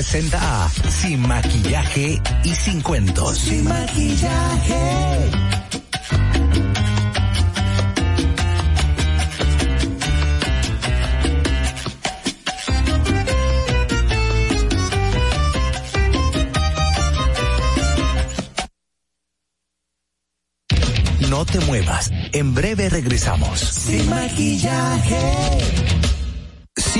Presenta a Sin Maquillaje y Sin Cuentos. Sin Maquillaje. No te muevas. En breve regresamos. Sin maquillaje.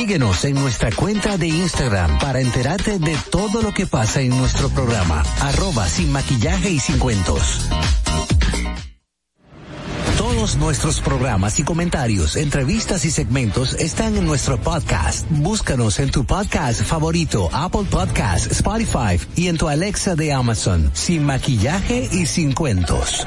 Síguenos en nuestra cuenta de Instagram para enterarte de todo lo que pasa en nuestro programa. Arroba sin maquillaje y sin cuentos. Todos nuestros programas y comentarios, entrevistas y segmentos están en nuestro podcast. Búscanos en tu podcast favorito, Apple Podcast, Spotify y en tu Alexa de Amazon. Sin maquillaje y sin cuentos.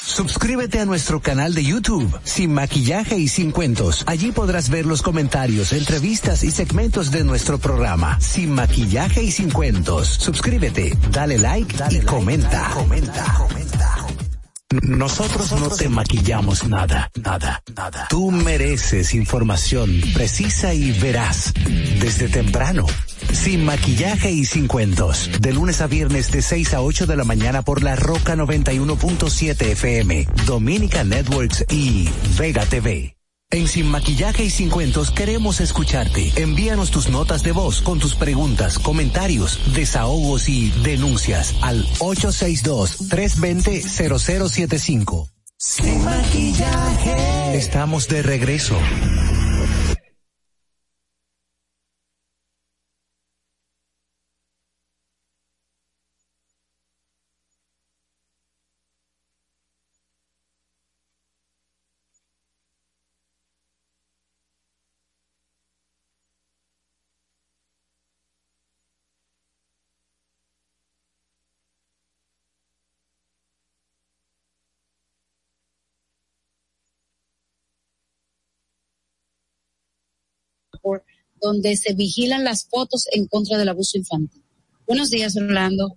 Suscríbete a nuestro canal de YouTube, Sin Maquillaje y Sin Cuentos. Allí podrás ver los comentarios, entrevistas y segmentos de nuestro programa, Sin Maquillaje y Sin Cuentos. Suscríbete, dale like y comenta. comenta. comenta. Nosotros no te maquillamos nada, nada, nada. Tú mereces información precisa y veraz desde temprano. Sin maquillaje y sin cuentos. De lunes a viernes de 6 a 8 de la mañana por la Roca 91.7 FM, Dominica Networks y Vega TV. En Sin Maquillaje y Sin Cuentos queremos escucharte. Envíanos tus notas de voz con tus preguntas, comentarios, desahogos y denuncias al 862-320-0075. Sin Maquillaje. Estamos de regreso. Donde se vigilan las fotos en contra del abuso infantil. Buenos días, Orlando.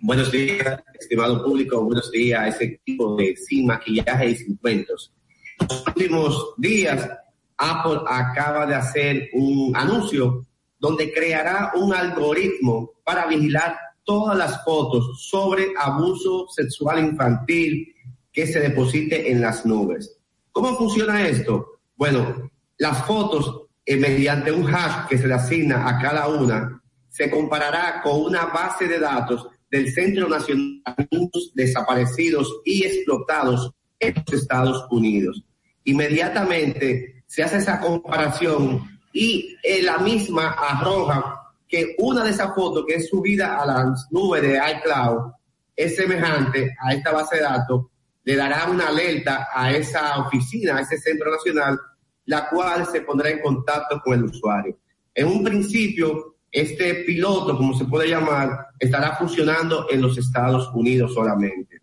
Buenos días, estimado público. Buenos días a ese equipo de Sin Maquillaje y Sin Cuentos. En los últimos días, Apple acaba de hacer un anuncio donde creará un algoritmo para vigilar todas las fotos sobre abuso sexual infantil que se deposite en las nubes. ¿Cómo funciona esto? Bueno, las fotos eh, mediante un hash que se le asigna a cada una, se comparará con una base de datos del Centro Nacional de Desaparecidos y Explotados en los Estados Unidos. Inmediatamente se hace esa comparación y eh, la misma arroja que una de esas fotos que es subida a la nube de iCloud es semejante a esta base de datos, le dará una alerta a esa oficina, a ese centro nacional, la cual se pondrá en contacto con el usuario. En un principio, este piloto, como se puede llamar, estará funcionando en los Estados Unidos solamente.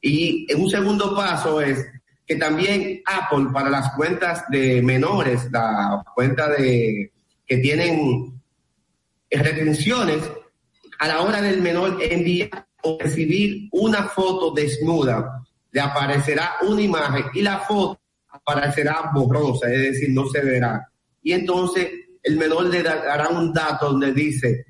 Y en un segundo paso es que también Apple para las cuentas de menores, la cuenta de que tienen retenciones, a la hora del menor enviar o recibir una foto desnuda, le aparecerá una imagen y la foto aparecerá borrosa, es decir, no se verá. Y entonces el menor le dará un dato donde dice,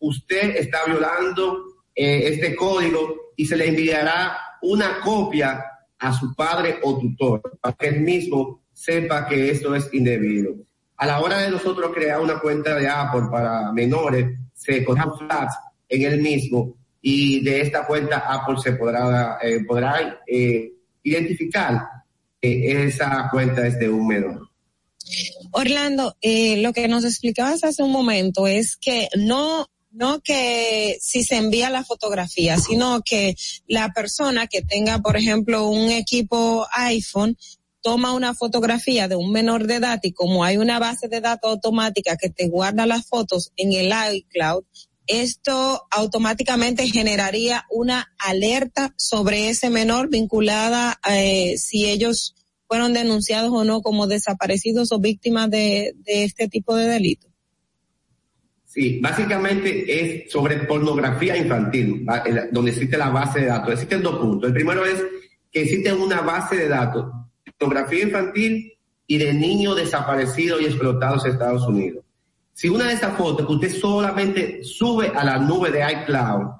usted está violando eh, este código y se le enviará una copia a su padre o tutor para que él mismo sepa que esto es indebido. A la hora de nosotros crear una cuenta de Apple para menores, se cogerá flags en el mismo y de esta cuenta Apple se podrá, eh, podrá eh, identificar esa cuenta es de un menor. Orlando, eh, lo que nos explicabas hace un momento es que no no que si se envía la fotografía, sino que la persona que tenga, por ejemplo, un equipo iPhone toma una fotografía de un menor de edad y como hay una base de datos automática que te guarda las fotos en el iCloud, esto automáticamente generaría una alerta sobre ese menor vinculada a eh, si ellos fueron denunciados o no como desaparecidos o víctimas de, de este tipo de delito. Sí, básicamente es sobre pornografía infantil, donde existe la base de datos. Existen dos puntos. El primero es que existe una base de datos, pornografía infantil y de niños desaparecidos y explotados en Estados Unidos. Si una de esas fotos que usted solamente sube a la nube de iCloud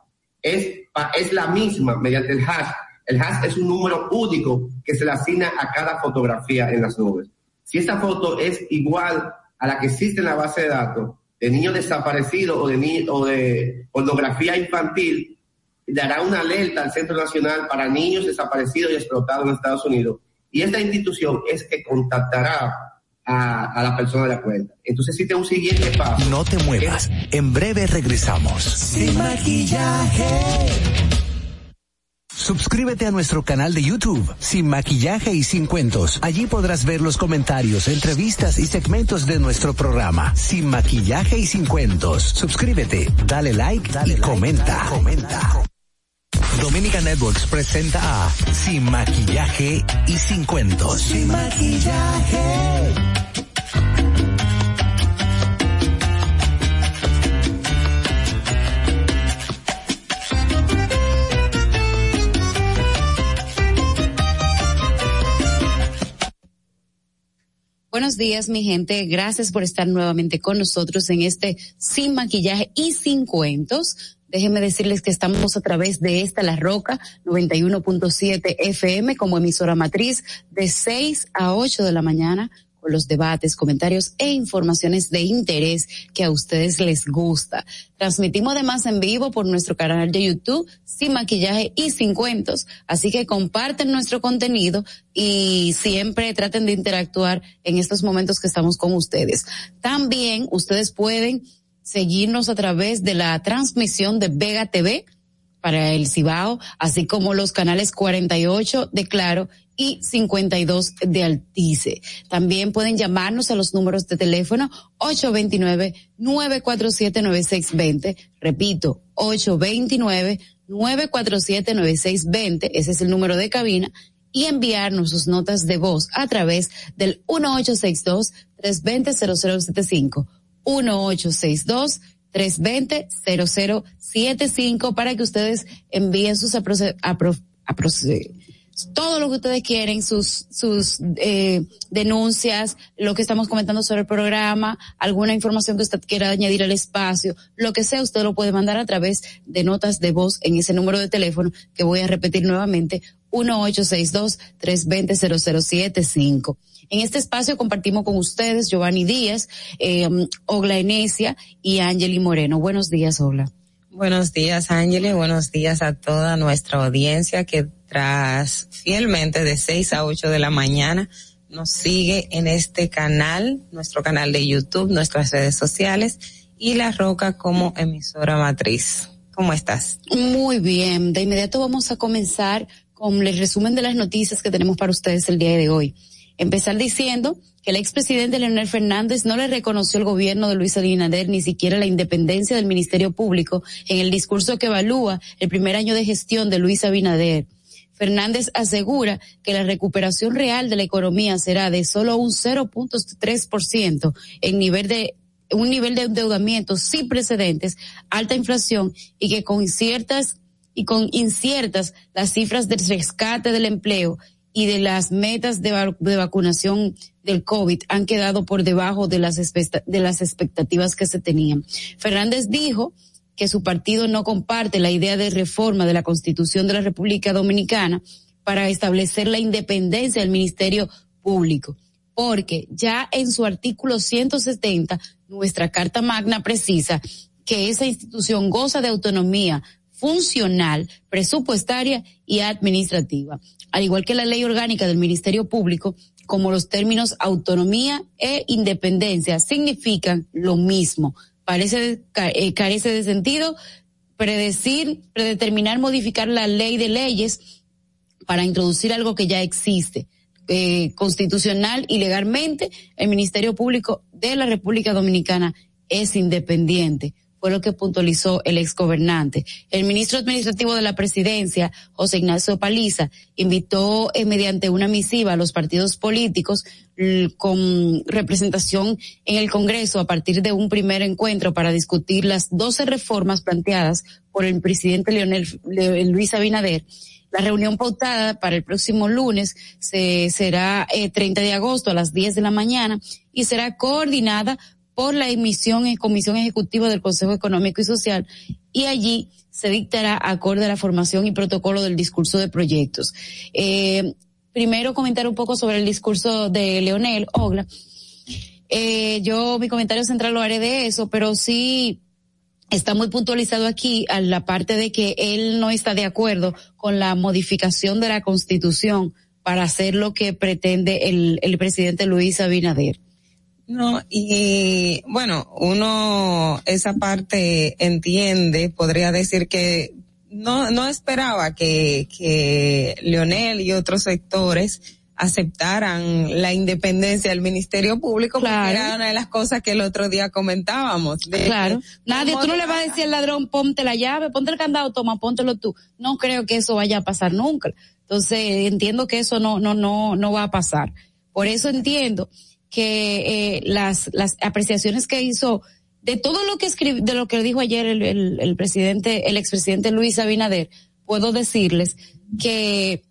es, es la misma mediante el hash, el hash es un número único que se le asigna a cada fotografía en las nubes. Si esta foto es igual a la que existe en la base de datos, de niños desaparecidos o de, o de pornografía infantil, dará una alerta al Centro Nacional para Niños Desaparecidos y Explotados en Estados Unidos. Y esta institución es que contactará a, a, la persona de la cuenta. Entonces existe un siguiente paso. No te muevas. En breve regresamos. Sin maquillaje. Suscríbete a nuestro canal de YouTube, Sin Maquillaje y Sin Cuentos. Allí podrás ver los comentarios, entrevistas y segmentos de nuestro programa, Sin Maquillaje y Sin Cuentos. Suscríbete, dale like dale y comenta. comenta. Dominica Networks presenta a Sin Maquillaje y Sin Cuentos. Sin Maquillaje. Buenos días, mi gente. Gracias por estar nuevamente con nosotros en este Sin Maquillaje y Sin Cuentos. Déjenme decirles que estamos a través de esta La Roca 91.7 FM como emisora matriz de 6 a 8 de la mañana los debates, comentarios e informaciones de interés que a ustedes les gusta. Transmitimos además en vivo por nuestro canal de YouTube, sin maquillaje y sin cuentos. Así que comparten nuestro contenido y siempre traten de interactuar en estos momentos que estamos con ustedes. También ustedes pueden seguirnos a través de la transmisión de Vega TV para el Cibao, así como los canales 48 de Claro y 52 de Altice. También pueden llamarnos a los números de teléfono 829-947-9620. Repito, 829-947-9620. Ese es el número de cabina. Y enviarnos sus notas de voz a través del 1862-320-0075. 1862 320-0075 para que ustedes envíen sus apro, todo lo que ustedes quieren, sus, sus eh, denuncias, lo que estamos comentando sobre el programa, alguna información que usted quiera añadir al espacio, lo que sea, usted lo puede mandar a través de notas de voz en ese número de teléfono que voy a repetir nuevamente, 1862-320-0075. En este espacio compartimos con ustedes Giovanni Díaz, eh, Ogla Enesia y Angeli Moreno. Buenos días, Ogla. Buenos días, Ángel, buenos días a toda nuestra audiencia que tras fielmente de 6 a 8 de la mañana nos sigue en este canal, nuestro canal de YouTube, nuestras redes sociales y La Roca como emisora matriz. ¿Cómo estás? Muy bien. De inmediato vamos a comenzar con el resumen de las noticias que tenemos para ustedes el día de hoy. Empezar diciendo que el expresidente Leonel Fernández no le reconoció al gobierno de Luis Abinader ni siquiera la independencia del Ministerio Público en el discurso que evalúa el primer año de gestión de Luis Abinader. Fernández asegura que la recuperación real de la economía será de solo un 0.3% en nivel de un nivel de endeudamiento sin precedentes, alta inflación y que con ciertas y con inciertas las cifras del rescate del empleo y de las metas de, de, vacunación del COVID han quedado por debajo de las, de las expectativas que se tenían. Fernández dijo que su partido no comparte la idea de reforma de la Constitución de la República Dominicana para establecer la independencia del Ministerio Público, porque ya en su artículo 170 nuestra Carta Magna precisa que esa institución goza de autonomía funcional, presupuestaria y administrativa al igual que la ley orgánica del Ministerio Público, como los términos autonomía e independencia significan lo mismo. Parece, eh, carece de sentido predecir, predeterminar, modificar la ley de leyes para introducir algo que ya existe. eh, constitucional y legalmente el Ministerio Público de la República Dominicana es independiente fue lo que puntualizó el exgobernante. El ministro administrativo de la presidencia, José Ignacio Paliza, invitó eh, mediante una misiva a los partidos políticos con representación en el Congreso a partir de un primer encuentro para discutir las 12 reformas planteadas por el presidente Leonel Luis Abinader. La reunión pautada para el próximo lunes se, será eh, 30 de agosto a las 10 de la mañana y será coordinada por la emisión en Comisión Ejecutiva del Consejo Económico y Social y allí se dictará acorde a la formación y protocolo del discurso de proyectos. Eh, primero comentar un poco sobre el discurso de Leonel Ogla. Eh, yo mi comentario central lo haré de eso, pero sí está muy puntualizado aquí a la parte de que él no está de acuerdo con la modificación de la constitución para hacer lo que pretende el, el presidente Luis Abinader. No, y bueno, uno esa parte entiende, podría decir que no, no esperaba que, que Leonel y otros sectores aceptaran la independencia del Ministerio Público porque era una de las cosas que el otro día comentábamos. claro. Nadie, tú no le vas a decir al ladrón, ponte la llave, ponte el candado, toma, póntelo tú. No creo que eso vaya a pasar nunca. Entonces, entiendo que eso no, no, no, no va a pasar. Por eso entiendo que eh, las, las apreciaciones que hizo de todo lo que escribió, de lo que dijo ayer el, el, el presidente, el expresidente Luis Abinader, puedo decirles que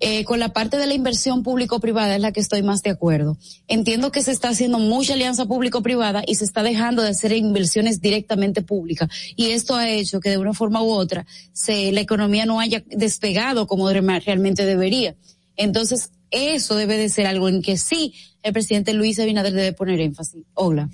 eh, con la parte de la inversión público-privada es la que estoy más de acuerdo. Entiendo que se está haciendo mucha alianza público-privada y se está dejando de hacer inversiones directamente públicas. Y esto ha hecho que de una forma u otra se, la economía no haya despegado como realmente debería. Entonces, eso debe de ser algo en que sí el presidente Luis Abinader debe poner énfasis. Hola.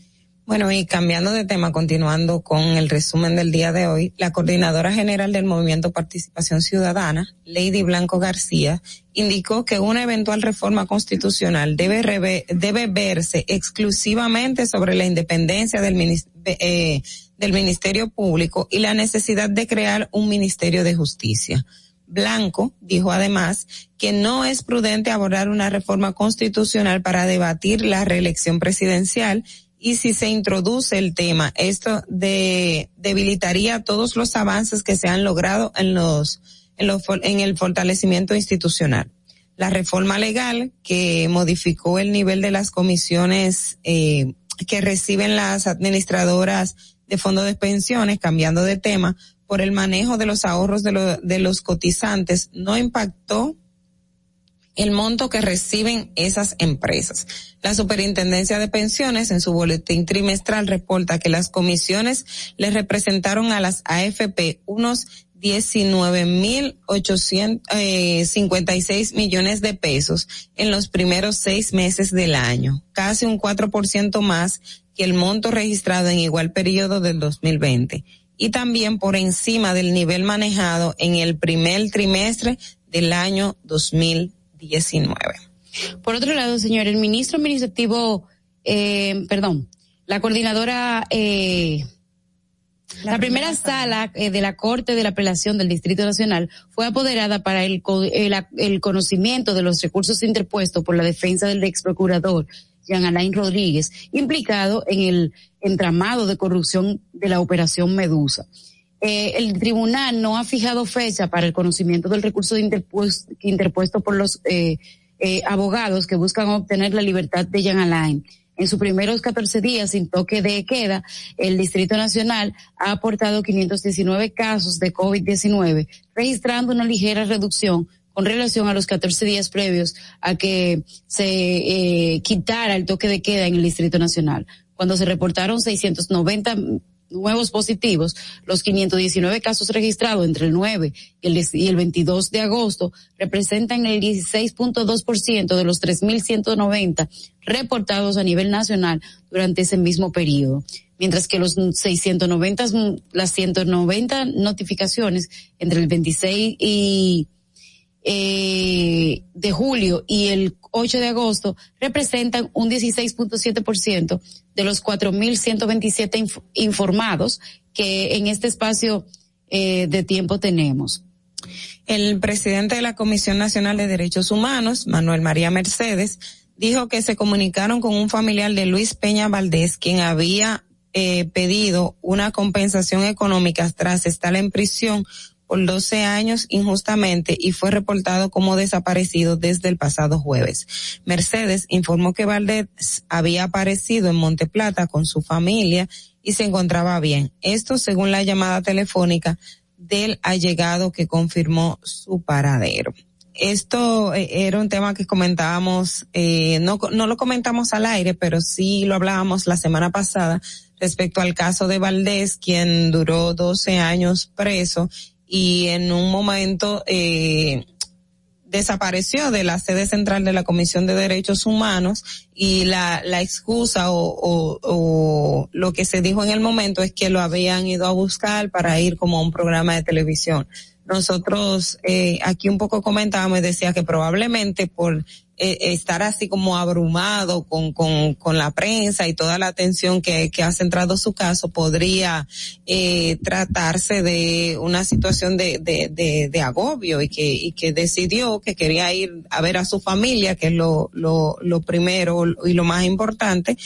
Bueno, y cambiando de tema, continuando con el resumen del día de hoy, la coordinadora general del Movimiento Participación Ciudadana, Lady Blanco García, indicó que una eventual reforma constitucional debe, debe verse exclusivamente sobre la independencia del, eh, del Ministerio Público y la necesidad de crear un Ministerio de Justicia. Blanco dijo además que no es prudente abordar una reforma constitucional para debatir la reelección presidencial y si se introduce el tema, esto de, debilitaría todos los avances que se han logrado en los, en los, en el fortalecimiento institucional. La reforma legal que modificó el nivel de las comisiones eh, que reciben las administradoras de fondos de pensiones, cambiando de tema, por el manejo de los ahorros de, de los cotizantes no impactó el monto que reciben esas empresas. La Superintendencia de Pensiones en su boletín trimestral reporta que las comisiones le representaron a las AFP unos 19.856 millones de pesos en los primeros seis meses del año, casi un 4% más que el monto registrado en igual periodo del 2020 y también por encima del nivel manejado en el primer trimestre del año 2019. Por otro lado, señor, el ministro administrativo, eh, perdón, la coordinadora, eh, la, primera sala eh, de la Corte de la Apelación del Distrito Nacional fue apoderada para el, el, conocimiento de los recursos interpuestos por la defensa del ex procurador Jean Alain Rodríguez, implicado en el entramado de corrupción de la operación Medusa. Eh, el tribunal no ha fijado fecha para el conocimiento del recurso interpuesto, interpuesto por los eh, eh, abogados que buscan obtener la libertad de Jean Alain. En sus primeros 14 días sin toque de queda, el Distrito Nacional ha aportado 519 casos de COVID-19, registrando una ligera reducción con relación a los 14 días previos a que se eh, quitara el toque de queda en el Distrito Nacional. Cuando se reportaron 690 nuevos positivos, los 519 casos registrados entre el 9 y el, y el 22 de agosto representan el 16.2% de los 3.190 reportados a nivel nacional durante ese mismo periodo. Mientras que los 690, las 190 notificaciones entre el 26 y eh, de julio y el 8 de agosto representan un 16.7% de los 4.127 inf informados que en este espacio eh, de tiempo tenemos. El presidente de la Comisión Nacional de Derechos Humanos, Manuel María Mercedes, dijo que se comunicaron con un familiar de Luis Peña Valdés, quien había eh, pedido una compensación económica tras estar en prisión por 12 años injustamente y fue reportado como desaparecido desde el pasado jueves. Mercedes informó que Valdés había aparecido en Monte Plata con su familia y se encontraba bien. Esto según la llamada telefónica del allegado que confirmó su paradero. Esto eh, era un tema que comentábamos, eh, no, no lo comentamos al aire, pero sí lo hablábamos la semana pasada respecto al caso de Valdés, quien duró 12 años preso y en un momento eh, desapareció de la sede central de la Comisión de Derechos Humanos y la, la excusa o, o, o, lo que se dijo en el momento es que lo habían ido a buscar para ir como a un programa de televisión. Nosotros eh, aquí un poco comentábamos y decía que probablemente por eh, estar así como abrumado con, con, con la prensa y toda la atención que, que ha centrado su caso, podría eh, tratarse de una situación de, de, de, de, agobio y que, y que decidió que quería ir a ver a su familia, que es lo, lo, lo primero y lo más importante,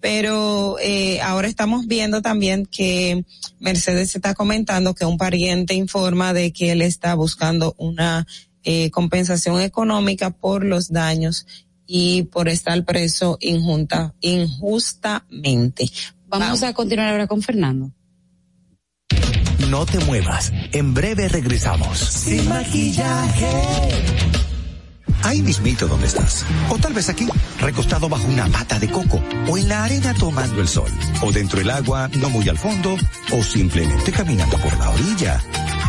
pero eh, ahora estamos viendo también que Mercedes está comentando que un pariente informa de que él está buscando una eh, compensación económica por los daños y por estar preso injunta, injustamente. Vamos, Vamos a continuar ahora con Fernando. No te muevas. En breve regresamos. Sin maquillaje. Ahí mismito donde estás. O tal vez aquí, recostado bajo una mata de coco. O en la arena tomando el sol. O dentro del agua, no muy al fondo. O simplemente caminando por la orilla.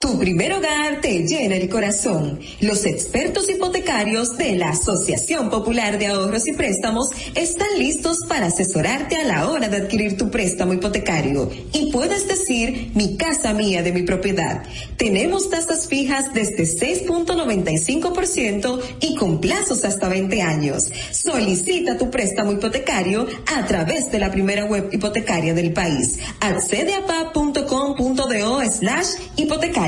Tu primer hogar te llena el corazón. Los expertos hipotecarios de la Asociación Popular de Ahorros y Préstamos están listos para asesorarte a la hora de adquirir tu préstamo hipotecario. Y puedes decir, mi casa mía de mi propiedad. Tenemos tasas fijas desde 6.95% y con plazos hasta 20 años. Solicita tu préstamo hipotecario a través de la primera web hipotecaria del país. Accede a pa.com.do slash hipotecario.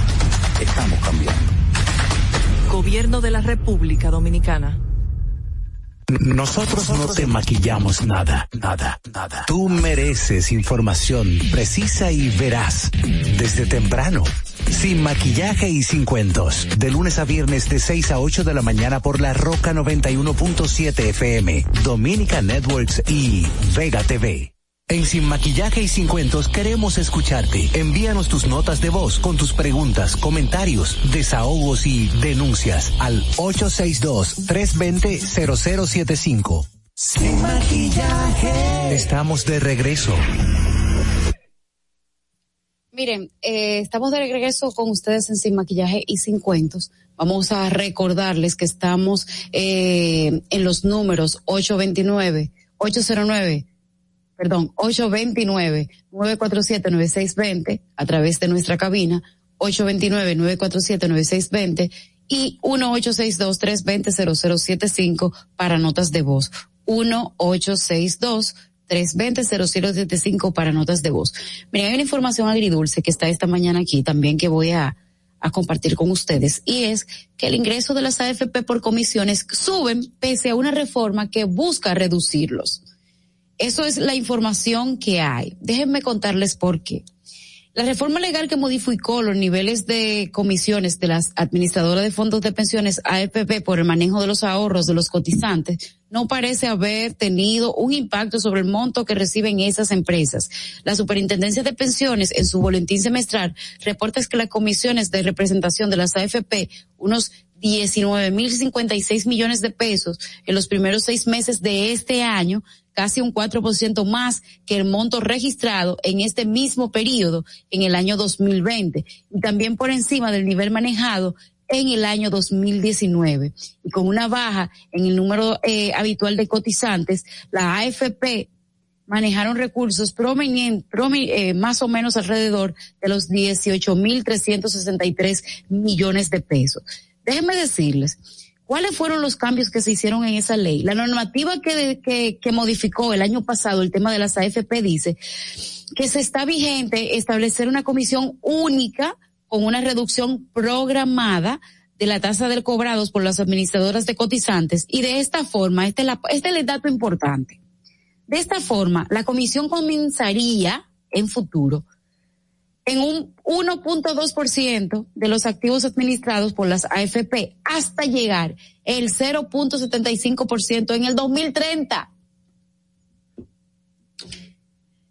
Estamos cambiando. Gobierno de la República Dominicana. Nosotros no te maquillamos nada, nada, nada. Tú mereces información precisa y veraz desde temprano. Sin maquillaje y sin cuentos. De lunes a viernes de 6 a 8 de la mañana por la Roca 91.7 FM, Dominica Networks y Vega TV. En Sin Maquillaje y Sin Cuentos queremos escucharte. Envíanos tus notas de voz con tus preguntas, comentarios, desahogos y denuncias al 862-320-0075. Sin Maquillaje. Estamos de regreso. Miren, eh, estamos de regreso con ustedes en Sin Maquillaje y Sin Cuentos. Vamos a recordarles que estamos eh, en los números 829, 809, perdón, 829-947-9620 a través de nuestra cabina, 829-947-9620 y 1862-320-0075 para notas de voz. 1862 320-0075 para notas de voz. Mira, hay una información agridulce que está esta mañana aquí también que voy a, a compartir con ustedes y es que el ingreso de las AFP por comisiones suben pese a una reforma que busca reducirlos. Eso es la información que hay. Déjenme contarles por qué. La reforma legal que modificó los niveles de comisiones de las administradoras de fondos de pensiones AFP por el manejo de los ahorros de los cotizantes no parece haber tenido un impacto sobre el monto que reciben esas empresas. La Superintendencia de Pensiones en su boletín semestral reporta que las comisiones de representación de las AFP, unos 19 mil 56 millones de pesos en los primeros seis meses de este año, casi un 4% más que el monto registrado en este mismo periodo en el año 2020 y también por encima del nivel manejado en el año 2019 y con una baja en el número eh, habitual de cotizantes, la AFP manejaron recursos provenientes, eh, más o menos alrededor de los 18.363 millones de pesos. Déjenme decirles, ¿Cuáles fueron los cambios que se hicieron en esa ley? La normativa que, modificó el año pasado el tema de las AFP dice que se está vigente establecer una comisión única con una reducción programada de la tasa de cobrados por las administradoras de cotizantes y de esta forma, este, este es el dato importante. De esta forma, la comisión comenzaría en futuro en un 1.2% de los activos administrados por las AFP hasta llegar el 0.75% en el 2030.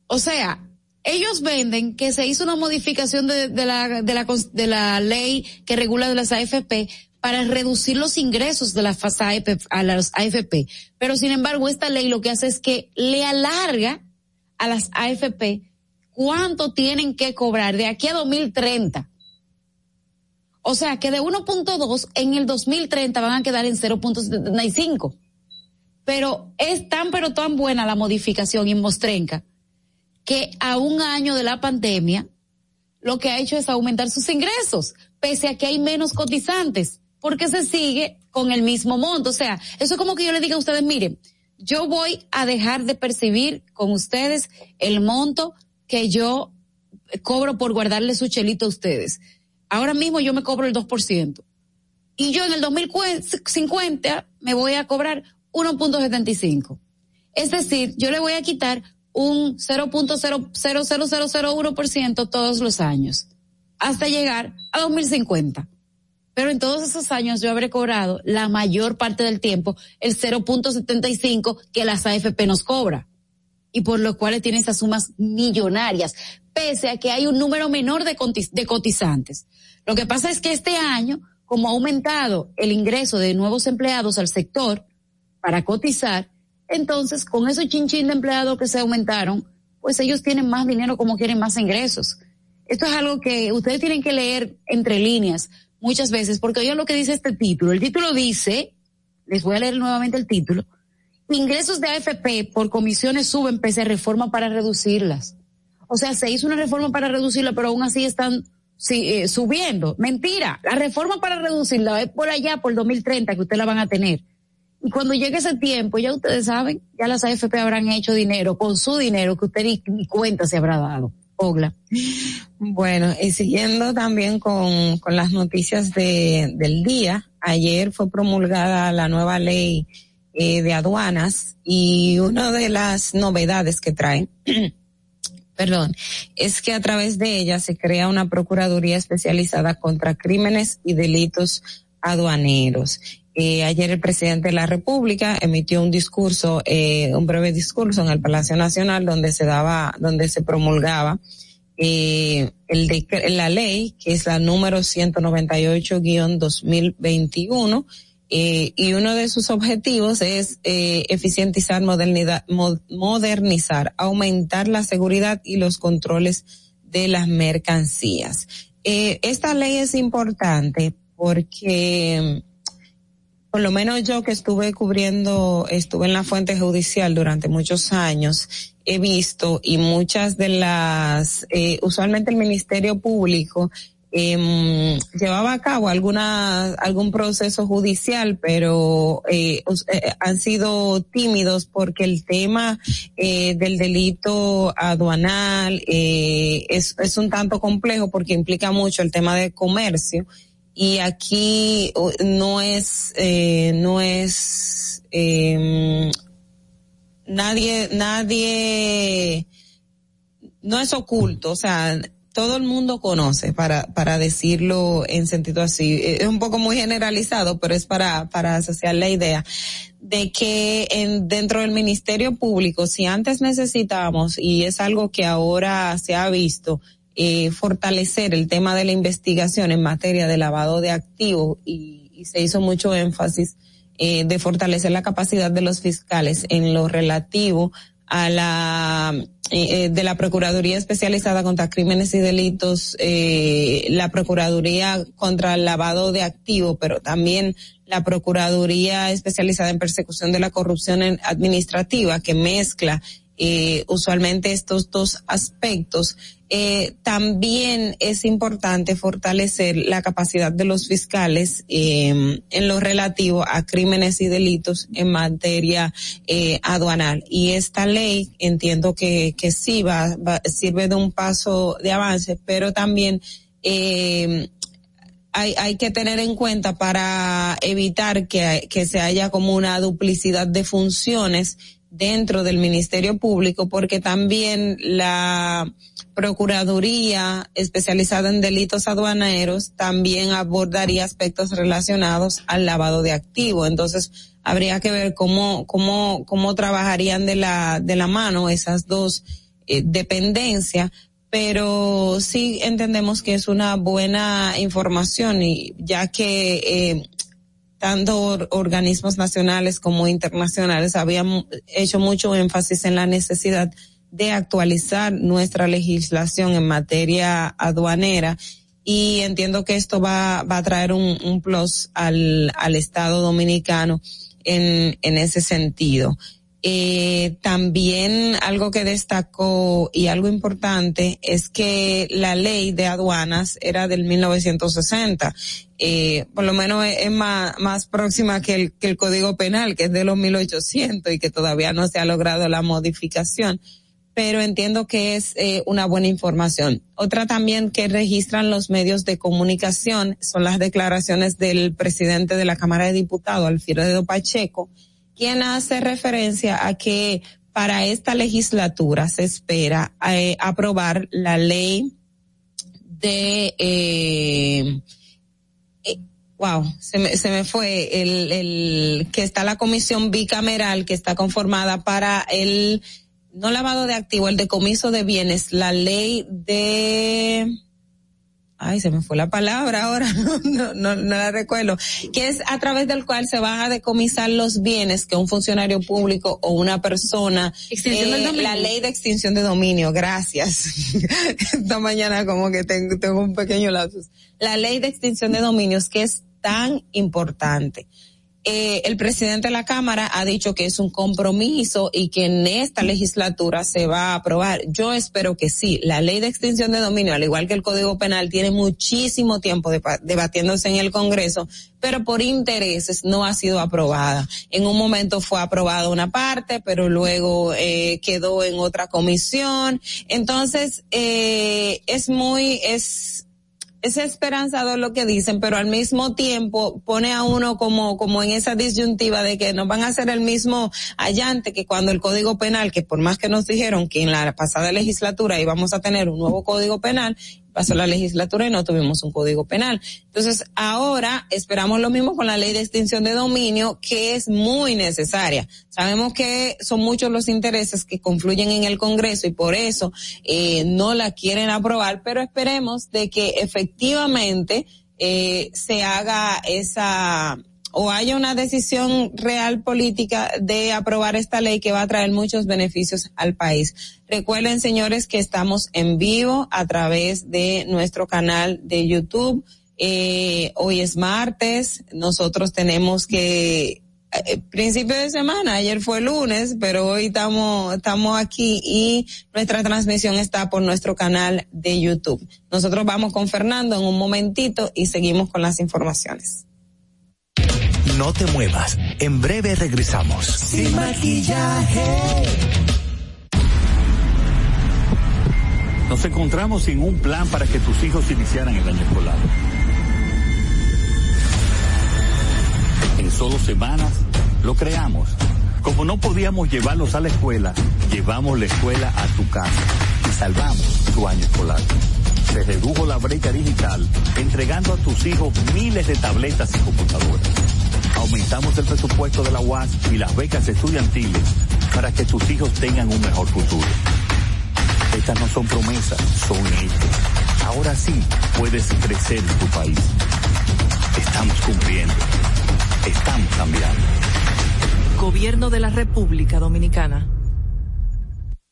O sea, ellos venden que se hizo una modificación de, de, la, de, la, de la ley que regula las AFP para reducir los ingresos de las AFP, a las AFP. Pero sin embargo, esta ley lo que hace es que le alarga a las AFP cuánto tienen que cobrar de aquí a 2030. O sea que de 1.2 en el 2030 van a quedar en 0.75. Pero es tan pero tan buena la modificación y mostrenca que a un año de la pandemia lo que ha hecho es aumentar sus ingresos, pese a que hay menos cotizantes, porque se sigue con el mismo monto. O sea, eso es como que yo le diga a ustedes, miren, yo voy a dejar de percibir con ustedes el monto que yo cobro por guardarle su chelito a ustedes. Ahora mismo yo me cobro el 2%. Y yo en el 2050 me voy a cobrar 1.75. Es decir, yo le voy a quitar un 0.00001% todos los años hasta llegar a 2050. Pero en todos esos años yo habré cobrado la mayor parte del tiempo el 0.75 que las AFP nos cobra y por lo cuales tiene esas sumas millonarias, pese a que hay un número menor de, de cotizantes. Lo que pasa es que este año, como ha aumentado el ingreso de nuevos empleados al sector para cotizar, entonces con esos chinchín de empleados que se aumentaron, pues ellos tienen más dinero como quieren más ingresos. Esto es algo que ustedes tienen que leer entre líneas muchas veces, porque oigan lo que dice este título. El título dice, les voy a leer nuevamente el título, ingresos de AFP por comisiones suben pese a reforma para reducirlas. O sea, se hizo una reforma para reducirla, pero aún así están eh, subiendo. Mentira, la reforma para reducirla es por allá, por 2030, que ustedes la van a tener. Y cuando llegue ese tiempo, ya ustedes saben, ya las AFP habrán hecho dinero con su dinero que usted ni, cuenta se habrá dado. Ogla. Bueno, y siguiendo también con, con las noticias de, del día, ayer fue promulgada la nueva ley eh, de aduanas y una de las novedades que trae, perdón, es que a través de ella se crea una Procuraduría especializada contra crímenes y delitos aduaneros. Eh, ayer el presidente de la República emitió un discurso, eh, un breve discurso en el Palacio Nacional donde se daba, donde se promulgaba eh, la ley que es la número 198-2021 eh, y uno de sus objetivos es eh, eficientizar, modernizar, aumentar la seguridad y los controles de las mercancías. Eh, esta ley es importante porque por lo menos yo que estuve cubriendo, estuve en la fuente judicial durante muchos años, he visto y muchas de las, eh, usualmente el Ministerio Público eh, llevaba a cabo alguna, algún proceso judicial, pero eh, eh, han sido tímidos porque el tema eh, del delito aduanal eh, es, es un tanto complejo porque implica mucho el tema de comercio. Y aquí no es, eh, no es, eh, nadie, nadie, no es oculto, o sea, todo el mundo conoce, para, para decirlo en sentido así. Es un poco muy generalizado, pero es para, para asociar la idea de que en, dentro del Ministerio Público, si antes necesitábamos, y es algo que ahora se ha visto, eh, fortalecer el tema de la investigación en materia de lavado de activos y, y se hizo mucho énfasis eh, de fortalecer la capacidad de los fiscales en lo relativo a la eh, de la Procuraduría Especializada contra Crímenes y Delitos, eh, la Procuraduría contra el Lavado de Activos, pero también la Procuraduría Especializada en Persecución de la Corrupción Administrativa, que mezcla eh, usualmente estos dos aspectos eh, también es importante fortalecer la capacidad de los fiscales eh, en lo relativo a crímenes y delitos en materia eh, aduanal. Y esta ley entiendo que, que sí va, va, sirve de un paso de avance, pero también eh, hay, hay que tener en cuenta para evitar que, que se haya como una duplicidad de funciones dentro del Ministerio Público, porque también la Procuraduría especializada en delitos aduaneros también abordaría aspectos relacionados al lavado de activos. Entonces, habría que ver cómo, cómo, cómo trabajarían de la, de la mano esas dos eh, dependencias, pero sí entendemos que es una buena información y ya que eh, tanto organismos nacionales como internacionales habían hecho mucho énfasis en la necesidad de actualizar nuestra legislación en materia aduanera y entiendo que esto va, va a traer un, un plus al, al Estado dominicano en, en ese sentido. Eh, también algo que destacó y algo importante es que la ley de aduanas era del 1960. Eh, por lo menos es, más, próxima que el, que el Código Penal, que es de los 1800 y que todavía no se ha logrado la modificación pero entiendo que es eh, una buena información. Otra también que registran los medios de comunicación son las declaraciones del presidente de la Cámara de Diputados, Alfredo Pacheco, quien hace referencia a que para esta legislatura se espera eh, aprobar la ley de eh, eh, wow, se me, se me fue el, el que está la comisión bicameral que está conformada para el no lavado de activo, el decomiso de bienes, la ley de ay, se me fue la palabra ahora, no, no, no, la recuerdo, que es a través del cual se van a decomisar los bienes que un funcionario público o una persona, eh, la ley de extinción de dominio, gracias. Esta mañana como que tengo, tengo un pequeño lapsus. La ley de extinción de dominios que es tan importante eh, el presidente de la Cámara ha dicho que es un compromiso y que en esta legislatura se va a aprobar. Yo espero que sí. La ley de extinción de dominio, al igual que el Código Penal, tiene muchísimo tiempo de, debatiéndose en el Congreso, pero por intereses no ha sido aprobada. En un momento fue aprobada una parte, pero luego eh, quedó en otra comisión. Entonces, eh, es muy, es, es esperanzador lo que dicen, pero al mismo tiempo pone a uno como, como en esa disyuntiva de que nos van a hacer el mismo allante que cuando el código penal, que por más que nos dijeron que en la pasada legislatura íbamos a tener un nuevo código penal, pasó la legislatura y no tuvimos un código penal. Entonces, ahora esperamos lo mismo con la ley de extinción de dominio, que es muy necesaria. Sabemos que son muchos los intereses que confluyen en el Congreso y por eso eh, no la quieren aprobar, pero esperemos de que efectivamente eh, se haga esa o haya una decisión real política de aprobar esta ley que va a traer muchos beneficios al país. Recuerden, señores, que estamos en vivo a través de nuestro canal de YouTube. Eh, hoy es martes, nosotros tenemos que eh, principio de semana, ayer fue lunes, pero hoy estamos, estamos aquí y nuestra transmisión está por nuestro canal de YouTube. Nosotros vamos con Fernando en un momentito y seguimos con las informaciones. No te muevas, en breve regresamos. Sin maquillaje. Nos encontramos sin un plan para que tus hijos iniciaran el año escolar. En solo semanas lo creamos. Como no podíamos llevarlos a la escuela, llevamos la escuela a tu casa y salvamos tu año escolar. Se redujo la brecha digital entregando a tus hijos miles de tabletas y computadoras. Aumentamos el presupuesto de la UAS y las becas estudiantiles para que tus hijos tengan un mejor futuro. Estas no son promesas, son hechos. Ahora sí puedes crecer en tu país. Estamos cumpliendo. Estamos cambiando. Gobierno de la República Dominicana.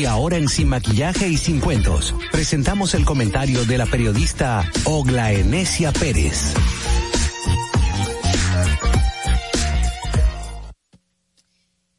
Y ahora en Sin Maquillaje y Sin Cuentos, presentamos el comentario de la periodista Ogla Enesia Pérez.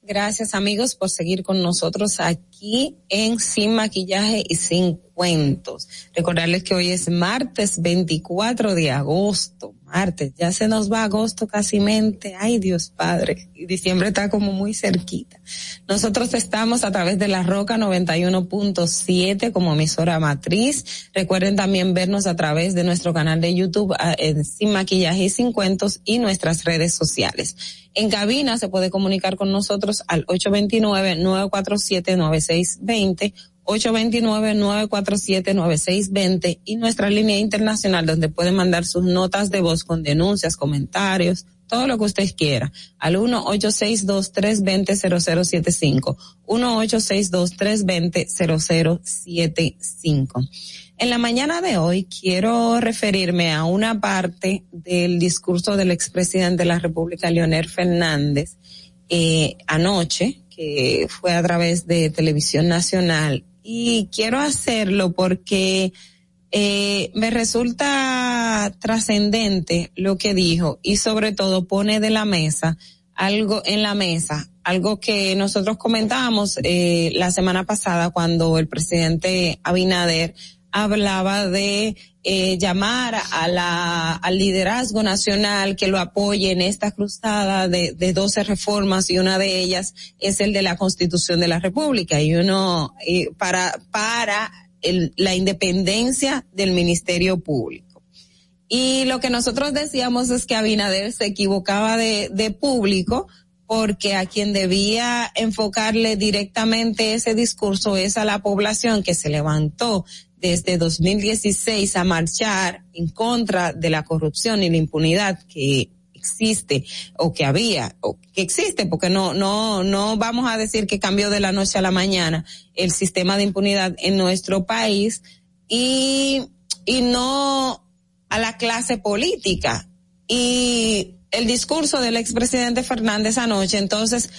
Gracias amigos por seguir con nosotros aquí en Sin Maquillaje y Sin Cuentos. Recordarles que hoy es martes 24 de agosto. Martes, ya se nos va agosto casi mente. Ay Dios Padre. Diciembre está como muy cerquita. Nosotros estamos a través de la Roca 91.7 como emisora matriz. Recuerden también vernos a través de nuestro canal de YouTube en Sin Maquillaje y Sin Cuentos y nuestras redes sociales. En cabina se puede comunicar con nosotros al 829-947-9620 829-947-9620 y nuestra línea internacional donde pueden mandar sus notas de voz con denuncias, comentarios, todo lo que usted quiera al 1-862-320-0075. 1-862-320-0075. En la mañana de hoy quiero referirme a una parte del discurso del expresidente de la República, Leonel Fernández, eh, anoche, que fue a través de Televisión Nacional y quiero hacerlo porque eh, me resulta trascendente lo que dijo y sobre todo pone de la mesa algo en la mesa, algo que nosotros comentábamos eh, la semana pasada cuando el presidente Abinader hablaba de eh, llamar a la, al liderazgo nacional que lo apoye en esta cruzada de, de 12 reformas y una de ellas es el de la constitución de la república y uno, para, para la independencia del Ministerio Público. Y lo que nosotros decíamos es que Abinader se equivocaba de, de público porque a quien debía enfocarle directamente ese discurso es a la población que se levantó desde 2016 a marchar en contra de la corrupción y la impunidad que existe o que había o que existe porque no no no vamos a decir que cambió de la noche a la mañana el sistema de impunidad en nuestro país y y no a la clase política. Y el discurso del expresidente Fernández anoche entonces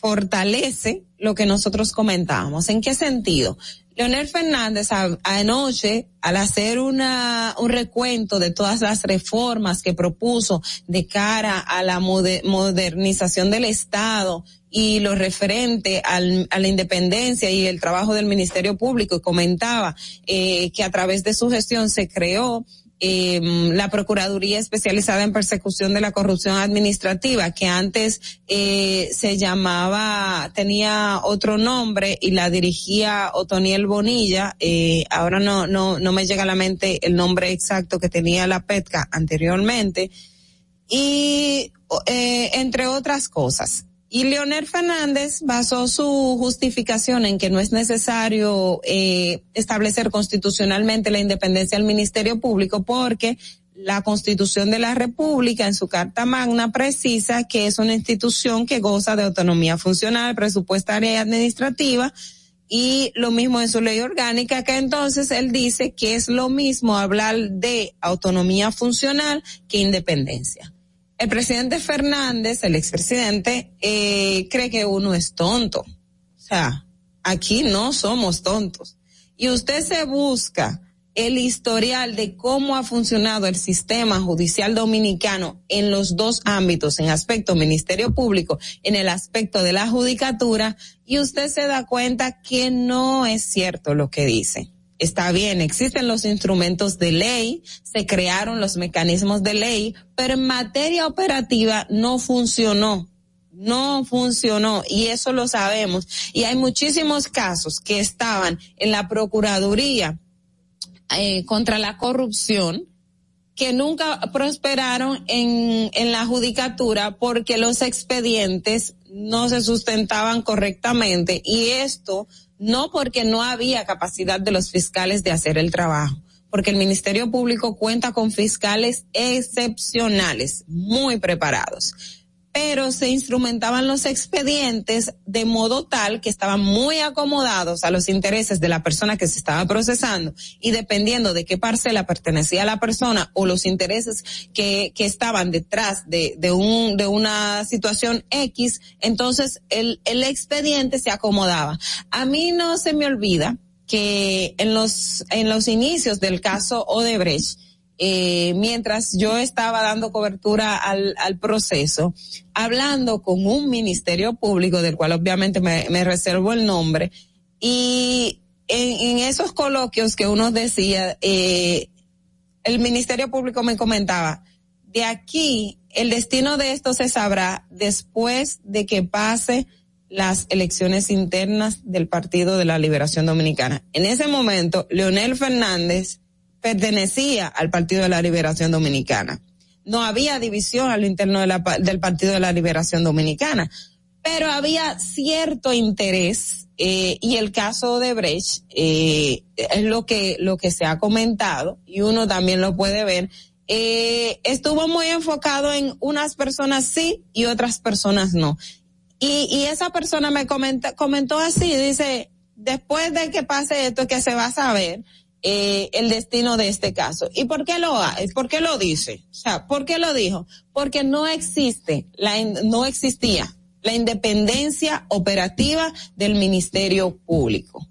fortalece lo que nosotros comentábamos. ¿En qué sentido? Leonel Fernández anoche, al hacer una, un recuento de todas las reformas que propuso de cara a la modernización del Estado y lo referente al, a la independencia y el trabajo del Ministerio Público, comentaba eh, que a través de su gestión se creó eh, la Procuraduría Especializada en Persecución de la Corrupción Administrativa, que antes eh, se llamaba, tenía otro nombre y la dirigía Otoniel Bonilla. Eh, ahora no, no, no me llega a la mente el nombre exacto que tenía la PETCA anteriormente. Y eh, entre otras cosas. Y Leonel Fernández basó su justificación en que no es necesario eh, establecer constitucionalmente la independencia del Ministerio Público porque la Constitución de la República en su Carta Magna precisa que es una institución que goza de autonomía funcional, presupuestaria y administrativa y lo mismo en su ley orgánica que entonces él dice que es lo mismo hablar de autonomía funcional que independencia el presidente Fernández, el expresidente, eh, cree que uno es tonto. O sea, aquí no somos tontos. Y usted se busca el historial de cómo ha funcionado el sistema judicial dominicano en los dos ámbitos, en aspecto Ministerio Público, en el aspecto de la judicatura, y usted se da cuenta que no es cierto lo que dice está bien, existen los instrumentos de ley, se crearon los mecanismos de ley, pero en materia operativa no funcionó. No funcionó y eso lo sabemos. Y hay muchísimos casos que estaban en la Procuraduría eh, contra la corrupción que nunca prosperaron en, en la judicatura porque los expedientes no se sustentaban correctamente y esto no porque no había capacidad de los fiscales de hacer el trabajo, porque el Ministerio Público cuenta con fiscales excepcionales, muy preparados pero se instrumentaban los expedientes de modo tal que estaban muy acomodados a los intereses de la persona que se estaba procesando y dependiendo de qué parcela pertenecía a la persona o los intereses que, que estaban detrás de, de, un, de una situación X, entonces el, el expediente se acomodaba. A mí no se me olvida que en los, en los inicios del caso Odebrecht, eh, mientras yo estaba dando cobertura al, proceso, hablando con un ministerio público, del cual obviamente me, me reservo el nombre, y en, en, esos coloquios que uno decía, eh, el ministerio público me comentaba, de aquí el destino de esto se sabrá después de que pase las elecciones internas del Partido de la Liberación Dominicana. En ese momento, Leonel Fernández pertenecía al Partido de la Liberación Dominicana. No había división al interno de la, del Partido de la Liberación Dominicana, pero había cierto interés eh, y el caso de Brecht eh, es lo que lo que se ha comentado y uno también lo puede ver. Eh, estuvo muy enfocado en unas personas sí y otras personas no. Y, y esa persona me comenta, comentó así, dice, después de que pase esto que se va a saber, eh, el destino de este caso. ¿Y por qué lo ¿Por qué lo dice? O sea, ¿por qué lo dijo? Porque no existe, la, no existía la independencia operativa del Ministerio Público.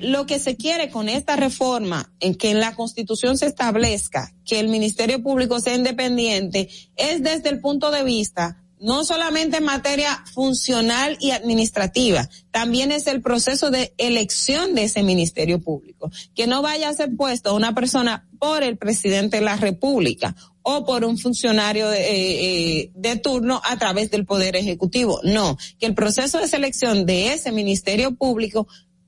Lo que se quiere con esta reforma, en que en la Constitución se establezca que el Ministerio Público sea independiente, es desde el punto de vista no solamente en materia funcional y administrativa, también es el proceso de elección de ese Ministerio Público, que no vaya a ser puesto una persona por el presidente de la República o por un funcionario de, eh, eh, de turno a través del Poder Ejecutivo. No, que el proceso de selección de ese Ministerio Público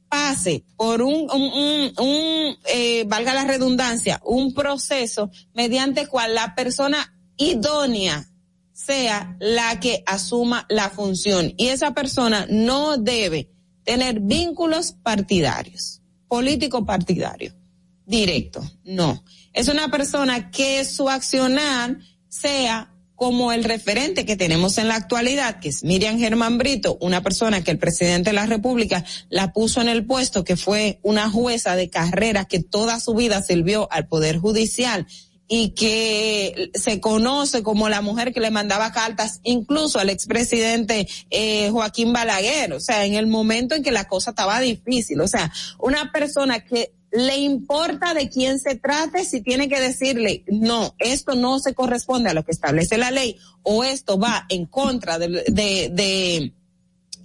pase por un, un, un, eh, valga la redundancia, un proceso mediante cual la persona idónea sea la que asuma la función y esa persona no debe tener vínculos partidarios, político partidario, directo, no. Es una persona que su accionar sea como el referente que tenemos en la actualidad, que es Miriam Germán Brito, una persona que el presidente de la República la puso en el puesto, que fue una jueza de carrera que toda su vida sirvió al Poder Judicial y que se conoce como la mujer que le mandaba cartas incluso al expresidente eh, Joaquín Balaguer, o sea, en el momento en que la cosa estaba difícil, o sea, una persona que le importa de quién se trate si tiene que decirle, no, esto no se corresponde a lo que establece la ley o esto va en contra de, de, de,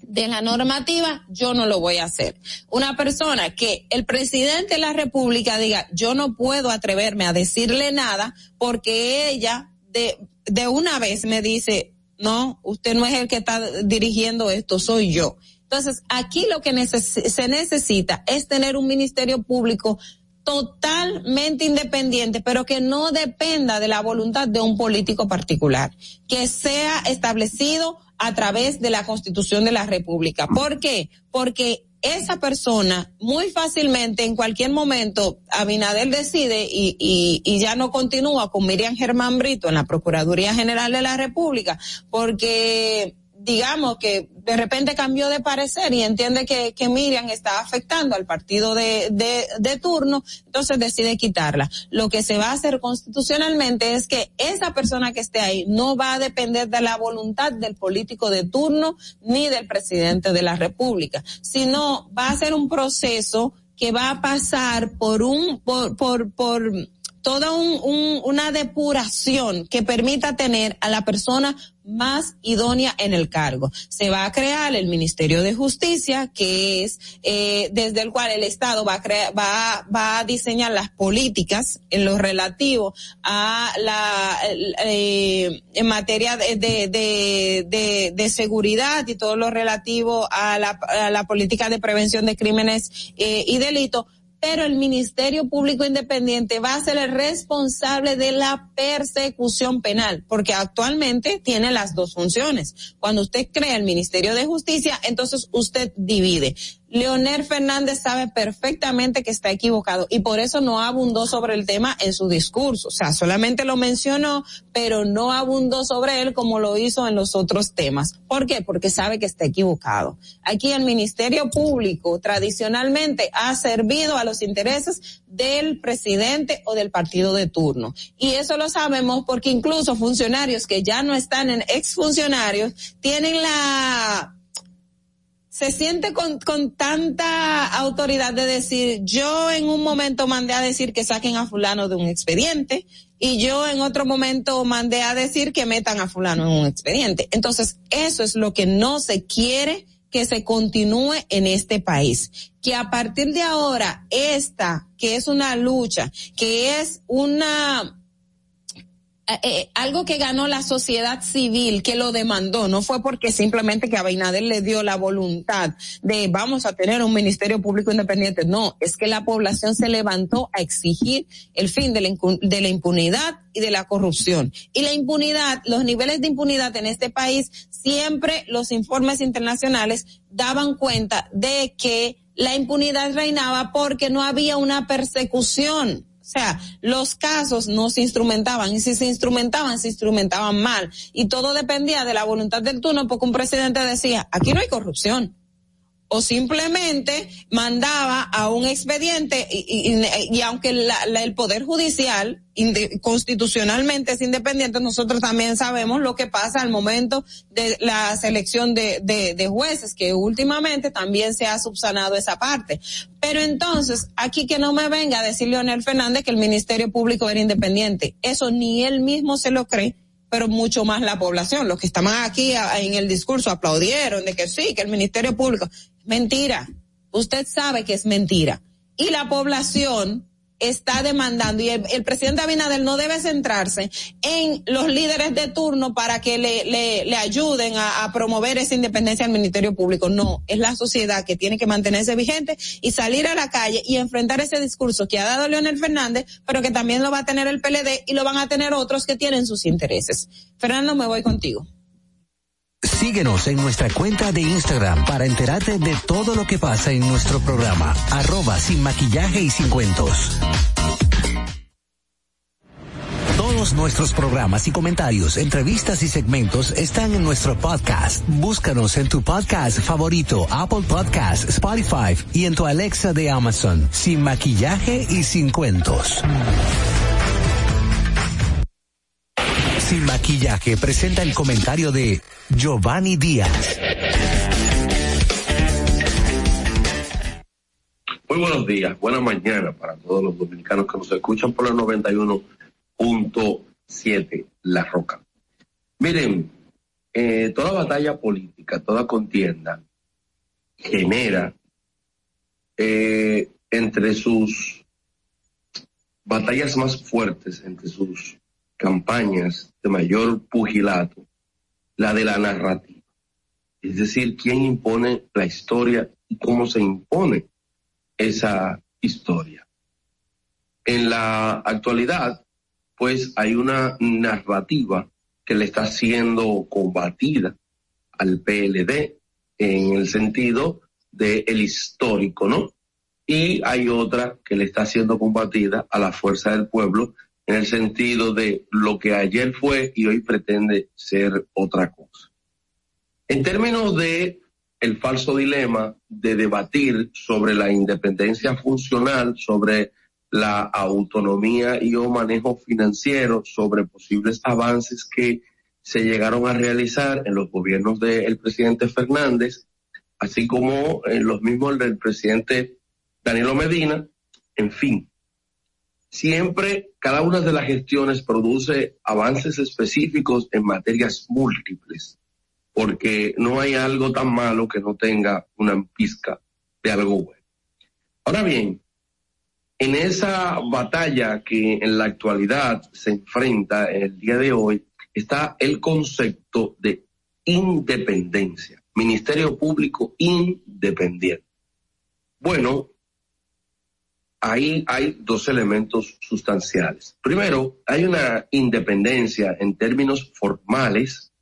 de la normativa, yo no lo voy a hacer. Una persona que el presidente de la República diga, yo no puedo atreverme a decirle nada porque ella de, de una vez me dice, no, usted no es el que está dirigiendo esto, soy yo. Entonces, aquí lo que se necesita es tener un ministerio público totalmente independiente, pero que no dependa de la voluntad de un político particular, que sea establecido a través de la Constitución de la República. ¿Por qué? Porque esa persona muy fácilmente en cualquier momento Abinader decide y, y, y, ya no continúa con Miriam Germán Brito en la Procuraduría General de la República porque digamos que de repente cambió de parecer y entiende que, que Miriam está afectando al partido de, de, de, turno, entonces decide quitarla. Lo que se va a hacer constitucionalmente es que esa persona que esté ahí no va a depender de la voluntad del político de turno ni del presidente de la República, sino va a ser un proceso que va a pasar por un, por, por, por toda un, un, una depuración que permita tener a la persona más idónea en el cargo. Se va a crear el Ministerio de Justicia, que es eh, desde el cual el Estado va a va, va a diseñar las políticas en lo relativo a la eh, en materia de, seguridad y todo lo relativo a la, a la política de prevención de crímenes eh, y delitos pero el Ministerio Público Independiente va a ser el responsable de la persecución penal, porque actualmente tiene las dos funciones. Cuando usted crea el Ministerio de Justicia, entonces usted divide Leonel Fernández sabe perfectamente que está equivocado y por eso no abundó sobre el tema en su discurso. O sea, solamente lo mencionó, pero no abundó sobre él como lo hizo en los otros temas. ¿Por qué? Porque sabe que está equivocado. Aquí el Ministerio Público tradicionalmente ha servido a los intereses del presidente o del partido de turno. Y eso lo sabemos porque incluso funcionarios que ya no están en exfuncionarios tienen la se siente con, con tanta autoridad de decir, yo en un momento mandé a decir que saquen a fulano de un expediente y yo en otro momento mandé a decir que metan a fulano en un expediente. Entonces, eso es lo que no se quiere que se continúe en este país. Que a partir de ahora, esta, que es una lucha, que es una, eh, eh, algo que ganó la sociedad civil que lo demandó, no fue porque simplemente que Abinader le dio la voluntad de vamos a tener un ministerio público independiente, no, es que la población se levantó a exigir el fin de la, de la impunidad y de la corrupción. Y la impunidad, los niveles de impunidad en este país, siempre los informes internacionales daban cuenta de que la impunidad reinaba porque no había una persecución o sea, los casos no se instrumentaban y si se instrumentaban, se instrumentaban mal. Y todo dependía de la voluntad del turno porque un presidente decía, aquí no hay corrupción o simplemente mandaba a un expediente y, y, aunque el Poder Judicial constitucionalmente es independiente, nosotros también sabemos lo que pasa al momento de la selección de, de, de jueces, que últimamente también se ha subsanado esa parte. Pero entonces, aquí que no me venga a decir Leonel Fernández que el Ministerio Público era independiente. Eso ni él mismo se lo cree pero mucho más la población. Los que estaban aquí en el discurso aplaudieron de que sí, que el Ministerio Público. Mentira. Usted sabe que es mentira. Y la población está demandando y el, presidente Abinader no debe centrarse en los líderes de turno para que le, le, le ayuden a, promover esa independencia del Ministerio Público. No, es la sociedad que tiene que mantenerse vigente y salir a la calle y enfrentar ese discurso que ha dado Leonel Fernández, pero que también lo va a tener el PLD y lo van a tener otros que tienen sus intereses. Fernando, me voy contigo. Síguenos en nuestra cuenta de Instagram para enterarte de todo lo que pasa en nuestro programa. Arroba sin maquillaje y sin cuentos. Todos nuestros programas y comentarios, entrevistas y segmentos están en nuestro podcast. Búscanos en tu podcast favorito, Apple Podcast, Spotify y en tu Alexa de Amazon. Sin maquillaje y sin cuentos. Sin maquillaje presenta el comentario de Giovanni Díaz. Muy buenos días, buena mañana para todos los dominicanos que nos escuchan por la 91.7 La Roca. Miren, eh, toda batalla política, toda contienda genera eh, entre sus batallas más fuertes, entre sus campañas de mayor pugilato, la de la narrativa. Es decir, quién impone la historia y cómo se impone esa historia. En la actualidad, pues hay una narrativa que le está siendo combatida al PLD en el sentido de el histórico, ¿no? Y hay otra que le está siendo combatida a la fuerza del pueblo en el sentido de lo que ayer fue y hoy pretende ser otra cosa. En términos de el falso dilema de debatir sobre la independencia funcional, sobre la autonomía y o manejo financiero, sobre posibles avances que se llegaron a realizar en los gobiernos del presidente Fernández, así como en los mismos del presidente Danilo Medina, en fin, Siempre cada una de las gestiones produce avances específicos en materias múltiples, porque no hay algo tan malo que no tenga una pizca de algo bueno. Ahora bien, en esa batalla que en la actualidad se enfrenta en el día de hoy, está el concepto de independencia, Ministerio Público independiente. Bueno, ahí hay dos elementos sustanciales. Primero, hay una independencia en términos formales,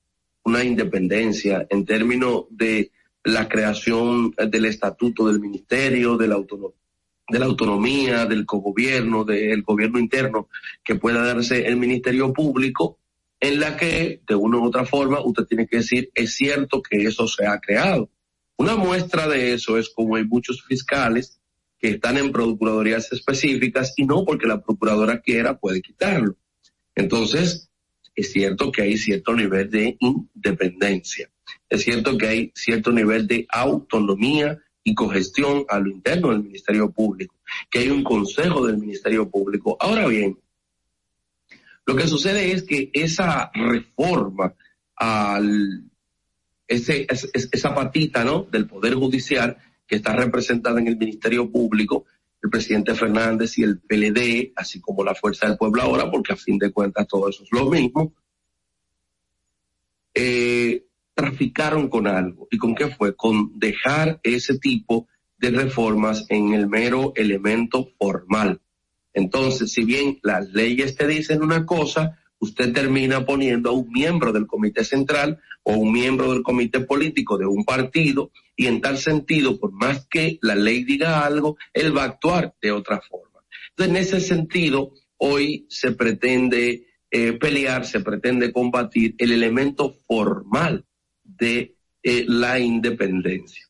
una independencia en términos de la creación del estatuto del ministerio, de la, de la autonomía, del cogobierno, del gobierno interno que pueda darse el ministerio público, en la que, de una u otra forma, usted tiene que decir, es cierto que eso se ha creado. Una muestra de eso es como hay muchos fiscales que están en procuradurías específicas y no porque la procuradora quiera puede quitarlo. Entonces, es cierto que hay cierto nivel de independencia. Es cierto que hay cierto nivel de autonomía y cogestión a lo interno del Ministerio Público, que hay un consejo del Ministerio Público. Ahora bien, lo que sucede es que esa reforma al ese, esa patita ¿no? del Poder Judicial está representada en el Ministerio Público, el presidente Fernández y el PLD, así como la Fuerza del Pueblo ahora, porque a fin de cuentas todo eso es lo mismo, eh, traficaron con algo. ¿Y con qué fue? Con dejar ese tipo de reformas en el mero elemento formal. Entonces, si bien las leyes te dicen una cosa, usted termina poniendo a un miembro del comité central o un miembro del comité político de un partido y en tal sentido, por más que la ley diga algo, él va a actuar de otra forma. Entonces, en ese sentido, hoy se pretende eh, pelear, se pretende combatir el elemento formal de eh, la independencia.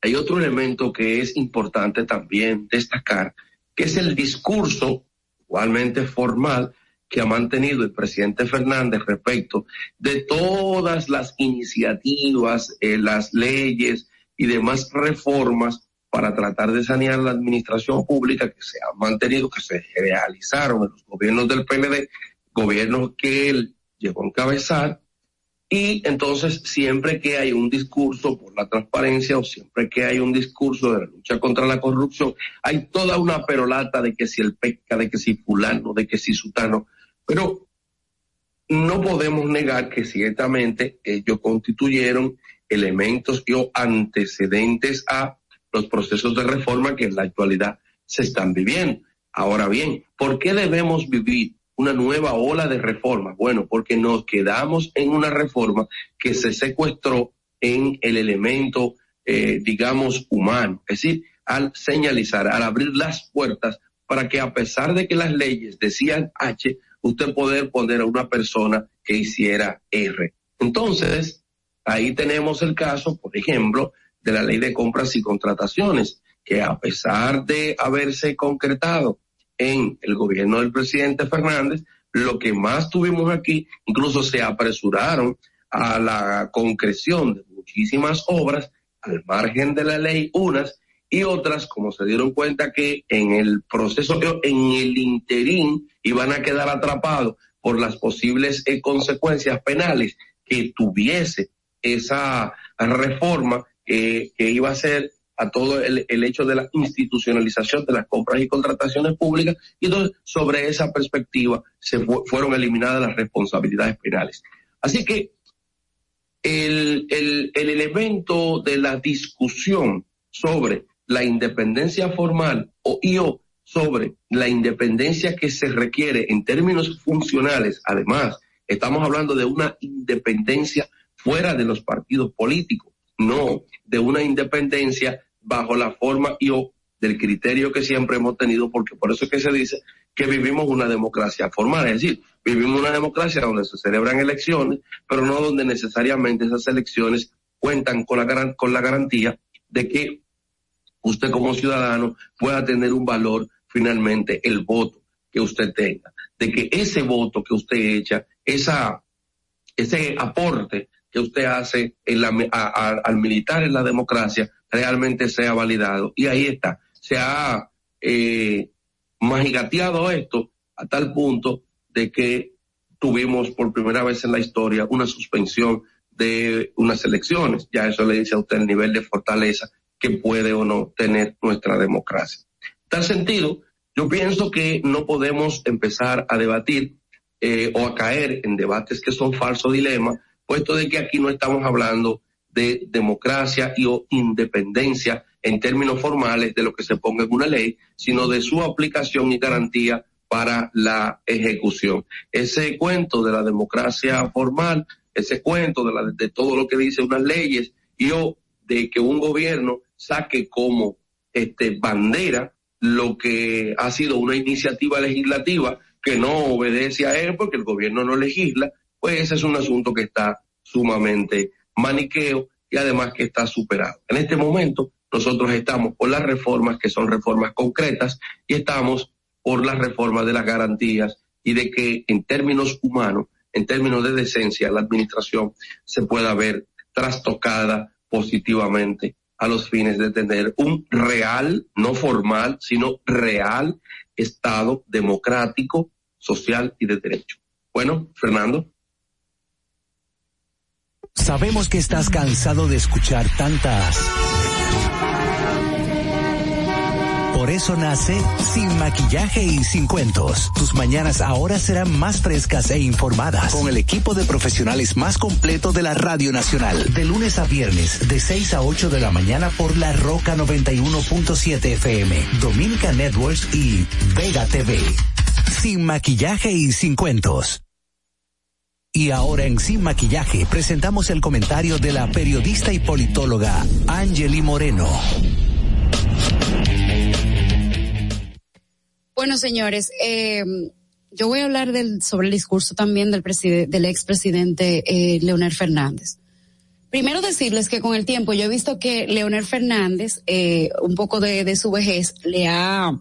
Hay otro elemento que es importante también destacar, que es el discurso, igualmente formal, que ha mantenido el presidente Fernández respecto de todas las iniciativas, eh, las leyes y demás reformas para tratar de sanear la administración pública que se han mantenido, que se realizaron en los gobiernos del PLD, gobiernos que él llegó a encabezar, Y entonces, siempre que hay un discurso por la transparencia o siempre que hay un discurso de la lucha contra la corrupción, hay toda una perolata de que si el pesca, de que si fulano, de que si sutano. Pero no podemos negar que ciertamente ellos constituyeron elementos o antecedentes a los procesos de reforma que en la actualidad se están viviendo. Ahora bien, ¿por qué debemos vivir una nueva ola de reforma? Bueno, porque nos quedamos en una reforma que se secuestró en el elemento, eh, digamos, humano. Es decir, al señalizar, al abrir las puertas para que a pesar de que las leyes decían H, usted poder poner a una persona que hiciera R. Entonces, ahí tenemos el caso, por ejemplo, de la ley de compras y contrataciones, que a pesar de haberse concretado en el gobierno del presidente Fernández, lo que más tuvimos aquí, incluso se apresuraron a la concreción de muchísimas obras al margen de la ley, unas y otras, como se dieron cuenta que en el proceso, en el interín, iban a quedar atrapados por las posibles eh, consecuencias penales que tuviese esa reforma que iba a ser a todo el, hecho de la institucionalización de las compras y contrataciones públicas y entonces sobre esa perspectiva se fueron eliminadas las responsabilidades penales. Así que el, el, el elemento de la discusión sobre la independencia formal o yo sobre la independencia que se requiere en términos funcionales, además, estamos hablando de una independencia fuera de los partidos políticos no de una independencia bajo la forma y o del criterio que siempre hemos tenido, porque por eso es que se dice que vivimos una democracia formal, es decir, vivimos una democracia donde se celebran elecciones, pero no donde necesariamente esas elecciones cuentan con la, con la garantía de que usted como ciudadano pueda tener un valor finalmente el voto que usted tenga, de que ese voto que usted echa, esa, ese aporte que usted hace al militar en la democracia realmente sea validado. Y ahí está. Se ha eh, magigateado esto a tal punto de que tuvimos por primera vez en la historia una suspensión de unas elecciones. Ya eso le dice a usted el nivel de fortaleza que puede o no tener nuestra democracia. En tal sentido, yo pienso que no podemos empezar a debatir eh, o a caer en debates que son falso dilema puesto de que aquí no estamos hablando de democracia y o independencia en términos formales de lo que se ponga en una ley, sino de su aplicación y garantía para la ejecución. Ese cuento de la democracia formal, ese cuento de, la, de todo lo que dice unas leyes y o de que un gobierno saque como este bandera lo que ha sido una iniciativa legislativa que no obedece a él porque el gobierno no legisla, pues ese es un asunto que está sumamente maniqueo y además que está superado. En este momento nosotros estamos por las reformas que son reformas concretas y estamos por las reformas de las garantías y de que en términos humanos, en términos de decencia, la administración se pueda ver trastocada positivamente a los fines de tener un real, no formal, sino real Estado democrático, social y de derecho. Bueno, Fernando. Sabemos que estás cansado de escuchar tantas. Por eso nace Sin Maquillaje y Sin Cuentos. Tus mañanas ahora serán más frescas e informadas con el equipo de profesionales más completo de la Radio Nacional. De lunes a viernes, de 6 a 8 de la mañana por La Roca 91.7 FM, Dominica Networks y Vega TV. Sin Maquillaje y Sin Cuentos. Y ahora en Sin Maquillaje presentamos el comentario de la periodista y politóloga Angeli Moreno. Bueno, señores, eh, yo voy a hablar del, sobre el discurso también del, del expresidente eh, Leonel Fernández. Primero decirles que con el tiempo yo he visto que Leonel Fernández, eh, un poco de, de, su vejez, le ha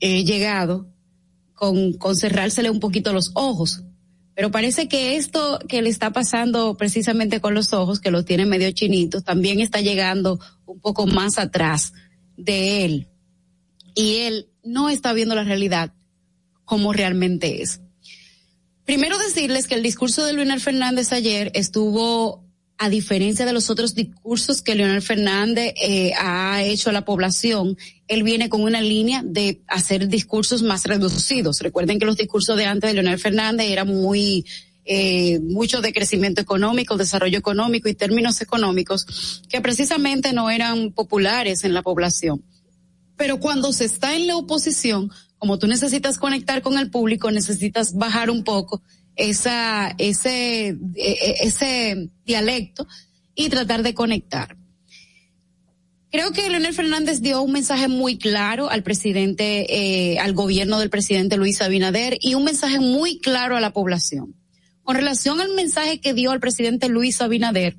eh, llegado con, con cerrársele un poquito los ojos pero parece que esto que le está pasando precisamente con los ojos, que los tiene medio chinitos, también está llegando un poco más atrás de él. Y él no está viendo la realidad como realmente es. Primero decirles que el discurso de Leonel Fernández ayer estuvo a diferencia de los otros discursos que Leonel Fernández eh, ha hecho a la población, él viene con una línea de hacer discursos más reducidos. Recuerden que los discursos de antes de Leonel Fernández eran muy eh, mucho de crecimiento económico, desarrollo económico y términos económicos que precisamente no eran populares en la población. Pero cuando se está en la oposición, como tú necesitas conectar con el público, necesitas bajar un poco esa, ese, e, e, ese dialecto y tratar de conectar. Creo que Leonel Fernández dio un mensaje muy claro al presidente, eh, al gobierno del presidente Luis Abinader y un mensaje muy claro a la población. Con relación al mensaje que dio al presidente Luis Abinader,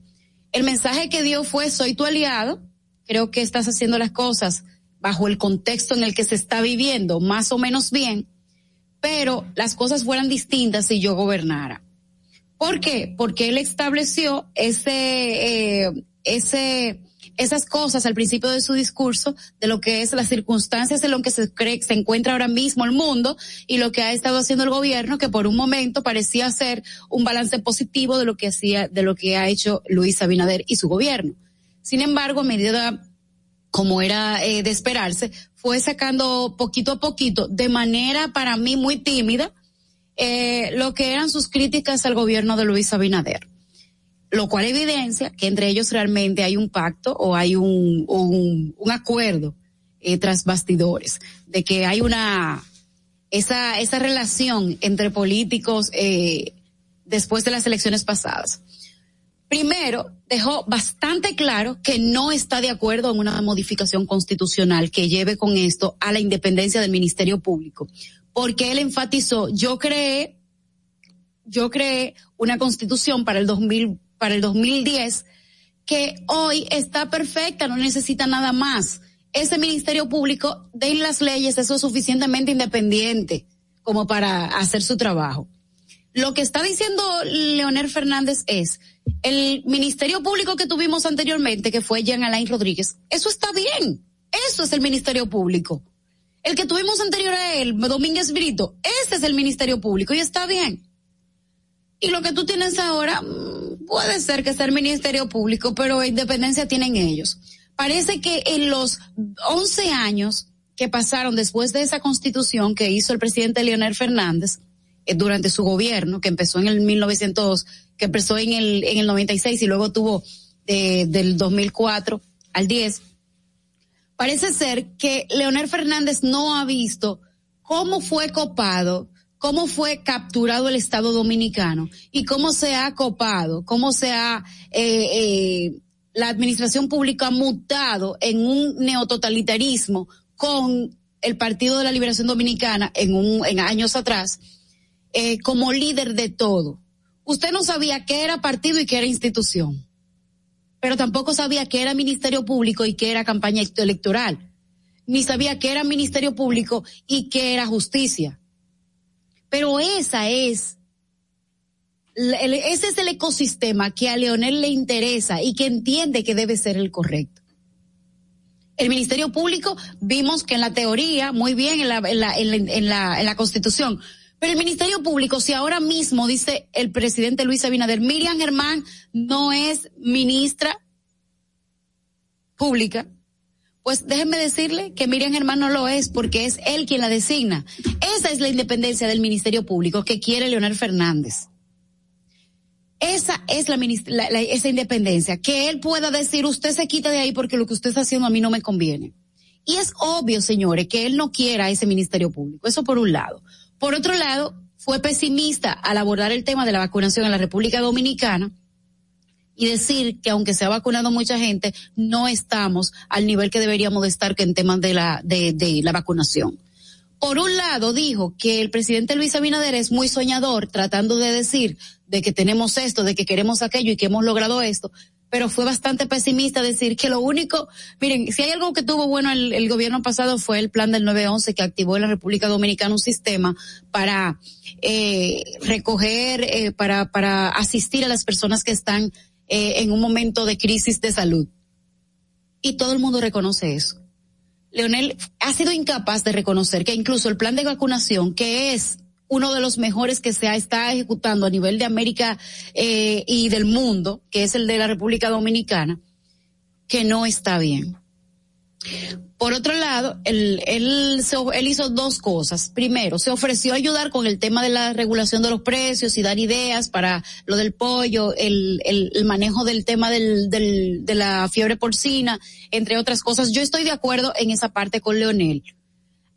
el mensaje que dio fue soy tu aliado, creo que estás haciendo las cosas bajo el contexto en el que se está viviendo más o menos bien, pero las cosas fueran distintas si yo gobernara. ¿Por qué? Porque él estableció ese, eh, ese, esas cosas al principio de su discurso de lo que es las circunstancias en lo que se cree se encuentra ahora mismo el mundo y lo que ha estado haciendo el gobierno que por un momento parecía ser un balance positivo de lo que hacía de lo que ha hecho Luis Abinader y su gobierno. Sin embargo, a medida como era eh, de esperarse, fue sacando poquito a poquito, de manera para mí muy tímida, eh, lo que eran sus críticas al gobierno de Luis Abinader. Lo cual evidencia que entre ellos realmente hay un pacto o hay un, un, un acuerdo eh, tras bastidores, de que hay una, esa, esa relación entre políticos eh, después de las elecciones pasadas. Primero, dejó bastante claro que no está de acuerdo en una modificación constitucional que lleve con esto a la independencia del Ministerio Público, porque él enfatizó, yo creé, yo creé una constitución para el 2000, para el 2010 que hoy está perfecta, no necesita nada más. Ese Ministerio Público de las leyes, eso es suficientemente independiente como para hacer su trabajo. Lo que está diciendo Leonel Fernández es, el Ministerio Público que tuvimos anteriormente, que fue Jean Alain Rodríguez, eso está bien. Eso es el Ministerio Público. El que tuvimos anterior a él, Domínguez Brito, ese es el Ministerio Público y está bien. Y lo que tú tienes ahora mm, puede ser que sea el Ministerio Público, pero independencia tienen ellos. Parece que en los 11 años que pasaron después de esa constitución que hizo el presidente Leonel Fernández, durante su gobierno, que empezó en el 1900, que empezó en el, en el 96 y luego tuvo de, del 2004 al 10, parece ser que Leonel Fernández no ha visto cómo fue copado, cómo fue capturado el Estado Dominicano y cómo se ha copado, cómo se ha, eh, eh, la administración pública ha mutado en un neototalitarismo con el Partido de la Liberación Dominicana en un, en años atrás, eh, como líder de todo. Usted no sabía qué era partido y qué era institución, pero tampoco sabía qué era ministerio público y qué era campaña electoral, ni sabía qué era ministerio público y qué era justicia. Pero esa es, ese es el ecosistema que a Leonel le interesa y que entiende que debe ser el correcto. El Ministerio Público vimos que en la teoría, muy bien en la, en la, en la, en la Constitución, pero el Ministerio Público, si ahora mismo dice el presidente Luis Abinader, Miriam Germán no es ministra pública, pues déjenme decirle que Miriam Germán no lo es porque es él quien la designa. Esa es la independencia del Ministerio Público que quiere Leonel Fernández. Esa es la, la, esa independencia, que él pueda decir, usted se quita de ahí porque lo que usted está haciendo a mí no me conviene. Y es obvio, señores, que él no quiera ese Ministerio Público. Eso por un lado. Por otro lado, fue pesimista al abordar el tema de la vacunación en la República Dominicana y decir que aunque se ha vacunado mucha gente, no estamos al nivel que deberíamos de estar en temas de la, de, de la vacunación. Por un lado, dijo que el presidente Luis Abinader es muy soñador tratando de decir de que tenemos esto, de que queremos aquello y que hemos logrado esto, pero fue bastante pesimista decir que lo único, miren, si hay algo que tuvo bueno el, gobierno pasado fue el plan del 911 que activó en la República Dominicana un sistema para eh, recoger, eh, para, para asistir a las personas que están eh, en un momento de crisis de salud. Y todo el mundo reconoce eso. Leonel ha sido incapaz de reconocer que incluso el plan de vacunación, que es uno de los mejores que se está ejecutando a nivel de América eh, y del mundo, que es el de la República Dominicana, que no está bien. Por otro lado, él, él, él, hizo dos cosas. Primero, se ofreció ayudar con el tema de la regulación de los precios y dar ideas para lo del pollo, el, el, el manejo del tema del, del, de la fiebre porcina, entre otras cosas. Yo estoy de acuerdo en esa parte con Leonel.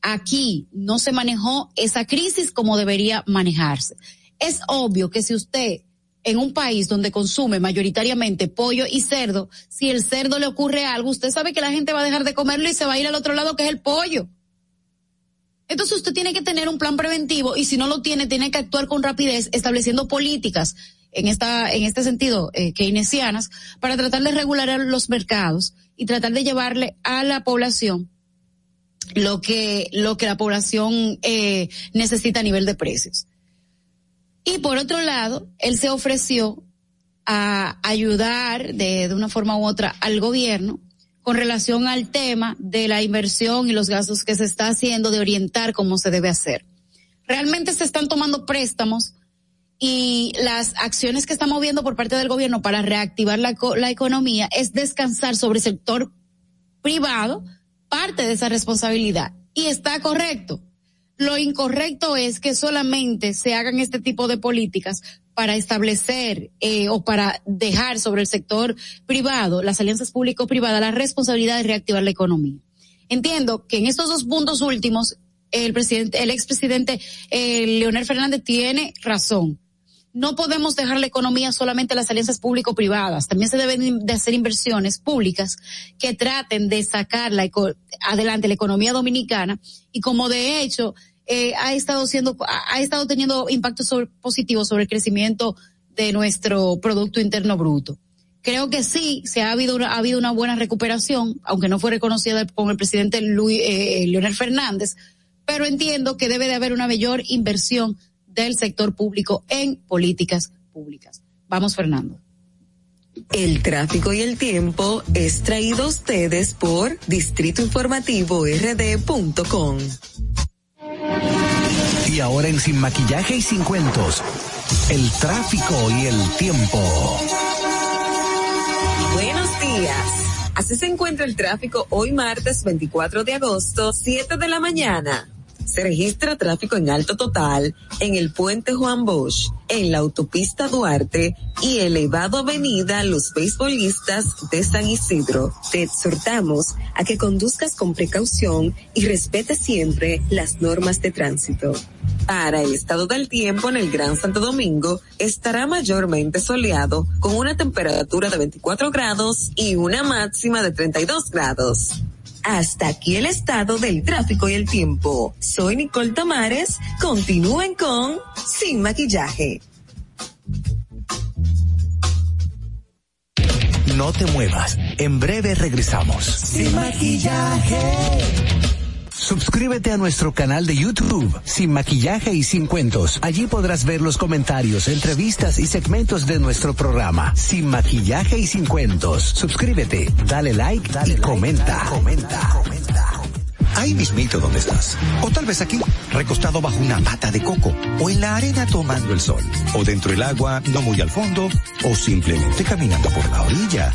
Aquí no se manejó esa crisis como debería manejarse. Es obvio que si usted en un país donde consume mayoritariamente pollo y cerdo, si el cerdo le ocurre algo, usted sabe que la gente va a dejar de comerlo y se va a ir al otro lado que es el pollo. Entonces usted tiene que tener un plan preventivo y si no lo tiene, tiene que actuar con rapidez estableciendo políticas en esta, en este sentido, eh, keynesianas, para tratar de regular los mercados y tratar de llevarle a la población lo que, lo que la población eh, necesita a nivel de precios. Y por otro lado, él se ofreció a ayudar de, de una forma u otra al gobierno con relación al tema de la inversión y los gastos que se está haciendo, de orientar cómo se debe hacer. Realmente se están tomando préstamos y las acciones que estamos viendo por parte del gobierno para reactivar la, la economía es descansar sobre el sector privado parte de esa responsabilidad. Y está correcto. Lo incorrecto es que solamente se hagan este tipo de políticas para establecer eh, o para dejar sobre el sector privado, las alianzas público-privadas, la responsabilidad de reactivar la economía. Entiendo que en estos dos puntos últimos, el presidente, el expresidente eh, Leonel Fernández tiene razón. No podemos dejar la economía solamente a las alianzas público-privadas. También se deben de hacer inversiones públicas que traten de sacar la adelante la economía dominicana y como de hecho eh, ha estado siendo, ha estado teniendo impactos positivos sobre el crecimiento de nuestro Producto Interno Bruto. Creo que sí, se ha habido una, ha habido una buena recuperación, aunque no fue reconocida con el presidente Luis, eh, Leonel Fernández, pero entiendo que debe de haber una mayor inversión del sector público en políticas públicas. Vamos, Fernando. El tráfico y el tiempo es traído a ustedes por Distrito Informativo RD.com. Y ahora en Sin Maquillaje y Sin Cuentos, el tráfico y el tiempo. Buenos días. Así se encuentra el tráfico hoy martes 24 de agosto, 7 de la mañana. Se registra tráfico en alto total en el puente Juan Bosch, en la autopista Duarte y elevado avenida Los Beisbolistas de San Isidro. Te exhortamos a que conduzcas con precaución y respete siempre las normas de tránsito. Para el estado del tiempo en el Gran Santo Domingo estará mayormente soleado con una temperatura de 24 grados y una máxima de 32 grados. Hasta aquí el estado del tráfico y el tiempo. Soy Nicole Tamares. Continúen con Sin Maquillaje. No te muevas. En breve regresamos. Sin Maquillaje. Suscríbete a nuestro canal de YouTube, Sin Maquillaje y Sin Cuentos. Allí podrás ver los comentarios, entrevistas y segmentos de nuestro programa, Sin Maquillaje y Sin Cuentos. Suscríbete, dale like dale y comenta. comenta. comenta. Ahí mismito donde estás. O tal vez aquí, recostado bajo una mata de coco. O en la arena tomando el sol. O dentro del agua, no muy al fondo. O simplemente caminando por la orilla.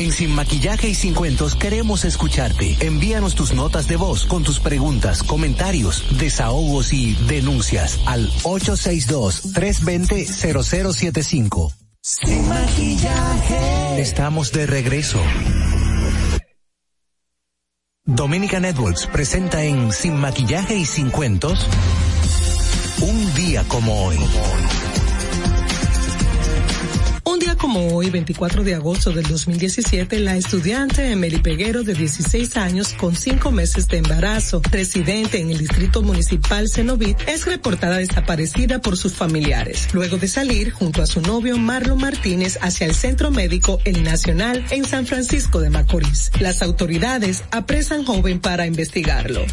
En Sin Maquillaje y Sin Cuentos queremos escucharte. Envíanos tus notas de voz con tus preguntas, comentarios, desahogos y denuncias al 862-320-0075. Sin Maquillaje. Estamos de regreso. Dominica Networks presenta en Sin Maquillaje y Sin Cuentos un día como hoy. Un día como hoy, 24 de agosto del 2017, la estudiante Emily Peguero, de 16 años, con 5 meses de embarazo, residente en el distrito municipal Cenovit, es reportada desaparecida por sus familiares, luego de salir junto a su novio Marlon Martínez hacia el Centro Médico El Nacional en San Francisco de Macorís. Las autoridades apresan joven para investigarlo.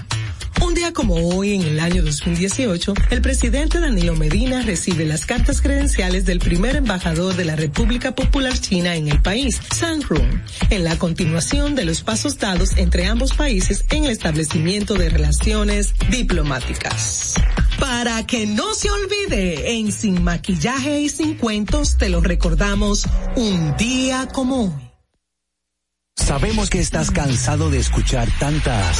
Un día como hoy, en el año 2018, el presidente Danilo Medina recibe las cartas credenciales del primer embajador de la República Popular China en el país, San Run, en la continuación de los pasos dados entre ambos países en el establecimiento de relaciones diplomáticas. Para que no se olvide, en Sin Maquillaje y Sin Cuentos te lo recordamos un día como hoy. Sabemos que estás cansado de escuchar tantas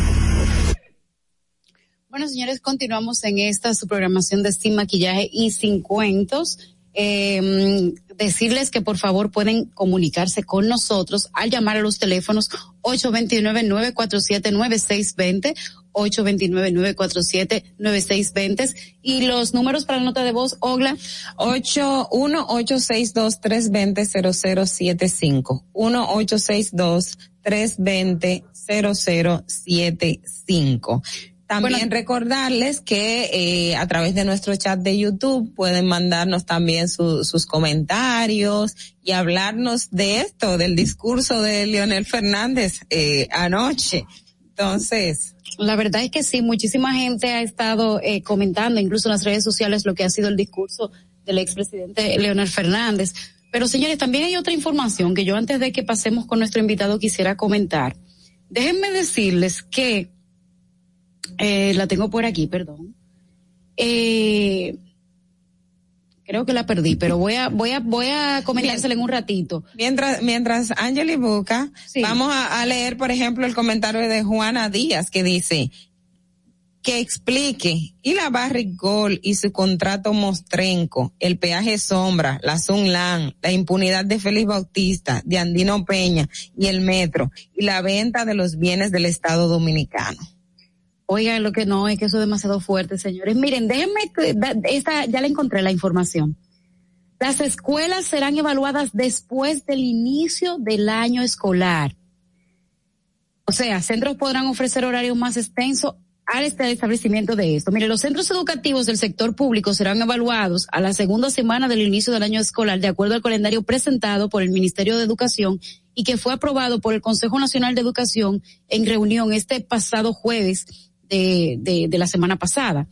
Bueno, señores, continuamos en esta su programación de Sin Maquillaje y Sin Cuentos. Eh, decirles que por favor pueden comunicarse con nosotros al llamar a los teléfonos 829-947-9620, 829-947-9620 y los números para la nota de voz, Ogla. 81-862-320-0075, 1-862-320-0075. También bueno, recordarles que eh, a través de nuestro chat de YouTube pueden mandarnos también su, sus comentarios y hablarnos de esto, del discurso de Leonel Fernández eh, anoche. Entonces. La verdad es que sí, muchísima gente ha estado eh, comentando, incluso en las redes sociales, lo que ha sido el discurso del expresidente Leonel Fernández. Pero señores, también hay otra información que yo antes de que pasemos con nuestro invitado quisiera comentar. Déjenme decirles que eh, la tengo por aquí, perdón. Eh, creo que la perdí, pero voy a, voy a, voy a comentársela en un ratito. Mientras, mientras Angeli busca, sí. vamos a, a, leer, por ejemplo, el comentario de Juana Díaz que dice que explique y la Barrigol y su contrato Mostrenco, el peaje Sombra, la Sunlan, la impunidad de Félix Bautista, de Andino Peña y el metro y la venta de los bienes del Estado Dominicano. Oiga, lo que no, es que eso es demasiado fuerte, señores. Miren, déjenme, esta, ya le encontré la información. Las escuelas serán evaluadas después del inicio del año escolar. O sea, centros podrán ofrecer horarios más extensos al establecimiento de esto. Mire, los centros educativos del sector público serán evaluados a la segunda semana del inicio del año escolar de acuerdo al calendario presentado por el Ministerio de Educación y que fue aprobado por el Consejo Nacional de Educación en reunión este pasado jueves de, de, de, la semana pasada.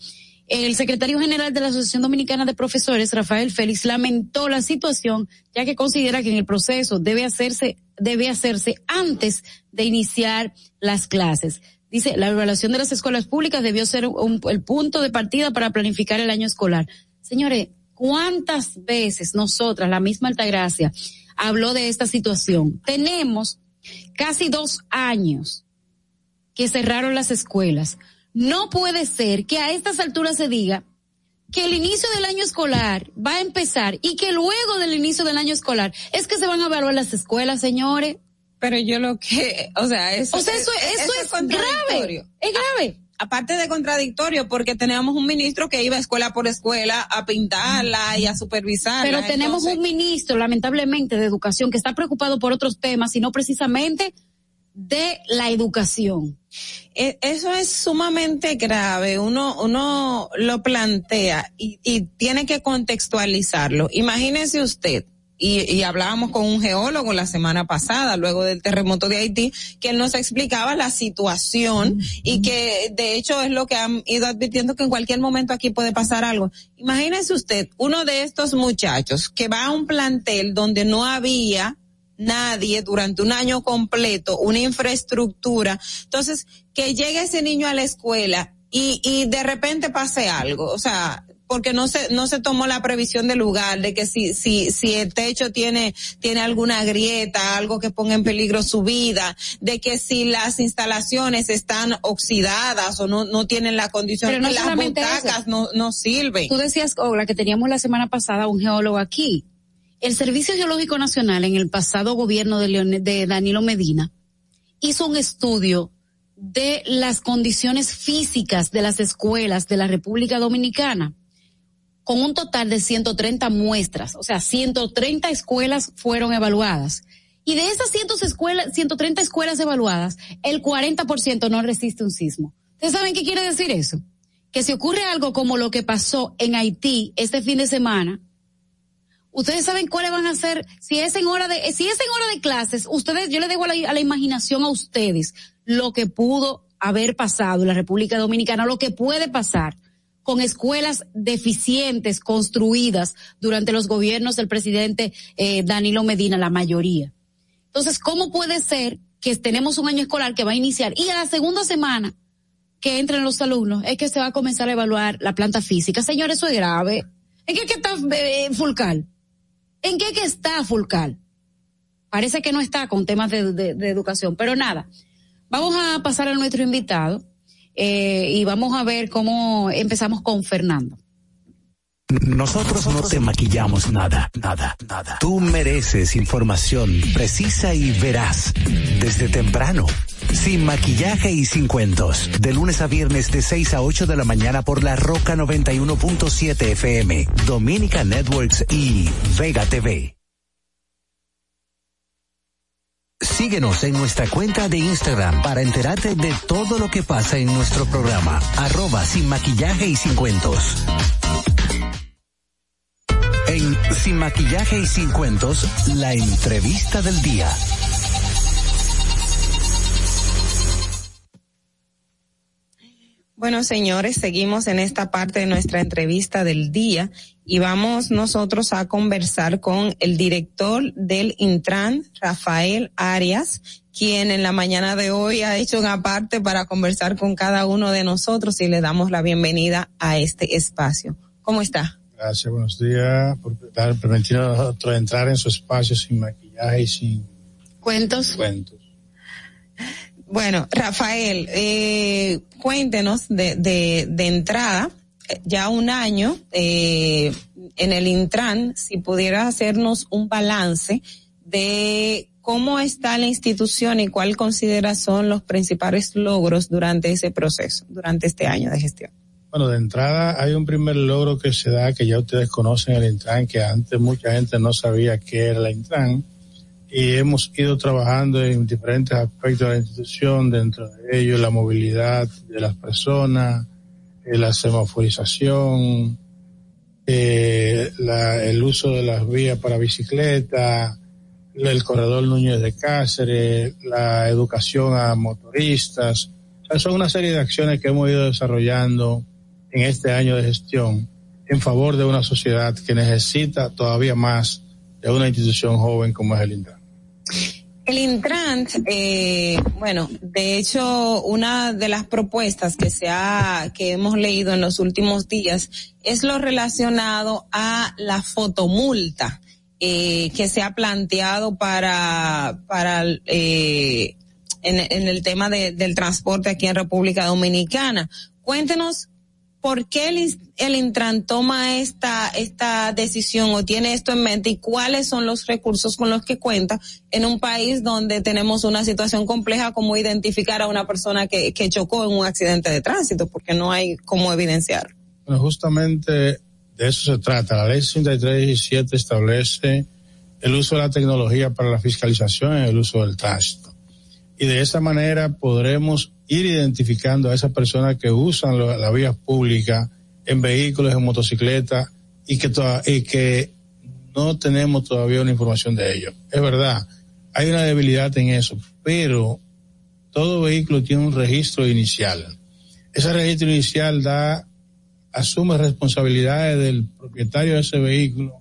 El secretario general de la Asociación Dominicana de Profesores, Rafael Félix, lamentó la situación, ya que considera que en el proceso debe hacerse, debe hacerse antes de iniciar las clases. Dice, la evaluación de las escuelas públicas debió ser el punto de partida para planificar el año escolar. Señores, ¿cuántas veces nosotras, la misma Altagracia, habló de esta situación? Tenemos casi dos años que cerraron las escuelas. No puede ser que a estas alturas se diga que el inicio del año escolar va a empezar y que luego del inicio del año escolar es que se van a evaluar las escuelas, señores. Pero yo lo que, o sea, eso, o sea, eso, eso, es, grave. Es grave. aparte de contradictorio, porque tenemos un ministro que iba escuela por escuela a pintarla y a supervisarla. Pero tenemos un ministro, lamentablemente, de educación que está preocupado por otros temas y no precisamente de la educación. E, eso es sumamente grave. Uno, uno lo plantea y, y tiene que contextualizarlo. Imagínese usted, y, y, hablábamos con un geólogo la semana pasada, luego del terremoto de Haití, que nos explicaba la situación y que de hecho es lo que han ido advirtiendo que en cualquier momento aquí puede pasar algo. Imagínese usted, uno de estos muchachos que va a un plantel donde no había nadie durante un año completo, una infraestructura. Entonces, que llegue ese niño a la escuela y, y de repente pase algo. O sea, porque no se no se tomó la previsión del lugar de que si si si el techo tiene tiene alguna grieta algo que ponga en peligro su vida de que si las instalaciones están oxidadas o no no tienen la condición Pero no las butacas no no sirven tú decías Ola que teníamos la semana pasada un geólogo aquí el Servicio Geológico Nacional en el pasado gobierno de, de Danilo Medina hizo un estudio de las condiciones físicas de las escuelas de la República Dominicana con un total de 130 muestras, o sea, 130 escuelas fueron evaluadas. Y de esas 100 escuelas, 130 escuelas evaluadas, el 40% no resiste un sismo. ¿Ustedes saben qué quiere decir eso? Que si ocurre algo como lo que pasó en Haití este fin de semana, ustedes saben cuáles van a ser, si es en hora de, si es en hora de clases, ustedes, yo le dejo a la, imaginación a ustedes lo que pudo haber pasado en la República Dominicana, lo que puede pasar con escuelas deficientes construidas durante los gobiernos del presidente eh, Danilo Medina, la mayoría. Entonces, ¿cómo puede ser que tenemos un año escolar que va a iniciar y a la segunda semana que entren los alumnos es que se va a comenzar a evaluar la planta física? Señores, eso es grave. ¿En qué que está eh, Fulcal? ¿En qué que está Fulcal? Parece que no está con temas de, educación, pero nada. Vamos a pasar a nuestro invitado eh, y vamos a ver cómo empezamos con Fernando. Nosotros no te maquillamos nada, nada, nada. Tú mereces información precisa y veraz desde temprano. Sin maquillaje y sin cuentos. De lunes a viernes de 6 a 8 de la mañana por la Roca 91.7 FM, Dominica Networks y Vega TV. Síguenos en nuestra cuenta de Instagram para enterarte de todo lo que pasa en nuestro programa. Arroba sin maquillaje y sin cuentos. Sin maquillaje y sin cuentos, la entrevista del día. Bueno, señores, seguimos en esta parte de nuestra entrevista del día y vamos nosotros a conversar con el director del Intran, Rafael Arias, quien en la mañana de hoy ha hecho una parte para conversar con cada uno de nosotros y le damos la bienvenida a este espacio. ¿Cómo está? Gracias, buenos días por permitirnos a nosotros entrar en su espacio sin maquillaje y sin cuentos. Cuentos. Bueno, Rafael, eh, cuéntenos de, de, de entrada, ya un año eh, en el Intran, si pudiera hacernos un balance de cómo está la institución y cuál considera son los principales logros durante ese proceso, durante este año de gestión. Bueno, de entrada hay un primer logro que se da, que ya ustedes conocen el Intran, que antes mucha gente no sabía qué era el Intran, y hemos ido trabajando en diferentes aspectos de la institución, dentro de ellos la movilidad de las personas, eh, la semaforización, eh, la, el uso de las vías para bicicleta, el corredor Núñez de Cáceres, la educación a motoristas. Son una serie de acciones que hemos ido desarrollando en este año de gestión en favor de una sociedad que necesita todavía más de una institución joven como es el INDRA. El Intran, eh, bueno, de hecho, una de las propuestas que se ha, que hemos leído en los últimos días es lo relacionado a la fotomulta eh, que se ha planteado para, para eh, en, el tema de, del transporte aquí en República Dominicana. Cuéntenos por qué el, el, Intran toma esta, esta decisión o tiene esto en mente y cuáles son los recursos con los que cuenta en un país donde tenemos una situación compleja como identificar a una persona que, que chocó en un accidente de tránsito, porque no hay cómo evidenciar. Bueno, justamente de eso se trata. La ley 6317 establece el uso de la tecnología para la fiscalización y el uso del tránsito. Y de esa manera podremos ir identificando a esas personas que usan la, vía pública en vehículos, en motocicletas y que, y que no tenemos todavía una información de ellos. Es verdad, hay una debilidad en eso, pero todo vehículo tiene un registro inicial. Ese registro inicial da asume responsabilidades del propietario de ese vehículo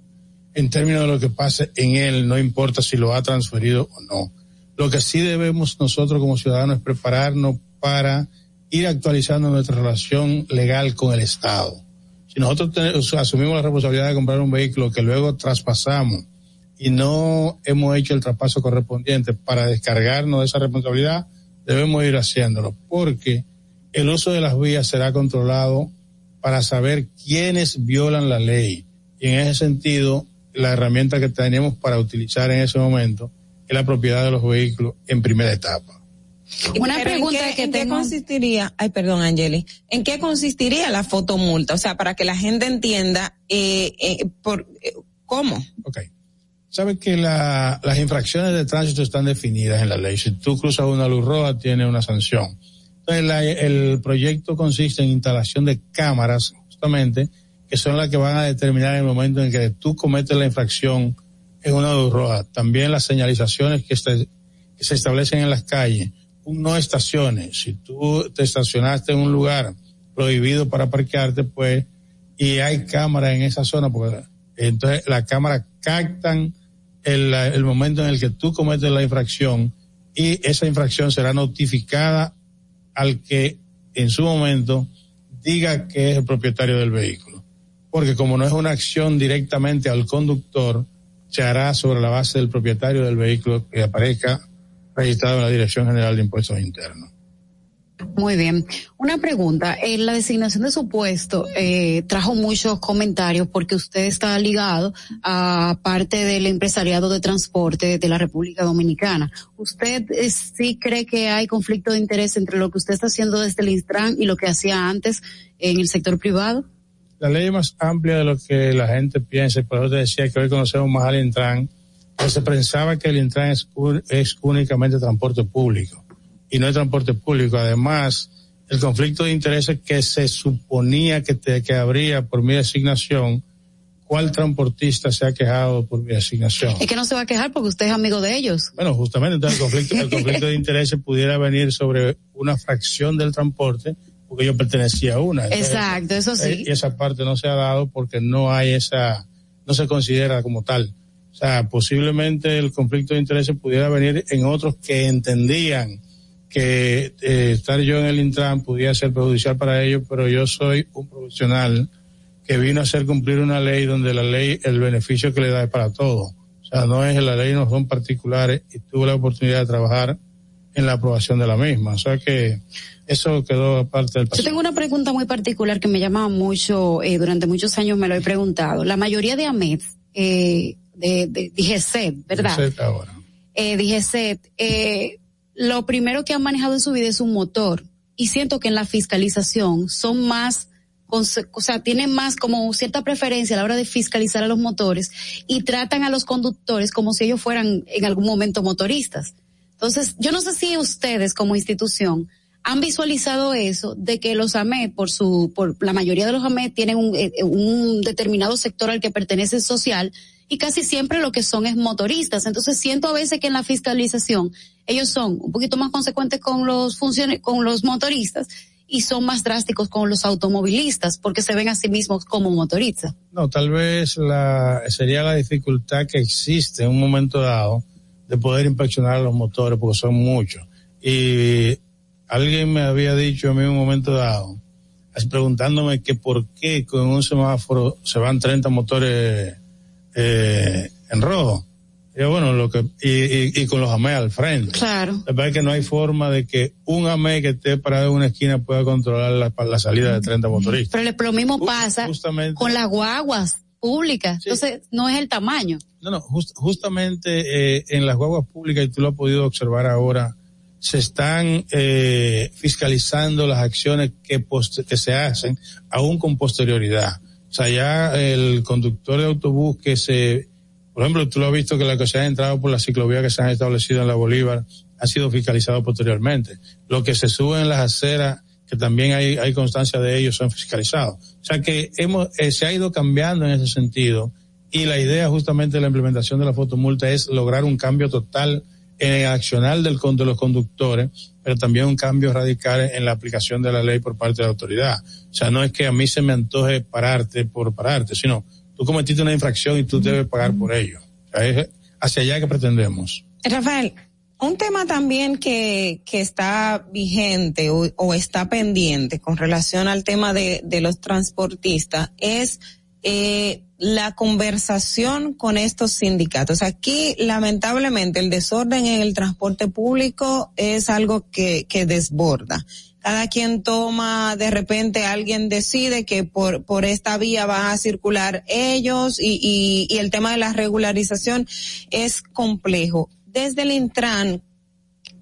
en términos de lo que pase en él, no importa si lo ha transferido o no. Lo que sí debemos nosotros como ciudadanos es prepararnos para ir actualizando nuestra relación legal con el Estado. Si nosotros asumimos la responsabilidad de comprar un vehículo que luego traspasamos y no hemos hecho el traspaso correspondiente para descargarnos de esa responsabilidad, debemos ir haciéndolo, porque el uso de las vías será controlado para saber quiénes violan la ley. Y en ese sentido, la herramienta que tenemos para utilizar en ese momento es la propiedad de los vehículos en primera etapa. Una pregunta ¿en qué, que ¿en tengo... qué consistiría, ay perdón Angeli, ¿en qué consistiría la fotomulta? O sea, para que la gente entienda eh, eh, por eh, cómo. Ok. Sabes que la, las infracciones de tránsito están definidas en la ley. Si tú cruzas una luz roja, tiene una sanción. Entonces, la, el proyecto consiste en instalación de cámaras, justamente, que son las que van a determinar el momento en que tú cometes la infracción en una luz roja. También las señalizaciones que, este, que se establecen en las calles no estaciones. Si tú te estacionaste en un lugar prohibido para parquearte, pues, y hay cámaras en esa zona, pues, entonces las cámaras captan el, el momento en el que tú cometes la infracción y esa infracción será notificada al que en su momento diga que es el propietario del vehículo. Porque como no es una acción directamente al conductor, se hará sobre la base del propietario del vehículo que aparezca registrado en la Dirección General de Impuestos Internos. Muy bien. Una pregunta. En la designación de su puesto eh, trajo muchos comentarios porque usted está ligado a parte del empresariado de transporte de la República Dominicana. ¿Usted eh, sí cree que hay conflicto de interés entre lo que usted está haciendo desde el Intran y lo que hacía antes en el sector privado? La ley es más amplia de lo que la gente piensa. Por eso te decía que hoy conocemos más al Intran pues se pensaba que el Intran es, es únicamente transporte público y no es transporte público. Además, el conflicto de intereses que se suponía que, te, que habría por mi designación, ¿cuál transportista se ha quejado por mi designación? Es que no se va a quejar porque usted es amigo de ellos. Bueno, justamente entonces el conflicto, el conflicto de intereses pudiera venir sobre una fracción del transporte porque yo pertenecía a una. Exacto, eso sí. Y esa parte no se ha dado porque no hay esa, no se considera como tal. O sea, posiblemente el conflicto de intereses pudiera venir en otros que entendían que eh, estar yo en el Intran pudiera ser perjudicial para ellos, pero yo soy un profesional que vino a hacer cumplir una ley donde la ley, el beneficio que le da es para todos. O sea, no es la ley, no son particulares y tuve la oportunidad de trabajar en la aprobación de la misma. O sea que eso quedó parte del pasado. Yo tengo una pregunta muy particular que me llama mucho, eh, durante muchos años me lo he preguntado. La mayoría de AMEDs, eh, de, de DGCET, ¿verdad? DGCET ahora. Eh, DGCET, eh, lo primero que han manejado en su vida es un motor y siento que en la fiscalización son más, o sea, tienen más como cierta preferencia a la hora de fiscalizar a los motores y tratan a los conductores como si ellos fueran en algún momento motoristas. Entonces, yo no sé si ustedes como institución han visualizado eso de que los AMED, por su, por la mayoría de los AMED tienen un, eh, un determinado sector al que pertenece social y casi siempre lo que son es motoristas. Entonces siento a veces que en la fiscalización ellos son un poquito más consecuentes con los funciones, con los motoristas y son más drásticos con los automovilistas porque se ven a sí mismos como motoristas. No, tal vez la, sería la dificultad que existe en un momento dado de poder inspeccionar los motores porque son muchos. Y alguien me había dicho a mí en un momento dado, preguntándome que por qué con un semáforo se van 30 motores eh, en rojo. Y bueno, lo que, y, y, con los AME al frente. Claro. La verdad es que no hay forma de que un AME que esté parado en una esquina pueda controlar la, la salida de 30 motoristas. Pero lo mismo pasa con las guaguas públicas. Entonces, no es el tamaño. No, no, justamente eh, en las guaguas públicas, y tú lo has podido observar ahora, se están eh, fiscalizando las acciones que, que se hacen, aún con posterioridad. O sea, ya el conductor de autobús que se por ejemplo, tú lo has visto que la que se ha entrado por la ciclovía que se han establecido en la Bolívar ha sido fiscalizado posteriormente. Lo que se sube en las aceras, que también hay, hay constancia de ellos, son fiscalizados. O sea que hemos, eh, se ha ido cambiando en ese sentido y la idea justamente de la implementación de la fotomulta es lograr un cambio total en el accional del, de los conductores, pero también un cambio radical en la aplicación de la ley por parte de la autoridad. O sea, no es que a mí se me antoje pararte por pararte, sino tú cometiste una infracción y tú debes pagar por ello. hacia allá que pretendemos. Rafael, un tema también que, que está vigente o, está pendiente con relación al tema de, de los transportistas es eh, la conversación con estos sindicatos. Aquí, lamentablemente, el desorden en el transporte público es algo que, que desborda cada quien toma, de repente alguien decide que por, por esta vía van a circular ellos y, y, y el tema de la regularización es complejo. Desde el Intran,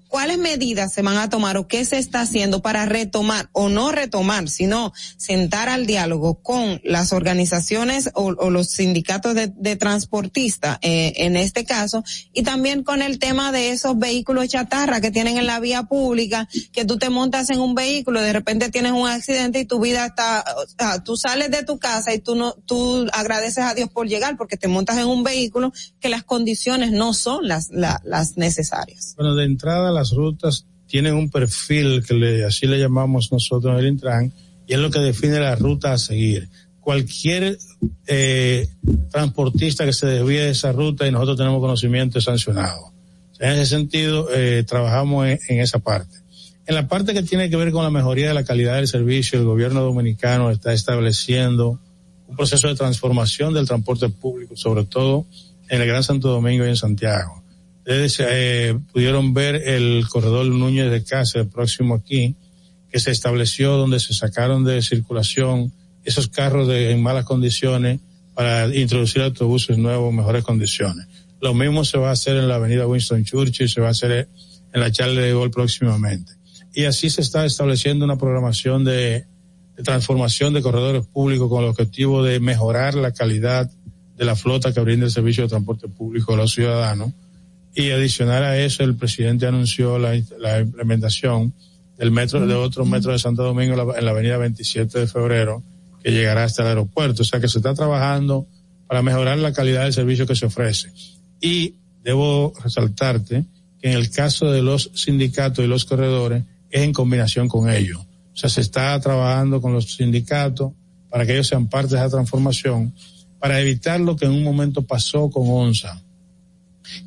¿Cuáles medidas se van a tomar o qué se está haciendo para retomar o no retomar, sino sentar al diálogo con las organizaciones o, los sindicatos de, transportistas eh, en este caso y también con el tema de esos vehículos chatarra que tienen en la vía pública, que tú te montas en un vehículo, de repente tienes un accidente y tu vida está, tú sales de tu casa y tú no, tú agradeces a Dios por llegar porque te montas en un vehículo que las condiciones no son las, las necesarias. Bueno, de entrada las rutas tienen un perfil que le, así le llamamos nosotros en el Intran, y es lo que define la ruta a seguir. Cualquier eh, transportista que se desvíe de esa ruta y nosotros tenemos conocimiento es sancionado. En ese sentido, eh, trabajamos en, esa parte. En la parte que tiene que ver con la mejoría de la calidad del servicio, el gobierno dominicano está estableciendo un proceso de transformación del transporte público, sobre todo en el Gran Santo Domingo y en Santiago ustedes eh, pudieron ver el corredor Núñez de Casa, próximo aquí, que se estableció donde se sacaron de circulación esos carros de, en malas condiciones para introducir autobuses nuevos mejores condiciones. Lo mismo se va a hacer en la avenida Winston Churchill, se va a hacer en la Charle de Gol próximamente. Y así se está estableciendo una programación de, de transformación de corredores públicos con el objetivo de mejorar la calidad de la flota que brinda el servicio de transporte público a los ciudadanos y adicional a eso, el presidente anunció la, implementación del metro, de otro metro de Santo Domingo en la, avenida 27 de febrero, que llegará hasta el aeropuerto. O sea que se está trabajando para mejorar la calidad del servicio que se ofrece. Y debo resaltarte que en el caso de los sindicatos y los corredores es en combinación con ellos. O sea, se está trabajando con los sindicatos para que ellos sean parte de esa transformación, para evitar lo que en un momento pasó con ONSA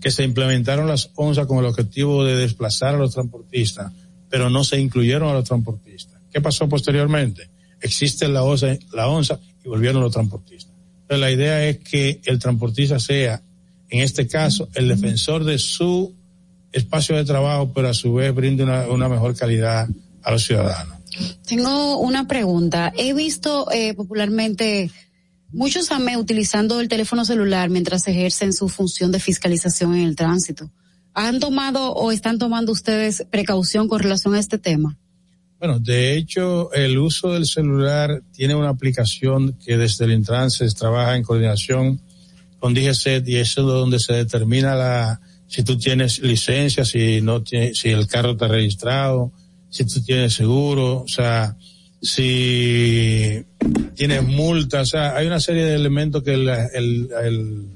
que se implementaron las ONSA con el objetivo de desplazar a los transportistas, pero no se incluyeron a los transportistas. ¿Qué pasó posteriormente? Existe la ONSA, la ONSA y volvieron los transportistas. Pero la idea es que el transportista sea, en este caso, el defensor de su espacio de trabajo, pero a su vez brinde una, una mejor calidad a los ciudadanos. Tengo una pregunta. He visto eh, popularmente Muchos AME utilizando el teléfono celular mientras ejercen su función de fiscalización en el tránsito. ¿Han tomado o están tomando ustedes precaución con relación a este tema? Bueno, de hecho, el uso del celular tiene una aplicación que desde el Intranses trabaja en coordinación con DGCET y eso es donde se determina la, si tú tienes licencia, si no tiene, si el carro está registrado, si tú tienes seguro, o sea, si tienes multas, o sea, hay una serie de elementos que el, el, el,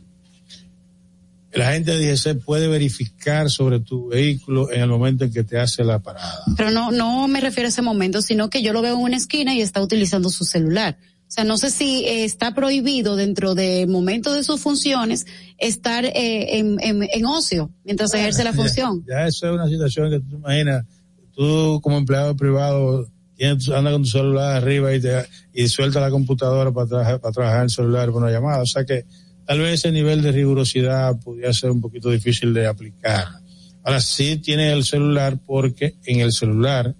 agente de DGC puede verificar sobre tu vehículo en el momento en que te hace la parada. Pero no, no me refiero a ese momento, sino que yo lo veo en una esquina y está utilizando su celular. O sea, no sé si eh, está prohibido dentro del momento de sus funciones estar eh, en, en, ocio mientras ejerce la función. Ya, eso es una situación que tú imaginas, tú como empleado privado anda con tu celular arriba y, te, y suelta la computadora para, trabajar para trabajar el celular por una llamada. O sea que tal vez ese nivel de rigurosidad pudiera ser un poquito difícil de aplicar. Ahora sí tiene el celular porque en el celular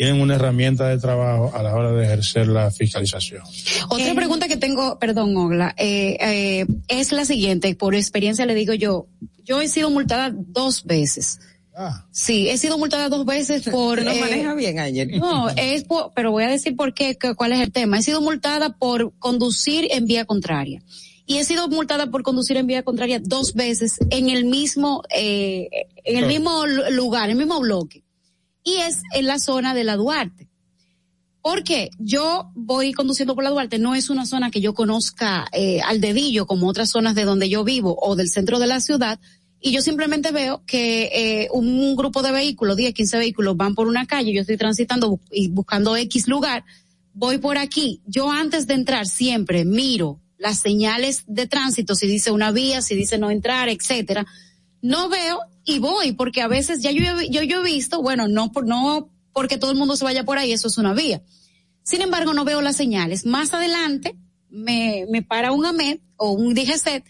tienen una herramienta de trabajo a la hora de ejercer la fiscalización. Otra pregunta que tengo, perdón, Ogla, eh, eh, es la siguiente. Por experiencia le digo yo, yo he sido multada dos veces. Ah. Sí, he sido multada dos veces por. No maneja bien ayer. No, es por, pero voy a decir por qué, cuál es el tema. He sido multada por conducir en vía contraria. Y he sido multada por conducir en vía contraria dos veces en el mismo, en el mismo lugar, en el mismo bloque y es en la zona de la Duarte. Porque yo voy conduciendo por la Duarte, no es una zona que yo conozca eh, al dedillo como otras zonas de donde yo vivo o del centro de la ciudad, y yo simplemente veo que eh, un grupo de vehículos, 10, 15 vehículos van por una calle, yo estoy transitando y buscando X lugar, voy por aquí, yo antes de entrar siempre miro las señales de tránsito, si dice una vía, si dice no entrar, etcétera, no veo y voy, porque a veces ya yo, yo, yo he visto, bueno, no, por, no porque todo el mundo se vaya por ahí, eso es una vía. Sin embargo, no veo las señales. Más adelante me, me para un AMED o un DGCET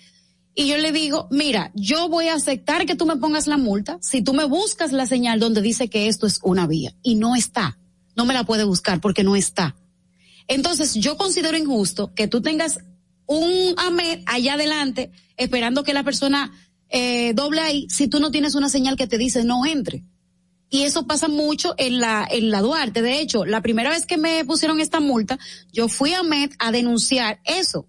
y yo le digo, mira, yo voy a aceptar que tú me pongas la multa si tú me buscas la señal donde dice que esto es una vía y no está. No me la puede buscar porque no está. Entonces, yo considero injusto que tú tengas un AMED allá adelante esperando que la persona eh, doble ahí si tú no tienes una señal que te dice no entre. Y eso pasa mucho en la, en la Duarte. De hecho, la primera vez que me pusieron esta multa, yo fui a MED a denunciar eso.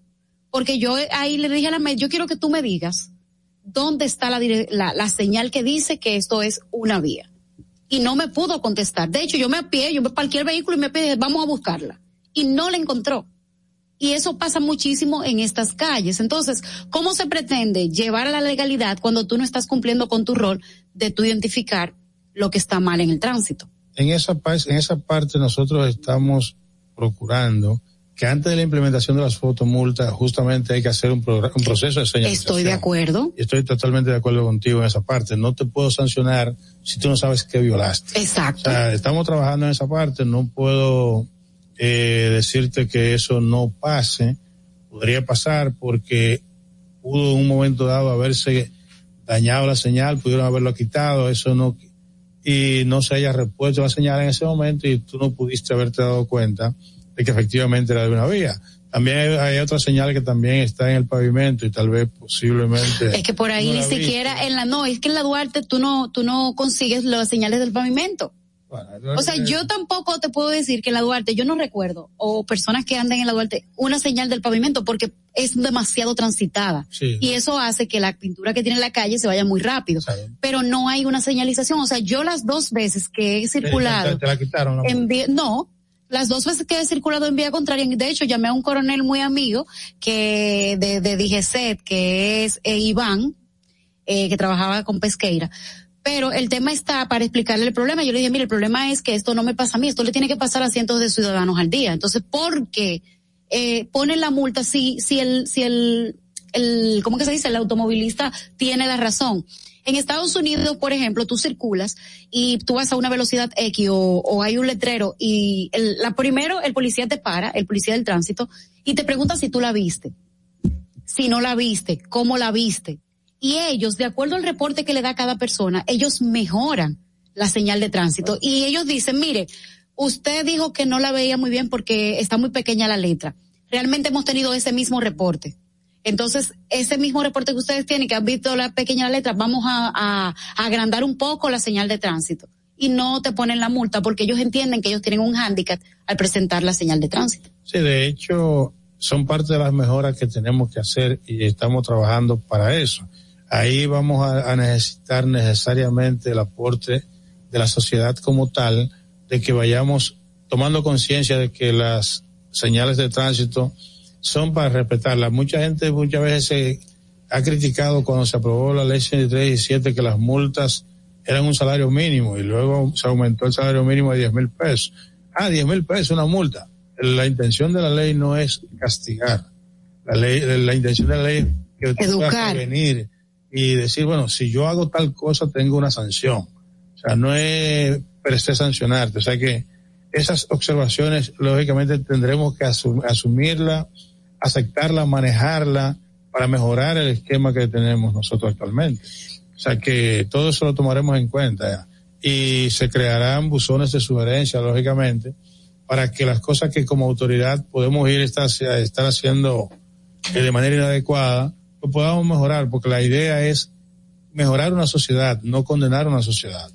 Porque yo ahí le dije a la MED, yo quiero que tú me digas dónde está la, señal que dice que esto es una vía. Y no me pudo contestar. De hecho, yo me apié, yo me parqué el vehículo y me pedí, vamos a buscarla. Y no la encontró. Y eso pasa muchísimo en estas calles. Entonces, ¿cómo se pretende llevar a la legalidad cuando tú no estás cumpliendo con tu rol de tú identificar lo que está mal en el tránsito? En esa, en esa parte nosotros estamos procurando que antes de la implementación de las fotomultas justamente hay que hacer un, un proceso de señalización. Estoy de acuerdo. Estoy totalmente de acuerdo contigo en esa parte. No te puedo sancionar si tú no sabes qué violaste. Exacto. O sea, estamos trabajando en esa parte. No puedo eh, decirte que eso no pase, podría pasar porque pudo en un momento dado haberse dañado la señal, pudieron haberlo quitado, eso no, y no se haya repuesto la señal en ese momento y tú no pudiste haberte dado cuenta de que efectivamente era de una vía. También hay, otra señal que también está en el pavimento y tal vez posiblemente. Es que por ahí ni siquiera en la, no, es que en la Duarte tú no, tú no consigues las señales del pavimento o sea, yo tampoco te puedo decir que en la Duarte, yo no recuerdo, o personas que anden en la Duarte, una señal del pavimento porque es demasiado transitada. Y eso hace que la pintura que tiene la calle se vaya muy rápido. Pero no hay una señalización. O sea, yo las dos veces que he circulado. ¿Te, la quitaron? En no, las dos veces que he circulado en vía contraria, de hecho llamé a un coronel muy amigo que de, de DGCET, que es eh, Iván, eh, que trabajaba con Pesqueira pero el tema está para explicarle el problema. Yo le dije, mire, el problema es que esto no me pasa a mí, esto le tiene que pasar a cientos de ciudadanos al día. Entonces, ¿por qué eh, ponen la multa si, si el, si el, el, ¿cómo que se dice? El automovilista tiene la razón. En Estados Unidos, por ejemplo, tú circulas y tú vas a una velocidad X o, hay un letrero y el, la primero el policía te para, el policía del tránsito, y te pregunta si tú la viste. Si no la viste, cómo la viste y ellos, de acuerdo al reporte que le da cada persona, ellos mejoran la señal de tránsito y ellos dicen, mire, usted dijo que no la veía muy bien porque está muy pequeña la letra. Realmente hemos tenido ese mismo reporte. Entonces, ese mismo reporte que ustedes tienen, que han visto la pequeña letra, vamos a, agrandar un poco la señal de tránsito. Y no te ponen la multa porque ellos entienden que ellos tienen un hándicap al presentar la señal de tránsito. Sí, de hecho, son parte de las mejoras que tenemos que hacer y estamos trabajando para eso ahí vamos a, necesitar necesariamente el aporte de la sociedad como tal, de que vayamos tomando conciencia de que las señales de tránsito son para respetarlas. Mucha gente muchas veces se ha criticado cuando se aprobó la ley 137 que las multas eran un salario mínimo y luego se aumentó el salario mínimo a 10 mil pesos. Ah, 10 mil pesos una multa. la intención de la ley no es castigar. La ley, la intención de la ley es que Educar. prevenir y decir, bueno, si yo hago tal cosa tengo una sanción. O sea, no es per se sancionarte. O sea que esas observaciones, lógicamente, tendremos que asum asumirla, aceptarla, manejarla para mejorar el esquema que tenemos nosotros actualmente. O sea que todo eso lo tomaremos en cuenta y se crearán buzones de sugerencia, lógicamente, para que las cosas que como autoridad podemos ir a estar haciendo eh, de manera inadecuada, lo podamos mejorar, porque la idea es mejorar una sociedad, no condenar una sociedad.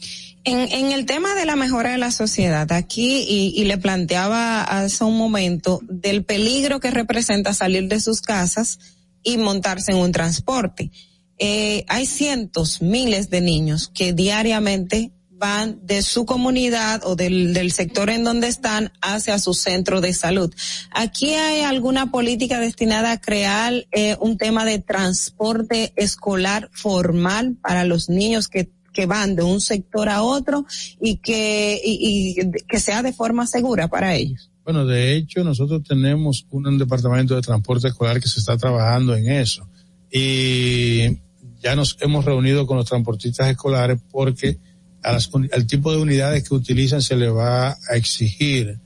En, el tema de la mejora de la sociedad, aquí, y, y, le planteaba hace un momento del peligro que representa salir de sus casas y montarse en un transporte. Eh, hay cientos, miles de niños que diariamente van de su comunidad o del, del sector en donde están hacia su centro de salud. Aquí hay alguna política destinada a crear eh, un tema de transporte escolar formal para los niños que que van de un sector a otro y que, y, que sea de forma segura para ellos. Bueno, de hecho, nosotros tenemos un, un, departamento de transporte escolar que se está trabajando en eso. Y ya nos hemos reunido con los transportistas escolares porque a las, al tipo de unidades que utilizan se le va a exigir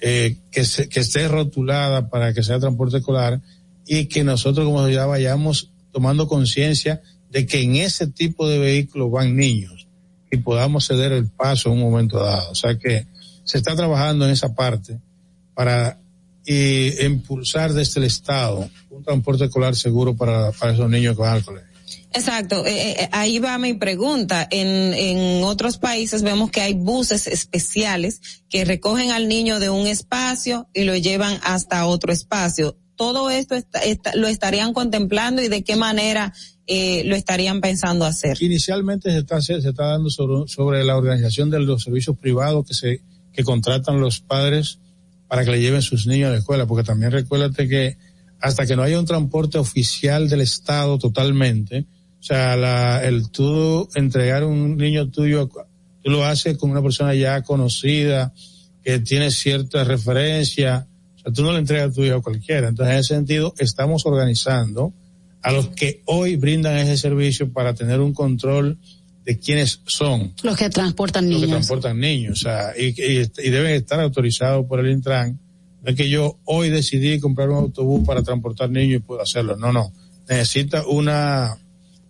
eh, que, se, que esté rotulada para que sea transporte escolar y que nosotros como ya vayamos tomando conciencia de que en ese tipo de vehículos van niños y podamos ceder el paso en un momento dado. O sea que se está trabajando en esa parte para y impulsar desde el Estado un transporte escolar seguro para, para esos niños que van al colegio. Exacto, eh, eh, ahí va mi pregunta. En, en otros países vemos que hay buses especiales que recogen al niño de un espacio y lo llevan hasta otro espacio. Todo esto está, está, lo estarían contemplando y de qué manera eh, lo estarían pensando hacer. Inicialmente se está, se está dando sobre, sobre la organización de los servicios privados que se que contratan los padres para que le lleven sus niños a la escuela, porque también recuérdate que hasta que no haya un transporte oficial del Estado totalmente, o sea, la, el tú entregar un niño tuyo, tú lo haces con una persona ya conocida, que tiene cierta referencia, o sea, tú no le entregas a tu hijo a cualquiera. Entonces, en ese sentido, estamos organizando a los que hoy brindan ese servicio para tener un control de quiénes son. Los que transportan niños. Los que transportan niños, o sea, y, y, y deben estar autorizados por el Intran. No es que yo hoy decidí comprar un autobús para transportar niños y puedo hacerlo. No, no. Necesita una,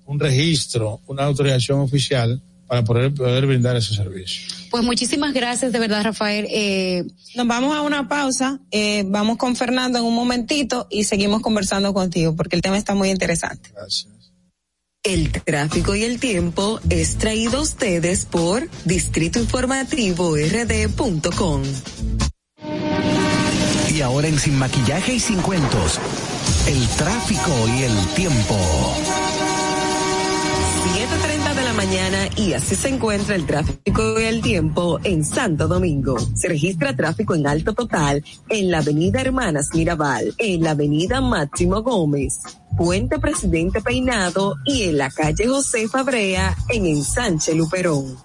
un registro, una autorización oficial para poder, poder brindar ese servicio. Pues muchísimas gracias, de verdad, Rafael. Eh, Nos vamos a una pausa, eh, vamos con Fernando en un momentito y seguimos conversando contigo porque el tema está muy interesante. Gracias. El tráfico y el tiempo es traído a ustedes por Distrito Informativo RD.com. Y ahora en Sin Maquillaje y Sin Cuentos, el tráfico y el tiempo. 7.30 de la mañana y así se encuentra el tráfico y el tiempo en Santo Domingo. Se registra tráfico en alto total en la avenida Hermanas Mirabal, en la avenida Máximo Gómez, Puente Presidente Peinado y en la calle José Fabrea en Ensanche Luperón.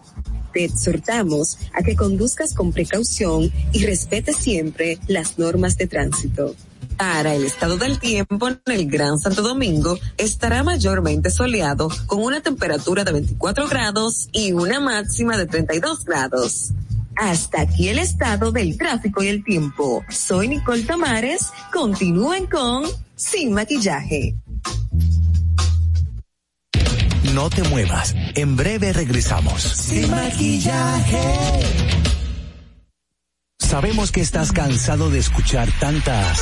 Te exhortamos a que conduzcas con precaución y respete siempre las normas de tránsito. Para el estado del tiempo en el Gran Santo Domingo estará mayormente soleado con una temperatura de 24 grados y una máxima de 32 grados. Hasta aquí el estado del tráfico y el tiempo. Soy Nicole Tamares. Continúen con Sin Maquillaje. No te muevas. En breve regresamos. Sin maquillaje. Sabemos que estás cansado de escuchar tantas.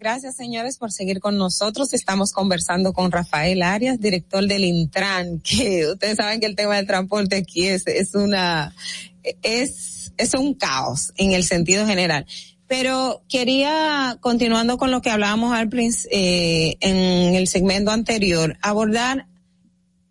Gracias, señores, por seguir con nosotros. Estamos conversando con Rafael Arias, director del Intran, que ustedes saben que el tema del transporte aquí es, es una, es, es un caos en el sentido general. Pero quería, continuando con lo que hablábamos al eh, en el segmento anterior, abordar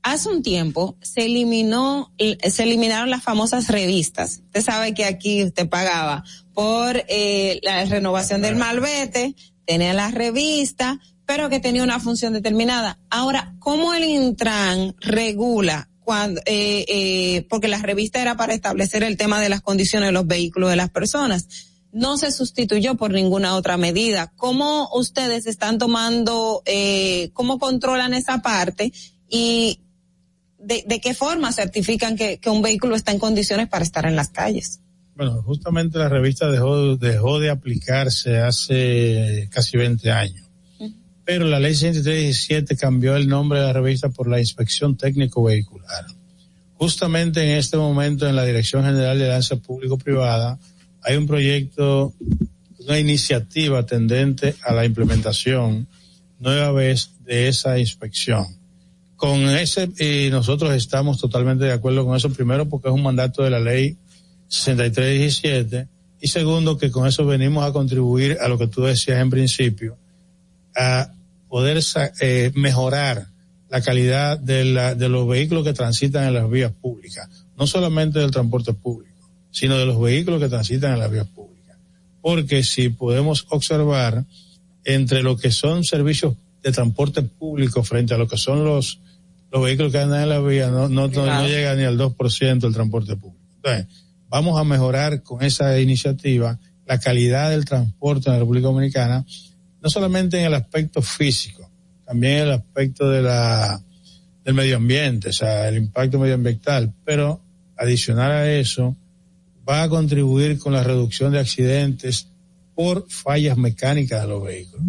hace un tiempo se eliminó, se eliminaron las famosas revistas. Usted sabe que aquí usted pagaba por eh, la renovación del malvete, tenía la revista, pero que tenía una función determinada. Ahora, ¿cómo el Intran regula cuando, eh, eh, porque la revista era para establecer el tema de las condiciones de los vehículos de las personas? No se sustituyó por ninguna otra medida. ¿Cómo ustedes están tomando, eh, cómo controlan esa parte y de, qué forma certifican que, un vehículo está en condiciones para estar en las calles? Bueno, justamente la revista dejó, dejó de aplicarse hace casi 20 años. Pero la ley 137 cambió el nombre de la revista por la inspección técnico vehicular. Justamente en este momento en la Dirección General de Lanza Público-Privada hay un proyecto, una iniciativa tendente a la implementación nueva vez de esa inspección con ese, y nosotros estamos totalmente de acuerdo con eso, primero porque es un mandato de la ley 6317 y segundo que con eso venimos a contribuir a lo que tú decías en principio, a poder eh, mejorar la calidad de, la, de los vehículos que transitan en las vías públicas, no solamente del transporte público, sino de los vehículos que transitan en las vías públicas. Porque si podemos observar entre lo que son servicios de transporte público frente a lo que son los los vehículos que andan en la vía no, no, no, llegan ni al 2% del transporte público. Entonces, vamos a mejorar con esa iniciativa la calidad del transporte en la República Dominicana, no solamente en el aspecto físico, también en el aspecto de la, del medio ambiente, o sea, el impacto medioambiental, pero adicional a eso, va a contribuir con la reducción de accidentes por fallas mecánicas de los vehículos.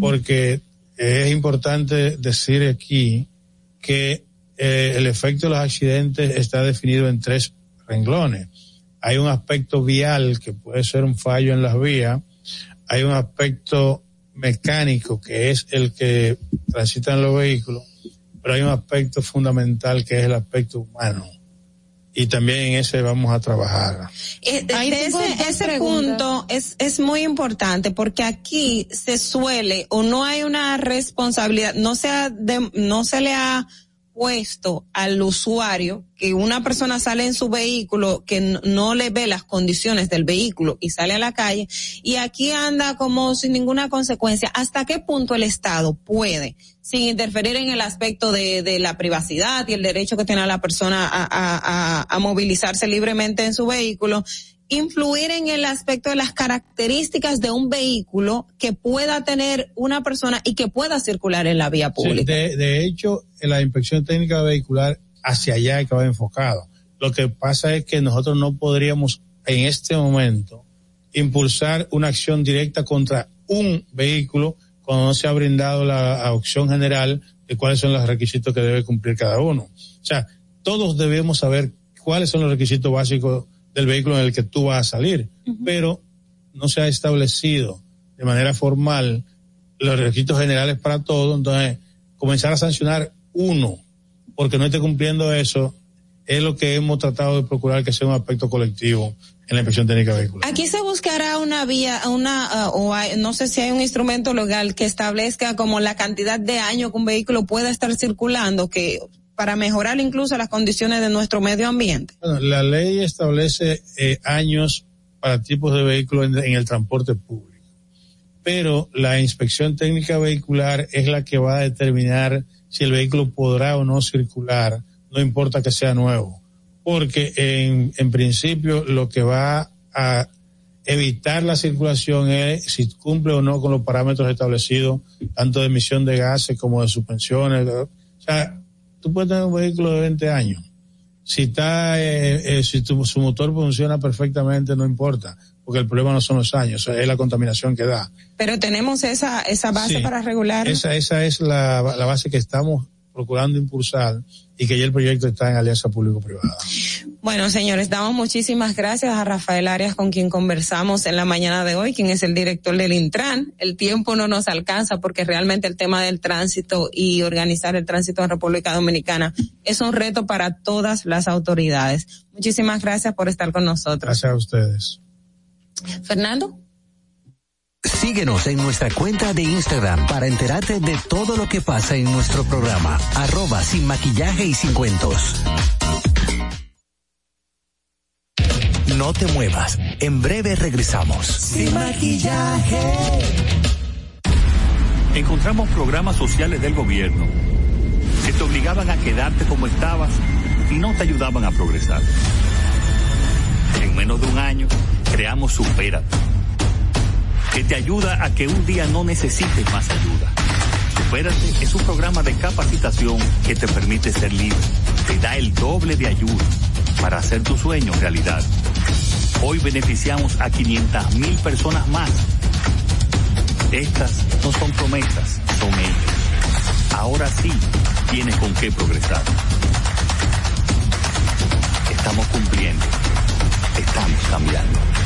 Porque es importante decir aquí que eh, el efecto de los accidentes está definido en tres renglones. Hay un aspecto vial que puede ser un fallo en las vías, hay un aspecto mecánico que es el que transitan los vehículos, pero hay un aspecto fundamental que es el aspecto humano. Y también en ese vamos a trabajar. Eh, ese, ese punto es, es muy importante porque aquí se suele o no hay una responsabilidad, no se, no se le ha puesto al usuario que una persona sale en su vehículo que no, le ve las condiciones del vehículo y sale a la calle y aquí anda como sin ninguna consecuencia. ¿Hasta qué punto el Estado puede, sin interferir en el aspecto de, de la privacidad y el derecho que tiene la persona a, a, a movilizarse libremente en su vehículo, influir en el aspecto de las características de un vehículo que pueda tener una persona y que pueda circular en la vía pública. de, hecho, en la inspección técnica vehicular hacia allá que va enfocado. Lo que pasa es que nosotros no podríamos en este momento impulsar una acción directa contra un vehículo cuando no se ha brindado la opción general de cuáles son los requisitos que debe cumplir cada uno. O sea, todos debemos saber cuáles son los requisitos básicos del vehículo en el que tú vas a salir, pero no se ha establecido de manera formal los requisitos generales para todo, entonces comenzar a sancionar uno porque no esté cumpliendo eso es lo que hemos tratado de procurar que sea un aspecto colectivo en la inspección técnica vehicular. Aquí se buscará una vía, una, uh, o no sé si hay un instrumento legal que establezca como la cantidad de años que un vehículo pueda estar circulando, que para mejorar incluso las condiciones de nuestro medio ambiente? Bueno, la ley establece eh, años para tipos de vehículos en, el transporte público, pero la inspección técnica vehicular es la que va a determinar si el vehículo podrá o no circular, no importa que sea nuevo, porque en, en principio lo que va a evitar la circulación es si cumple o no con los parámetros establecidos, tanto de emisión de gases como de suspensiones. O sea, tú puedes tener un vehículo de 20 años. Si está, eh, eh, si su motor funciona perfectamente, no importa, porque el problema no son los años, es la contaminación que da. Pero tenemos esa, esa base para regular. Esa, esa es la, la base que estamos procurando impulsar y que ya el proyecto está en alianza público-privada. Bueno, señores, damos muchísimas gracias a Rafael Arias con quien conversamos en la mañana de hoy, quien es el director del Intran. El tiempo no nos alcanza porque realmente el tema del tránsito y organizar el tránsito en República Dominicana es un reto para todas las autoridades. Muchísimas gracias por estar con nosotros. Gracias a ustedes. Fernando. Síguenos en nuestra cuenta de Instagram para enterarte de todo lo que pasa en nuestro programa. Arroba sin maquillaje y sin cuentos. No te muevas. En breve regresamos. Sin maquillaje. Encontramos programas sociales del gobierno que te obligaban a quedarte como estabas y no te ayudaban a progresar. En menos de un año creamos Supérate, que te ayuda a que un día no necesites más ayuda. Supérate es un programa de capacitación que te permite ser libre, te da el doble de ayuda para hacer tu sueño realidad. Hoy beneficiamos a 500 mil personas más. Estas no son promesas, son hechos. Ahora sí tienes con qué progresar. Estamos cumpliendo. Estamos cambiando.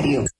Diario.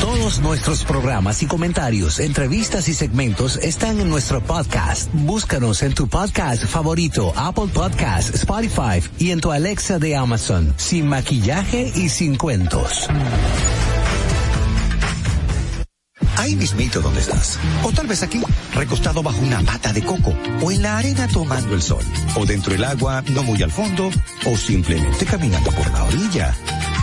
Todos nuestros programas y comentarios, entrevistas y segmentos están en nuestro podcast. Búscanos en tu podcast favorito, Apple Podcast, Spotify y en tu Alexa de Amazon, sin maquillaje y sin cuentos. Ahí mismito donde estás. O tal vez aquí, recostado bajo una pata de coco. O en la arena tomando el sol. O dentro del agua, no muy al fondo. O simplemente caminando por la orilla.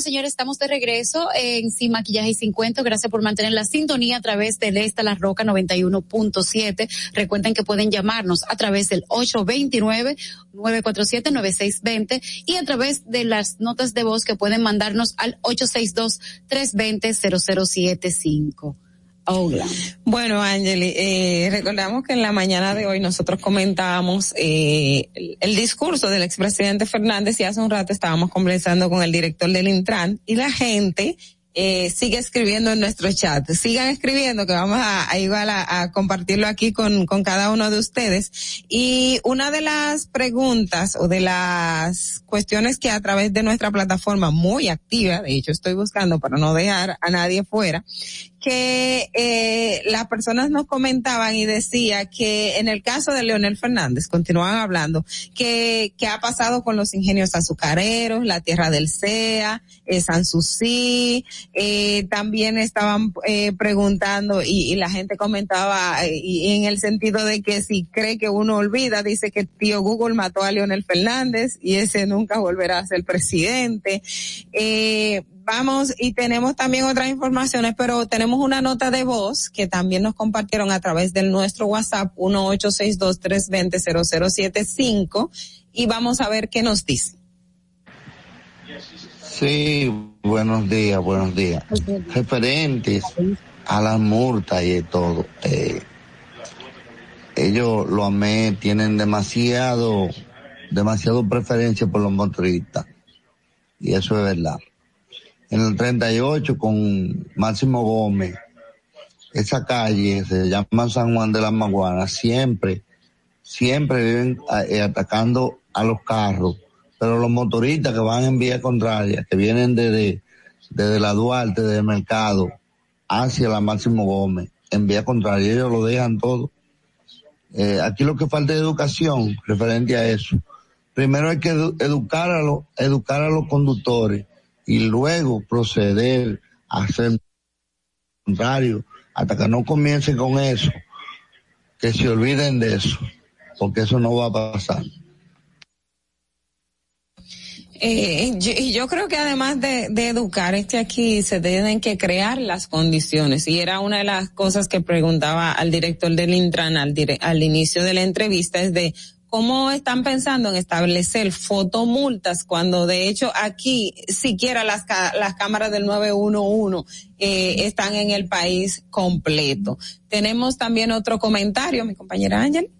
Señores, estamos de regreso en Sin Maquillaje y Sin Cuento. Gracias por mantener la sintonía a través de esta La Roca 91.7. Recuerden que pueden llamarnos a través del 829-947-9620 y a través de las notas de voz que pueden mandarnos al 862-320-0075. Bueno, Angeli, eh, recordamos que en la mañana de hoy nosotros comentábamos eh, el, el, discurso del expresidente Fernández y hace un rato estábamos conversando con el director del Intran y la gente eh, sigue escribiendo en nuestro chat. Sigan escribiendo que vamos a, a igual a, a, compartirlo aquí con, con cada uno de ustedes. Y una de las preguntas o de las cuestiones que a través de nuestra plataforma muy activa, de hecho estoy buscando para no dejar a nadie fuera, que eh, las personas nos comentaban y decía que en el caso de Leonel Fernández, continúan hablando, que, que ha pasado con los ingenios azucareros, la tierra del CEA, eh, Sanssouci, eh, también estaban eh, preguntando y, y, la gente comentaba eh, y, en el sentido de que si cree que uno olvida, dice que tío Google mató a Leonel Fernández y ese nunca volverá a ser presidente. Eh, vamos y tenemos también otras informaciones, pero tenemos una nota de voz que también nos compartieron a través de nuestro WhatsApp 1862-320-0075 y vamos a ver qué nos dice. Sí, buenos días, buenos días. Referentes a las multas y todo, eh, ellos, lo amé, tienen demasiado, demasiado preferencia por los motoristas. Y eso es verdad en el 38 con Máximo Gómez, esa calle se llama San Juan de las Maguanas, siempre, siempre viven eh, atacando a los carros, pero los motoristas que van en vía contraria, que vienen desde, desde la Duarte, del mercado, hacia la Máximo Gómez, en vía contraria, ellos lo dejan todo. Eh, aquí lo que falta es educación referente a eso. Primero hay que educar a, los educar a los conductores y luego proceder a hacer contrario hasta que no comiencen con eso, que se olviden de eso, porque eso no va a pasar. Eh, yo, creo que además de, educar, este aquí se tienen que crear las condiciones y era una de las cosas que preguntaba al director del Intran al, al inicio de la entrevista es de cómo están pensando en establecer fotomultas cuando de hecho aquí siquiera las, las cámaras del 911 eh, están en el país completo. Tenemos también otro comentario, mi compañera Ángel.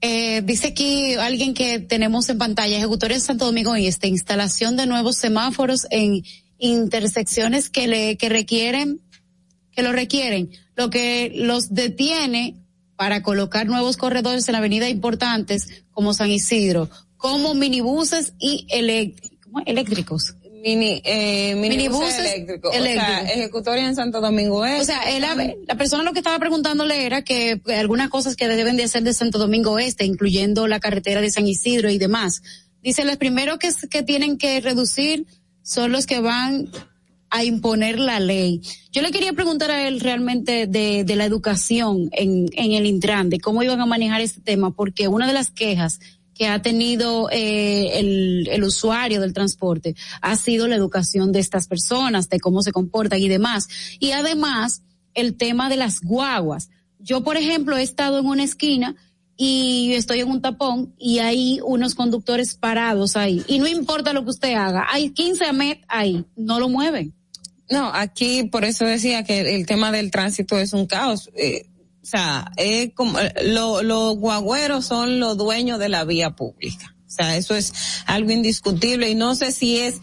Eh, dice aquí alguien que tenemos en pantalla, ejecutor en Santo Domingo y esta instalación de nuevos semáforos en intersecciones que le, que requieren, que lo requieren. Lo que los detiene para colocar nuevos corredores en la avenida importantes como San Isidro, como minibuses y eléctricos mini eh, minibuses eléctricos, eléctrico. o sea, en Santo Domingo Este. O sea, la persona lo que estaba preguntándole era que algunas cosas que deben de hacer de Santo Domingo Este, incluyendo la carretera de San Isidro y demás. Dice, los primeros que, que tienen que reducir son los que van a imponer la ley. Yo le quería preguntar a él realmente de, de la educación en, en el Intran, de cómo iban a manejar este tema, porque una de las quejas que ha tenido eh, el, el, usuario del transporte ha sido la educación de estas personas, de cómo se comportan y demás. Y además, el tema de las guaguas. Yo, por ejemplo, he estado en una esquina y estoy en un tapón y hay unos conductores parados ahí. Y no importa lo que usted haga, hay 15 met ahí, no lo mueven. No, aquí por eso decía que el tema del tránsito es un caos. Eh, o sea, es como, los lo guagüeros son los dueños de la vía pública. O sea, eso es algo indiscutible y no sé si es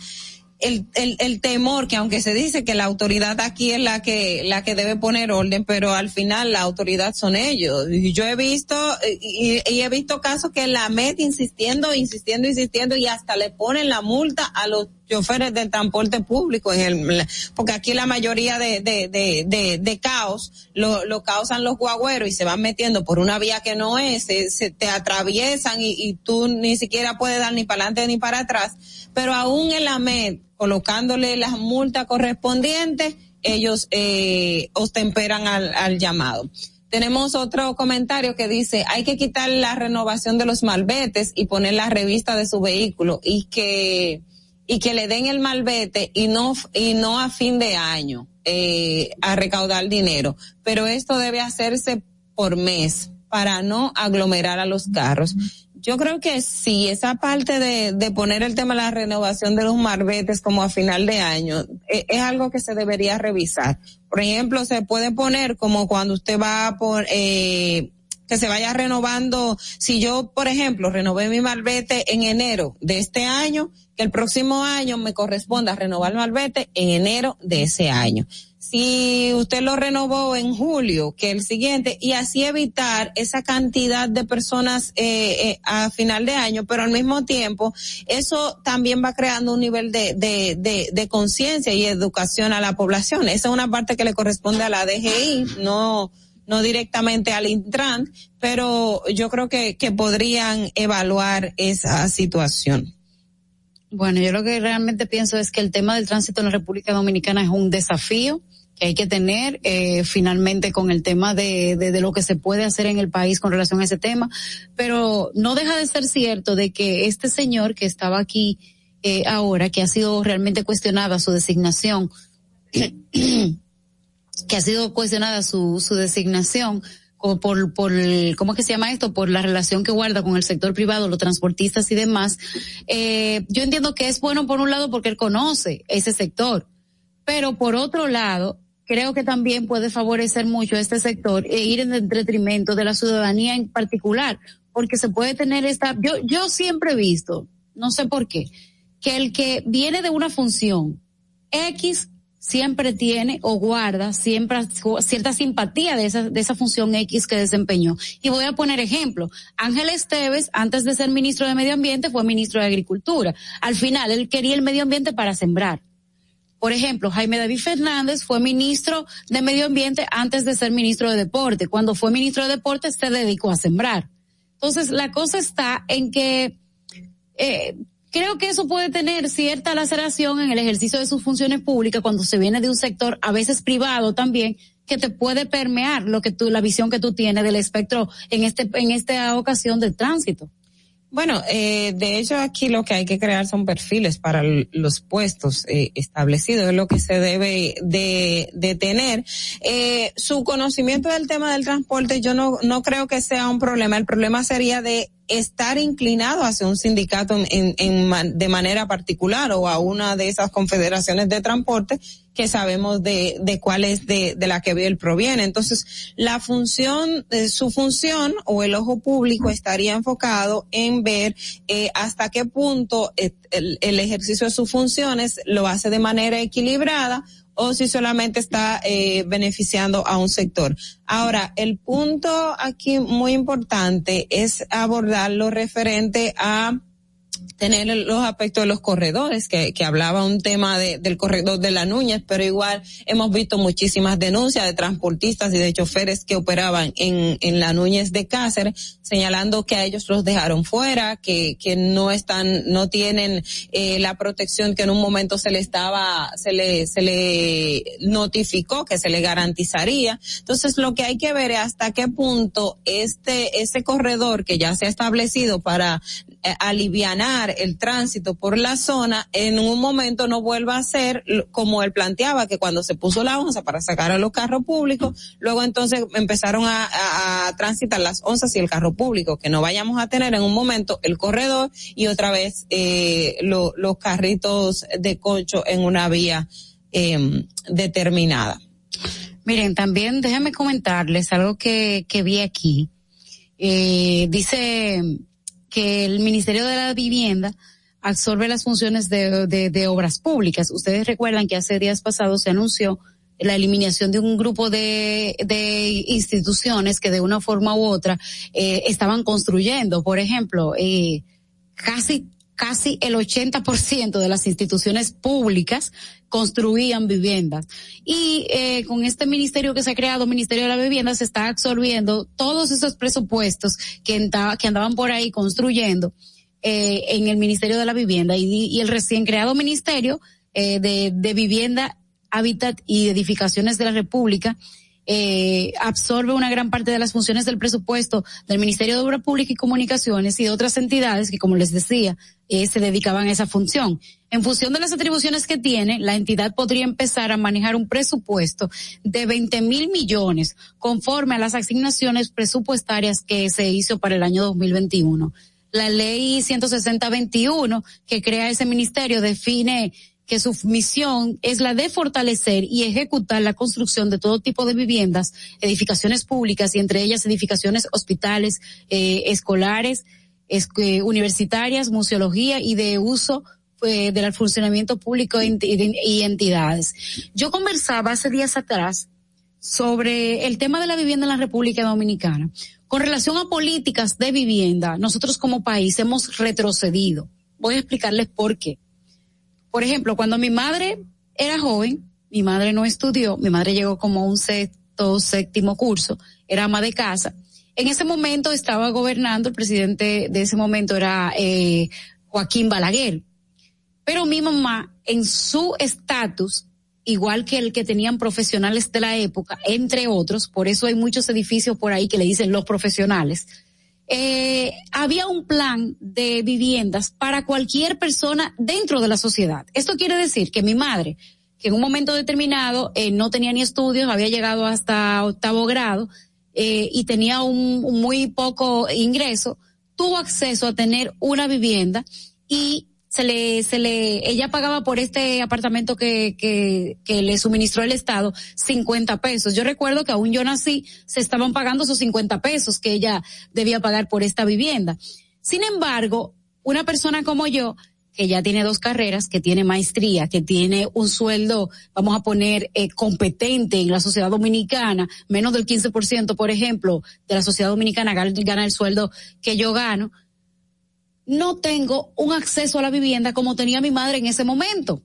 el, el, el, temor que aunque se dice que la autoridad aquí es la que la que debe poner orden pero al final la autoridad son ellos. Y yo he visto y, he visto casos que la MET insistiendo insistiendo insistiendo y hasta le ponen la multa a los choferes del transporte público en el porque aquí la mayoría de de, de, de, de caos lo, lo causan los guagüeros y se van metiendo por una vía que no es se, se te atraviesan y, y tú ni siquiera puedes dar ni para adelante ni para atrás. Pero aún en la MED, colocándole las multas correspondientes, ellos eh, ostemperan al, al llamado. Tenemos otro comentario que dice, hay que quitar la renovación de los malbetes y poner la revista de su vehículo y que, y que le den el malvete y no, y no a fin de año, eh, a recaudar dinero. Pero esto debe hacerse por mes para no aglomerar a los carros. Yo creo que sí, esa parte de, de poner el tema de la renovación de los marbetes como a final de año es, es, algo que se debería revisar. Por ejemplo, se puede poner como cuando usted va por, eh, que se vaya renovando. Si yo, por ejemplo, renové mi malvete en enero de este año, que el próximo año me corresponda renovar el malvete en enero de ese año si usted lo renovó en julio, que el siguiente, y así evitar esa cantidad de personas eh, eh, a final de año, pero al mismo tiempo eso también va creando un nivel de, de, de, de conciencia y educación a la población. Esa es una parte que le corresponde a la DGI, no no directamente al Intran, pero yo creo que, que podrían evaluar esa situación. Bueno, yo lo que realmente pienso es que el tema del tránsito en la República Dominicana es un desafío que hay que tener eh, finalmente con el tema de, de, de, lo que se puede hacer en el país con relación a ese tema, pero no deja de ser cierto de que este señor que estaba aquí eh, ahora, que ha sido realmente cuestionada su designación, que ha sido cuestionada su, su designación, o por, por, ¿cómo es que se llama esto? Por la relación que guarda con el sector privado, los transportistas y demás. Eh, yo entiendo que es bueno por un lado porque él conoce ese sector, pero por otro lado, creo que también puede favorecer mucho este sector e ir en detrimento de la ciudadanía en particular, porque se puede tener esta, yo, yo siempre he visto, no sé por qué, que el que viene de una función X siempre tiene o guarda siempre cierta simpatía de esa, de esa función X que desempeñó. Y voy a poner ejemplo. Ángel Esteves, antes de ser ministro de Medio Ambiente, fue ministro de Agricultura. Al final, él quería el medio ambiente para sembrar Por ejemplo, Jaime David Fernández fue ministro de Medio Ambiente antes de ser ministro de Deporte. Cuando fue ministro de Deporte se dedicó a sembrar. Entonces, la cosa está en que eh, creo que eso puede tener cierta laceración en el ejercicio de sus funciones públicas cuando se viene de un sector, a veces privado también, que te puede permear lo que tú, la visión que tú tienes del espectro en este, en esta ocasión del tránsito. Bueno, eh, de hecho aquí lo que hay que crear son perfiles para los puestos eh, establecidos, es lo que se debe de, de tener. Eh, su conocimiento del tema del transporte yo no, no creo que sea un problema, el problema sería de estar inclinado hacia un sindicato en, en, de manera particular o a una de esas confederaciones de transporte que sabemos de, de cuál es de, de la que él proviene. Entonces, la función, eh, su función o el ojo público estaría enfocado en ver eh, hasta qué punto eh, el, el ejercicio de sus funciones lo hace de manera equilibrada o si solamente está eh, beneficiando a un sector. Ahora, el punto aquí muy importante es abordar lo referente a tener los aspectos de los corredores, que, que hablaba un tema de, del corredor de la Núñez, pero igual hemos visto muchísimas denuncias de transportistas y de choferes que operaban en, en la Núñez de Cáceres, señalando que a ellos los dejaron fuera, que, que no están, no tienen eh, la protección que en un momento se le estaba, se le, se le notificó que se le garantizaría. Entonces lo que hay que ver es hasta qué punto este, ese corredor que ya se ha establecido para eh, alivianar el tránsito por la zona, en un momento no vuelva a ser como él planteaba, que cuando se puso la onza para sacar a los carros públicos, luego entonces empezaron a, transitar las onzas y el carro público, que no vayamos a tener en un momento el corredor y otra vez eh, los carritos de concho en una vía em, determinada. Miren, también déjenme comentarles algo que, que vi aquí. Eh, dice que el Ministerio de la Vivienda absorbe las funciones de, de, obras públicas. Ustedes recuerdan que hace días pasados se anunció la eliminación de un grupo de, de instituciones que de una forma u otra eh, estaban construyendo. Por ejemplo, eh, casi casi el 80% de las instituciones públicas construían viviendas. Y eh, con este ministerio que se ha creado, Ministerio de la Vivienda, se está absorbiendo todos esos presupuestos que, andaban por ahí construyendo eh, en el Ministerio de la Vivienda y, el recién creado Ministerio eh, de, de Vivienda, Hábitat y Edificaciones de la República eh, absorbe una gran parte de las funciones del presupuesto del Ministerio de Obra Pública y Comunicaciones y de otras entidades que, como les decía, eh, se dedicaban a esa función. En función de las atribuciones que tiene, la entidad podría empezar a manejar un presupuesto de 20 mil millones conforme a las asignaciones presupuestarias que se hizo para el año 2021. La ley 160-21 que crea ese ministerio define que su misión es la de fortalecer y ejecutar la construcción de todo tipo de viviendas, edificaciones públicas y entre ellas edificaciones hospitales, eh, escolares, eh, universitarias, museología y de uso eh, del funcionamiento público y entidades. Yo conversaba hace días atrás sobre el tema de la vivienda en la República Dominicana. Con relación a políticas de vivienda, nosotros como país hemos retrocedido. Voy a explicarles por qué. Por ejemplo, cuando mi madre era joven, mi madre no estudió, mi madre llegó como un sexto, séptimo curso, era ama de casa. En ese momento estaba gobernando, el presidente de ese momento era eh, Joaquín Balaguer. Pero mi mamá, en su estatus, igual que el que tenían profesionales de la época, entre otros, por eso hay muchos edificios por ahí que le dicen los profesionales, eh, había un plan de viviendas para cualquier persona dentro de la sociedad. Esto quiere decir que mi madre, que en un momento determinado eh, no tenía ni estudios, había llegado hasta octavo grado eh, y tenía un, un muy poco ingreso, tuvo acceso a tener una vivienda y se le, se le, ella pagaba por este apartamento que, que, que le suministró el Estado 50 pesos. Yo recuerdo que aún yo nací, se estaban pagando esos 50 pesos que ella debía pagar por esta vivienda. Sin embargo, una persona como yo, que ya tiene dos carreras, que tiene maestría, que tiene un sueldo, vamos a poner, eh, competente en la sociedad dominicana, menos del 15%, por ejemplo, de la sociedad dominicana gana el sueldo que yo gano, no tengo un acceso a la vivienda como tenía mi madre en ese momento.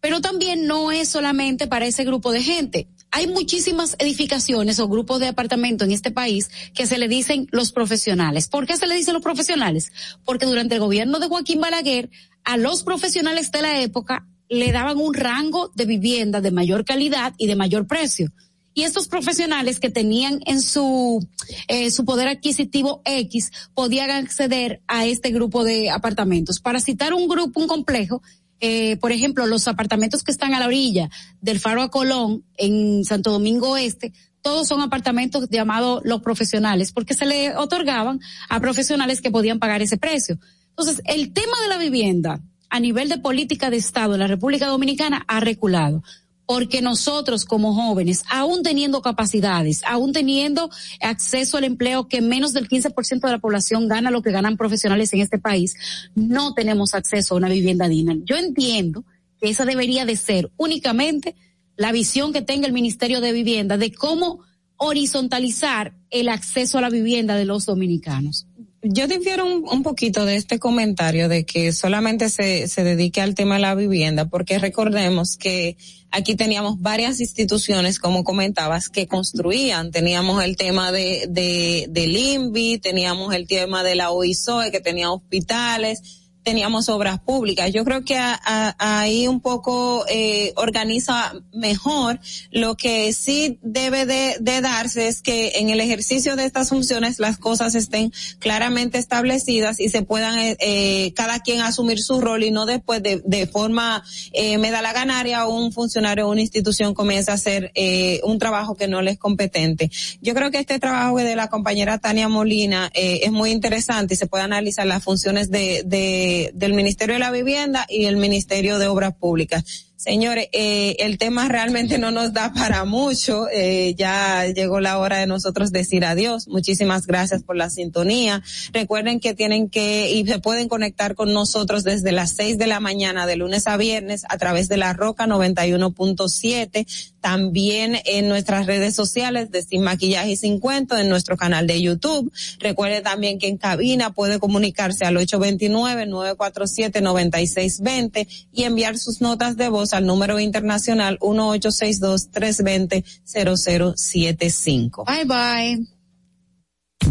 Pero también no es solamente para ese grupo de gente. Hay muchísimas edificaciones o grupos de apartamentos en este país que se le dicen los profesionales. ¿Por qué se le dicen los profesionales? Porque durante el gobierno de Joaquín Balaguer, a los profesionales de la época le daban un rango de vivienda de mayor calidad y de mayor precio y estos profesionales que tenían en su eh, su poder adquisitivo X podían acceder a este grupo de apartamentos. Para citar un grupo, un complejo, eh, por ejemplo, los apartamentos que están a la orilla del Faro a Colón en Santo Domingo Oeste, todos son apartamentos llamados los profesionales, porque se le otorgaban a profesionales que podían pagar ese precio. Entonces, el tema de la vivienda a nivel de política de Estado en la República Dominicana ha reculado porque nosotros como jóvenes, aún teniendo capacidades, aún teniendo acceso al empleo que menos del 15% de la población gana lo que ganan profesionales en este país, no tenemos acceso a una vivienda digna. Yo entiendo que esa debería de ser únicamente la visión que tenga el Ministerio de Vivienda de cómo horizontalizar el acceso a la vivienda de los dominicanos yo difiero un, un, poquito de este comentario de que solamente se, se dedique al tema de la vivienda, porque recordemos que aquí teníamos varias instituciones, como comentabas, que construían. Teníamos el tema de, de, del INVI, teníamos el tema de la OISOE, que tenía hospitales, teníamos obras públicas. Yo creo que ahí un poco eh, organiza mejor. Lo que sí debe de, darse es que en el ejercicio de estas funciones las cosas estén claramente establecidas y se puedan eh, eh, cada quien asumir su rol y no después de, de forma eh, me da la ganaria o un funcionario o una institución comienza a hacer eh, un trabajo que no le es competente. Yo creo que este trabajo de la compañera Tania Molina eh, es muy interesante y se puede analizar las funciones de, de del Ministerio de la Vivienda y el Ministerio de Obras Públicas. Señores, eh, el tema realmente no nos da para mucho. Eh, ya llegó la hora de nosotros decir adiós. Muchísimas gracias por la sintonía. Recuerden que tienen que y se pueden conectar con nosotros desde las seis de la mañana de lunes a viernes a través de la Roca 91.7. También en nuestras redes sociales de Sin Maquillaje y Sin Cuento, en nuestro canal de YouTube. Recuerde también que en cabina puede comunicarse al 829-947-9620 y enviar sus notas de voz al número internacional 1862-320-0075. Bye bye.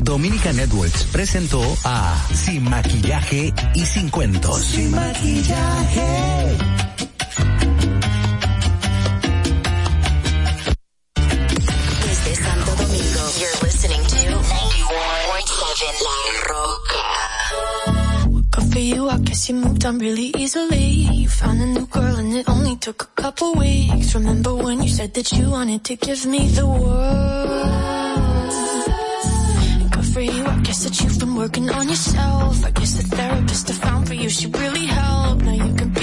Dominica Networks presentó a Sin Maquillaje y Sin Cuentos. Sin Maquillaje. Desde Santo Domingo, you're listening to 91.7 La for you, I guess you moved on really easily. You found a new girl and it only took a couple weeks. Remember when you said that you wanted to give me the world? Good for you, I guess that you've been working on yourself. I guess the therapist I found for you, she really helped. Now you can be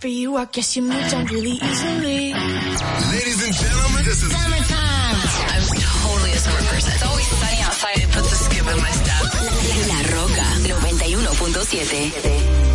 For you, I guess you moved on really easily. Ladies and gentlemen, this is summertime. I'm totally a summer person. It's always sunny outside. It puts a skip in my step. La Roca 91.7.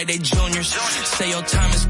like they juniors. Say your time is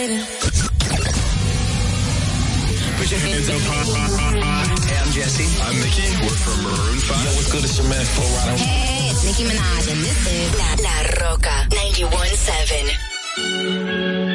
Hey, I'm Jesse. I'm Nikki. We're from Maroon 5. Yo, what's good? It's your man, Flo Hey, it's Nicki Minaj, and this is La, La Roca 91.7.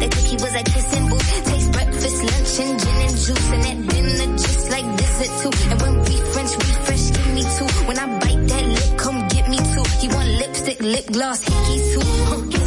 That cookie was a kissing booth. Taste breakfast, lunch, and gin and juice. And that dinner just like dessert too. And when we French refresh, give me two. When I bite that lip, come get me two. He want lipstick, lip gloss, hickey too.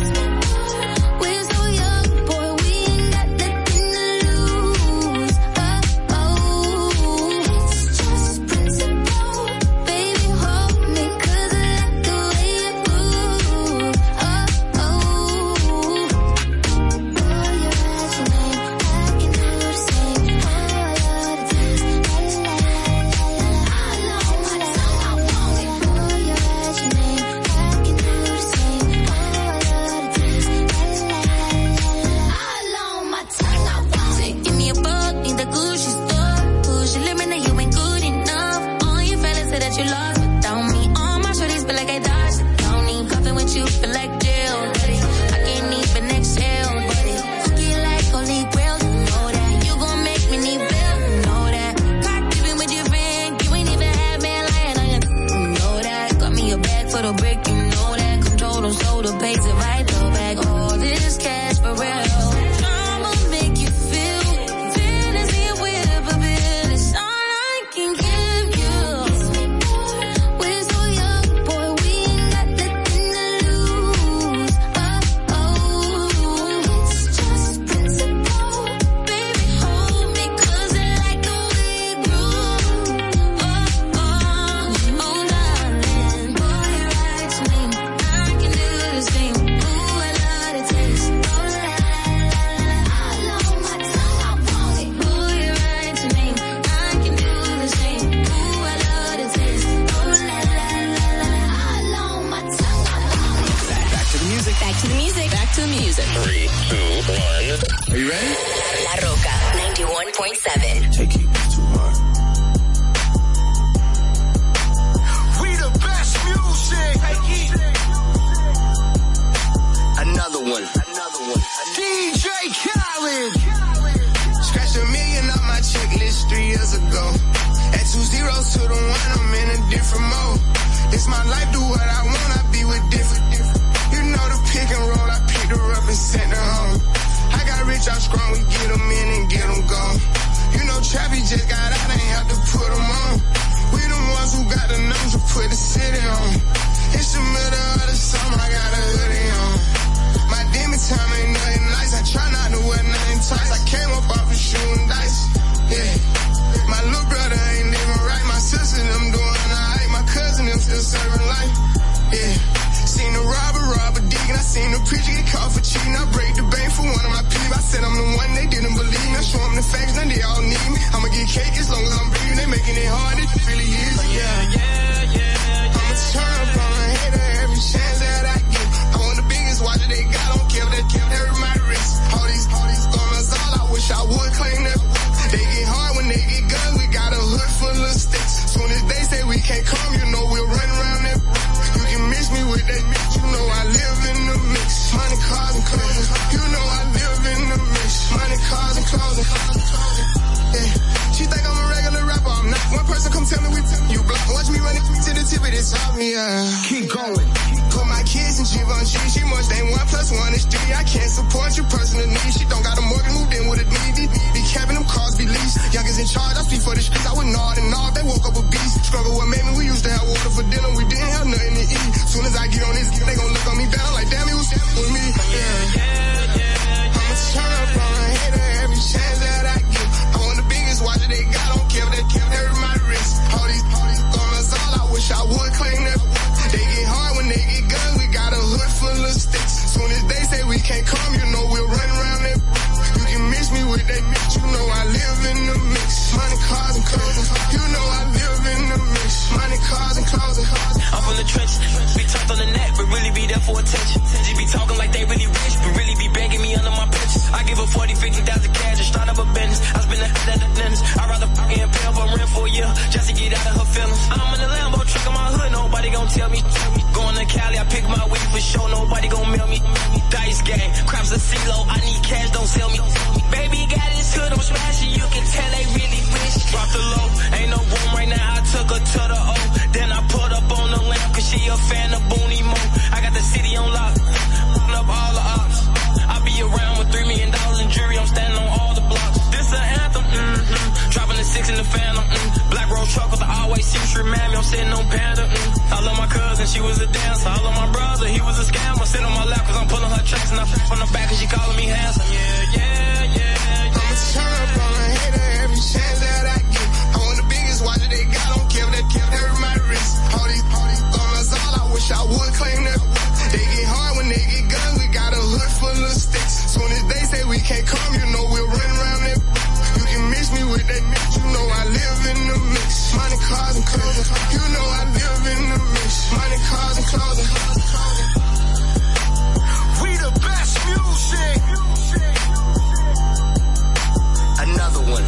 another one.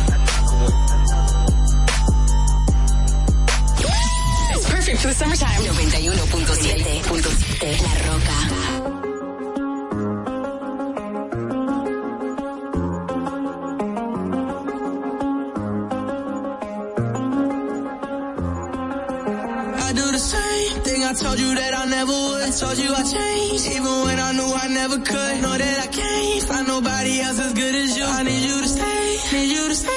It's perfect for the summertime. 91.7. La Roca. I told you that I never would. Told you I changed, even when I knew I never could. Know that I can't find nobody else as good as you. I need you Need you to stay.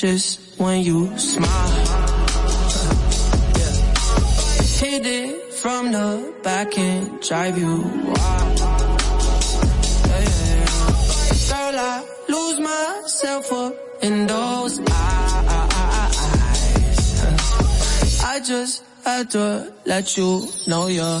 just when you smile. Hit it from the back and drive you wild. Girl, I lose myself up in those eyes. I just had to let you know you're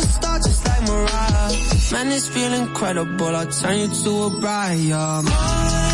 Man, it's feeling incredible. I'll turn you to a bride, yeah.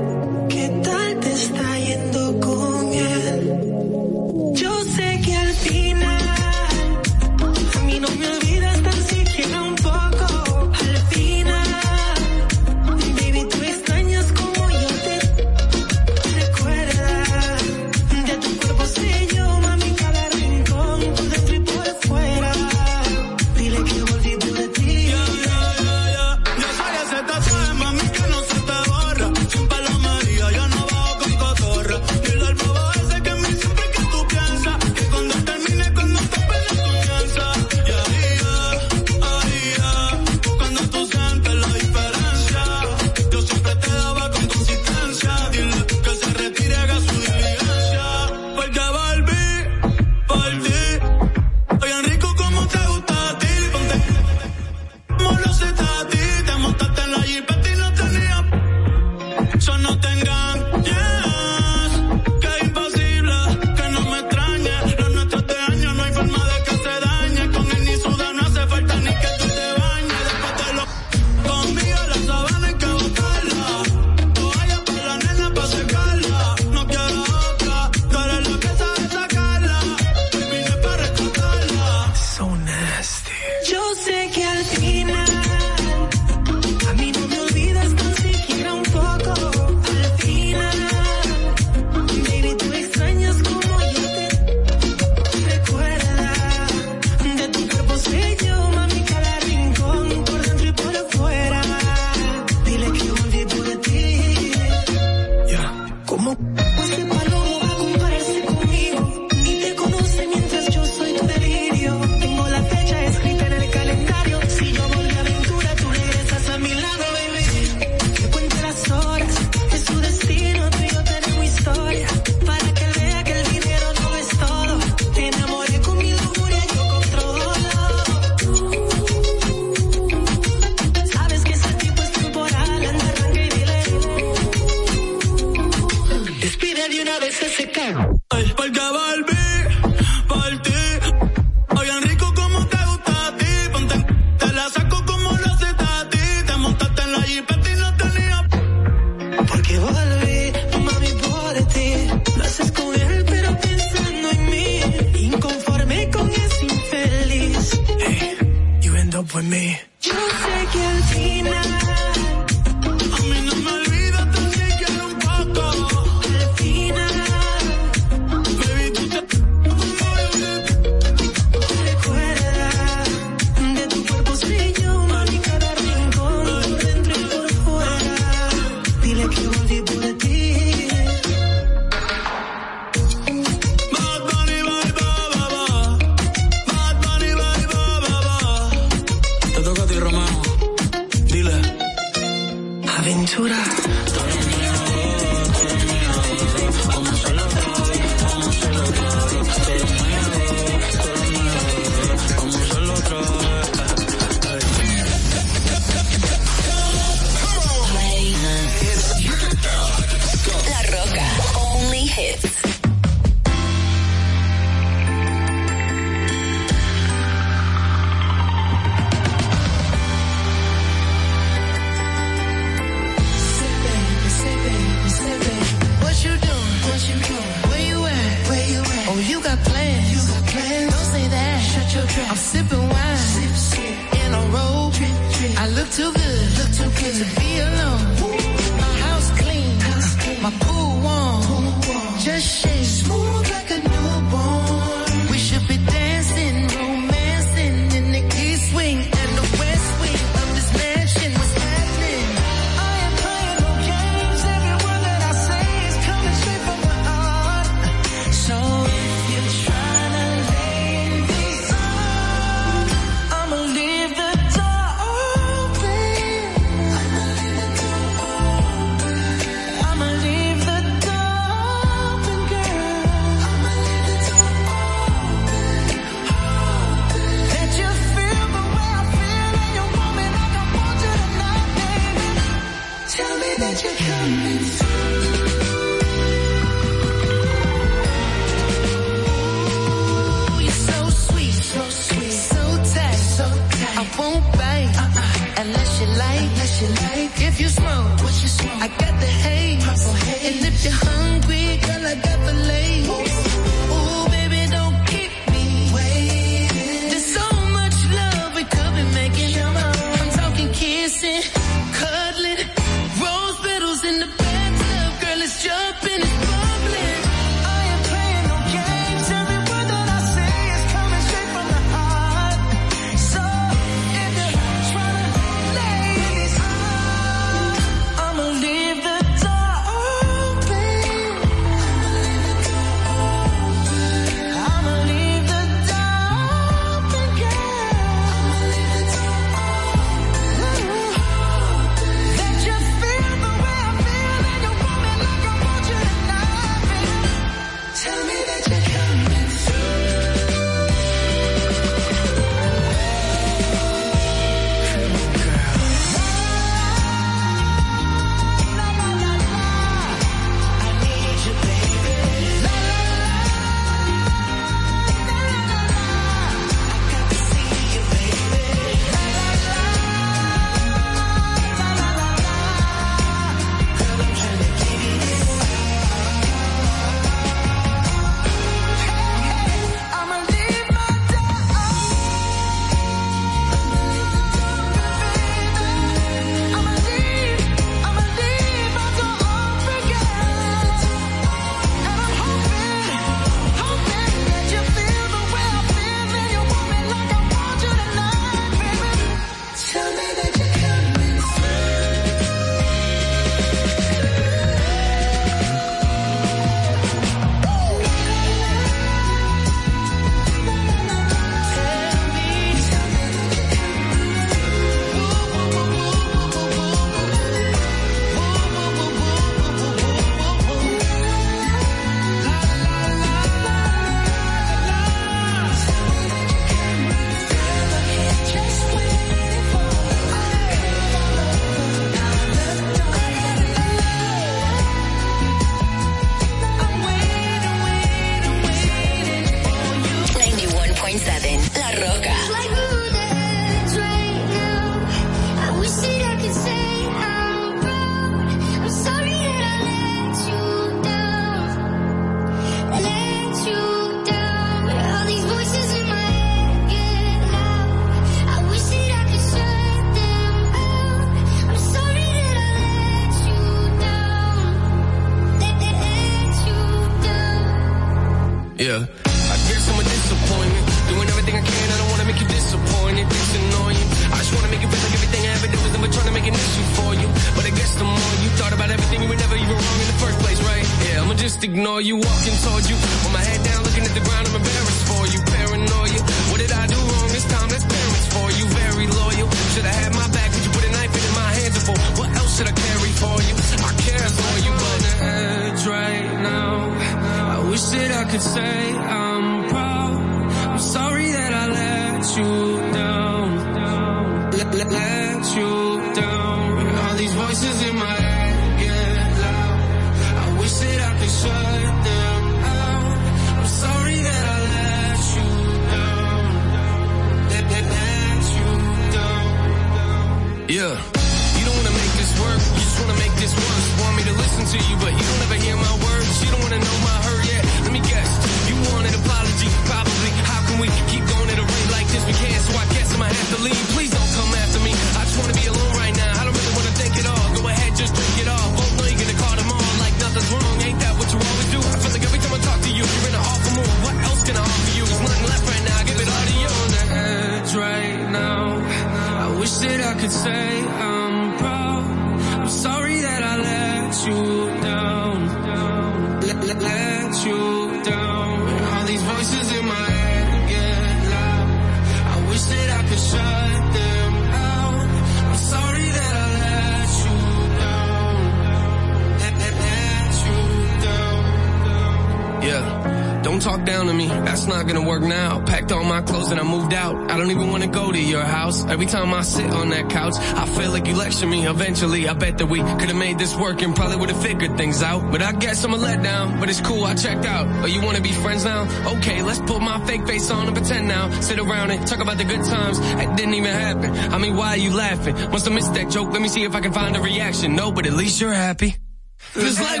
Every time I sit on that couch, I feel like you lecture me. Eventually, I bet that we could've made this work and probably would've figured things out. But I guess I'm a letdown, but it's cool, I checked out. Oh, you wanna be friends now? Okay, let's put my fake face on and pretend now. Sit around and talk about the good times that didn't even happen. I mean, why are you laughing? Must have missed that joke, let me see if I can find a reaction. No, but at least you're happy. Feels like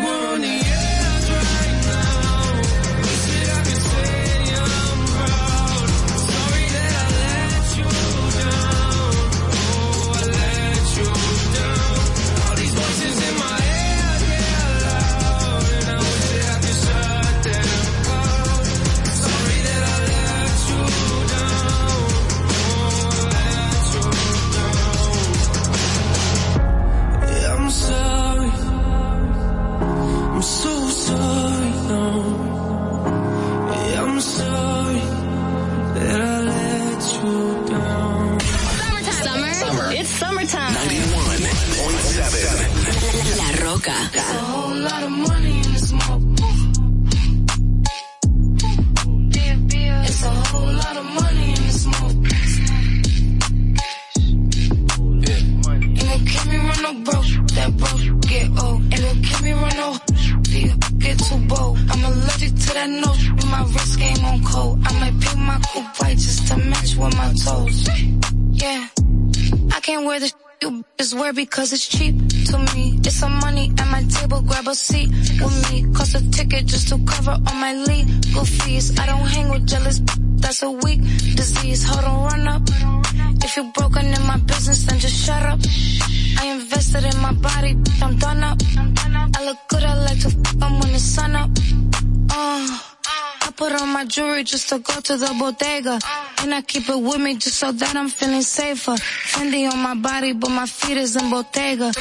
to the bodega. And I keep it with me just so that I'm feeling safer. Fendi on my body, but my feet is in Bottega.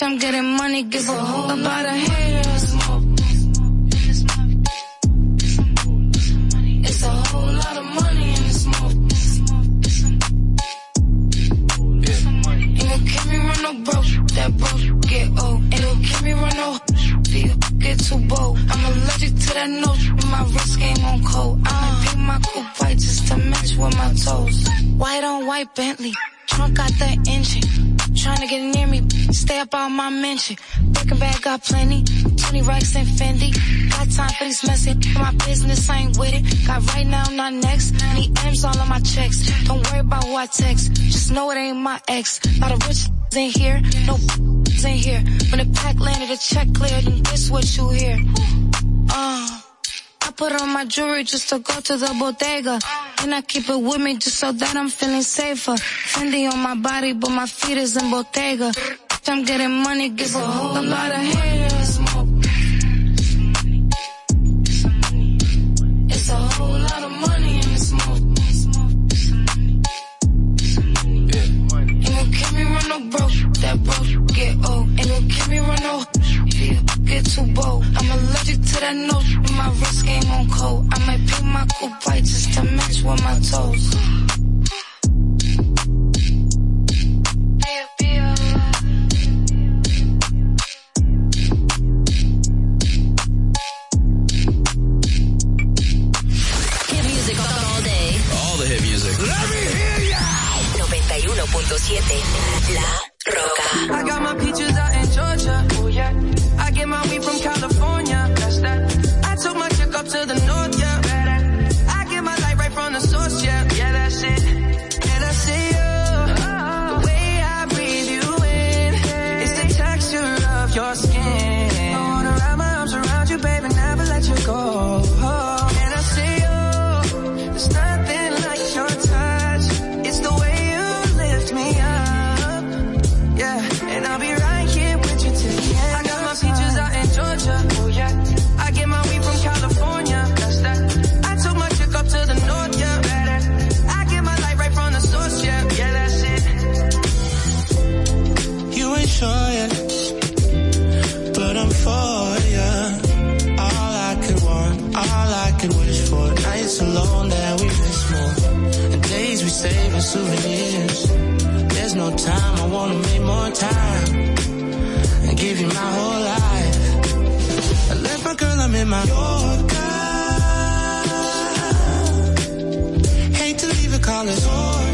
I'm getting money, give a whole lot of haters. On my mention. Breaking bag got plenty. 20 racks and Fendi. Got time for these messy. My business I ain't with it. Got right now, not next. Need M's all on my checks. Don't worry about who I text. Just know it ain't my ex. Lot of rich in here. No in here. When the pack landed, the check cleared, and this what you hear. Uh, I put on my jewelry just to go to the bodega. And I keep it with me just so that I'm feeling safer. Fendi on my body, but my feet is in Bottega. I'm getting money, give a whole lot of haters. It's a whole lot of money in this smoke. Ain't gon' keep me run no broke. That broke get old. Ain't gon' keep me run no get too bold. I'm allergic to that nose. My wrist game on cold. I might pick my coupe white just to match with my toes. 91.7 La Roca. souvenirs. There's no time, I wanna make more time. I give you my whole life. I left my girl, I'm in my Yorker. Hate to leave a call it.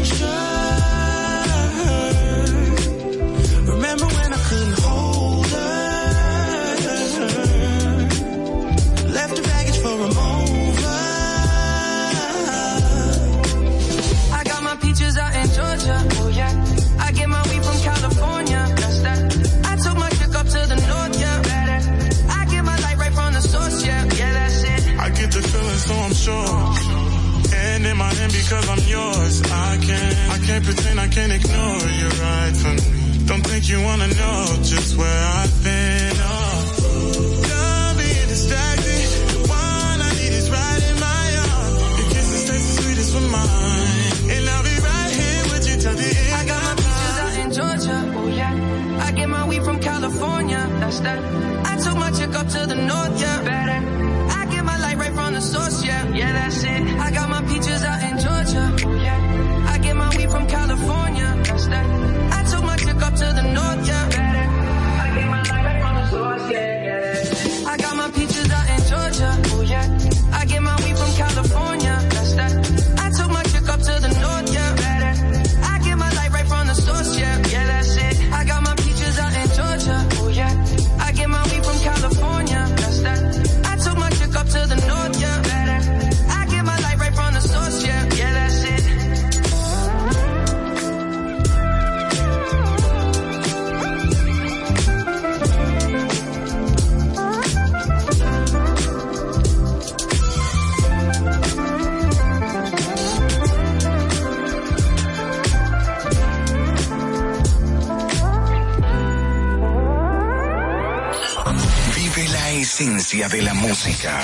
música.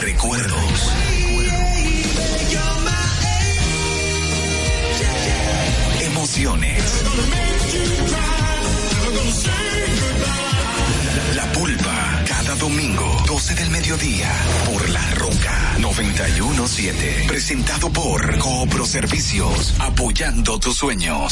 Recuerdos. Emociones. La, pulpa, cada domingo, 12 del mediodía, por La Roca 917. Presentado por Coopro Servicios, apoyando tus sueños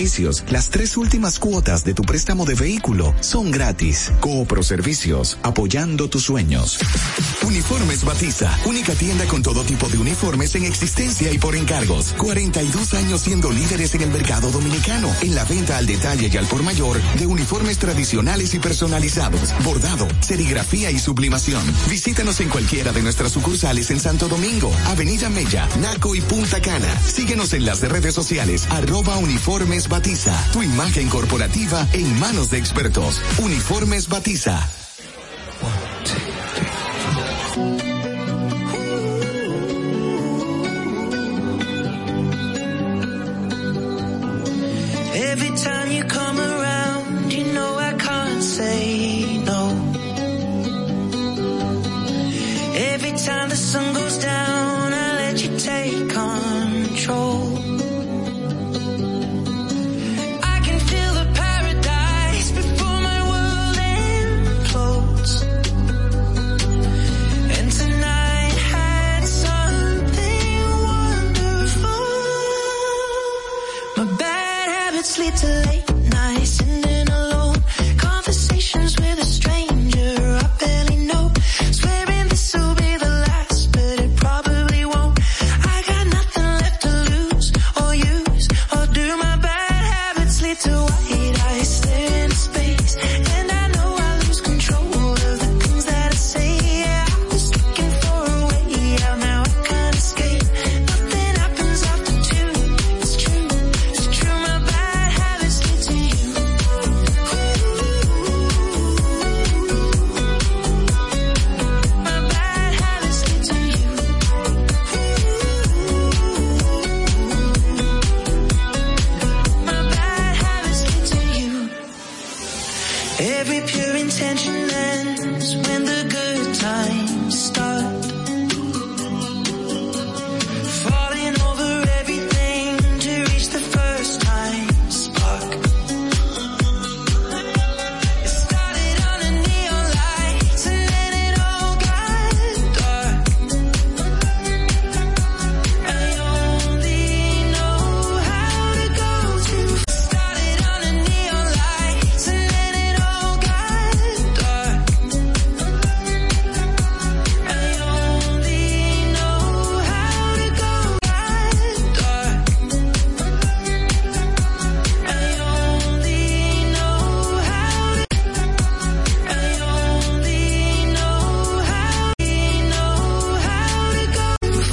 Servicios, las tres últimas cuotas de tu préstamo de vehículo son gratis. Coopro Servicios, apoyando tus sueños. Uniformes Batiza, única tienda con todo tipo de uniformes en existencia y por encargos. 42 años siendo líderes en el mercado dominicano, en la venta al detalle y al por mayor de uniformes tradicionales y personalizados, bordado, serigrafía y sublimación. Visítanos en cualquiera de nuestras sucursales en Santo Domingo, Avenida Mella, Naco y Punta Cana. Síguenos en las redes sociales, arroba uniformes Batiza, tu imagen corporativa en manos de expertos. Uniformes Batiza,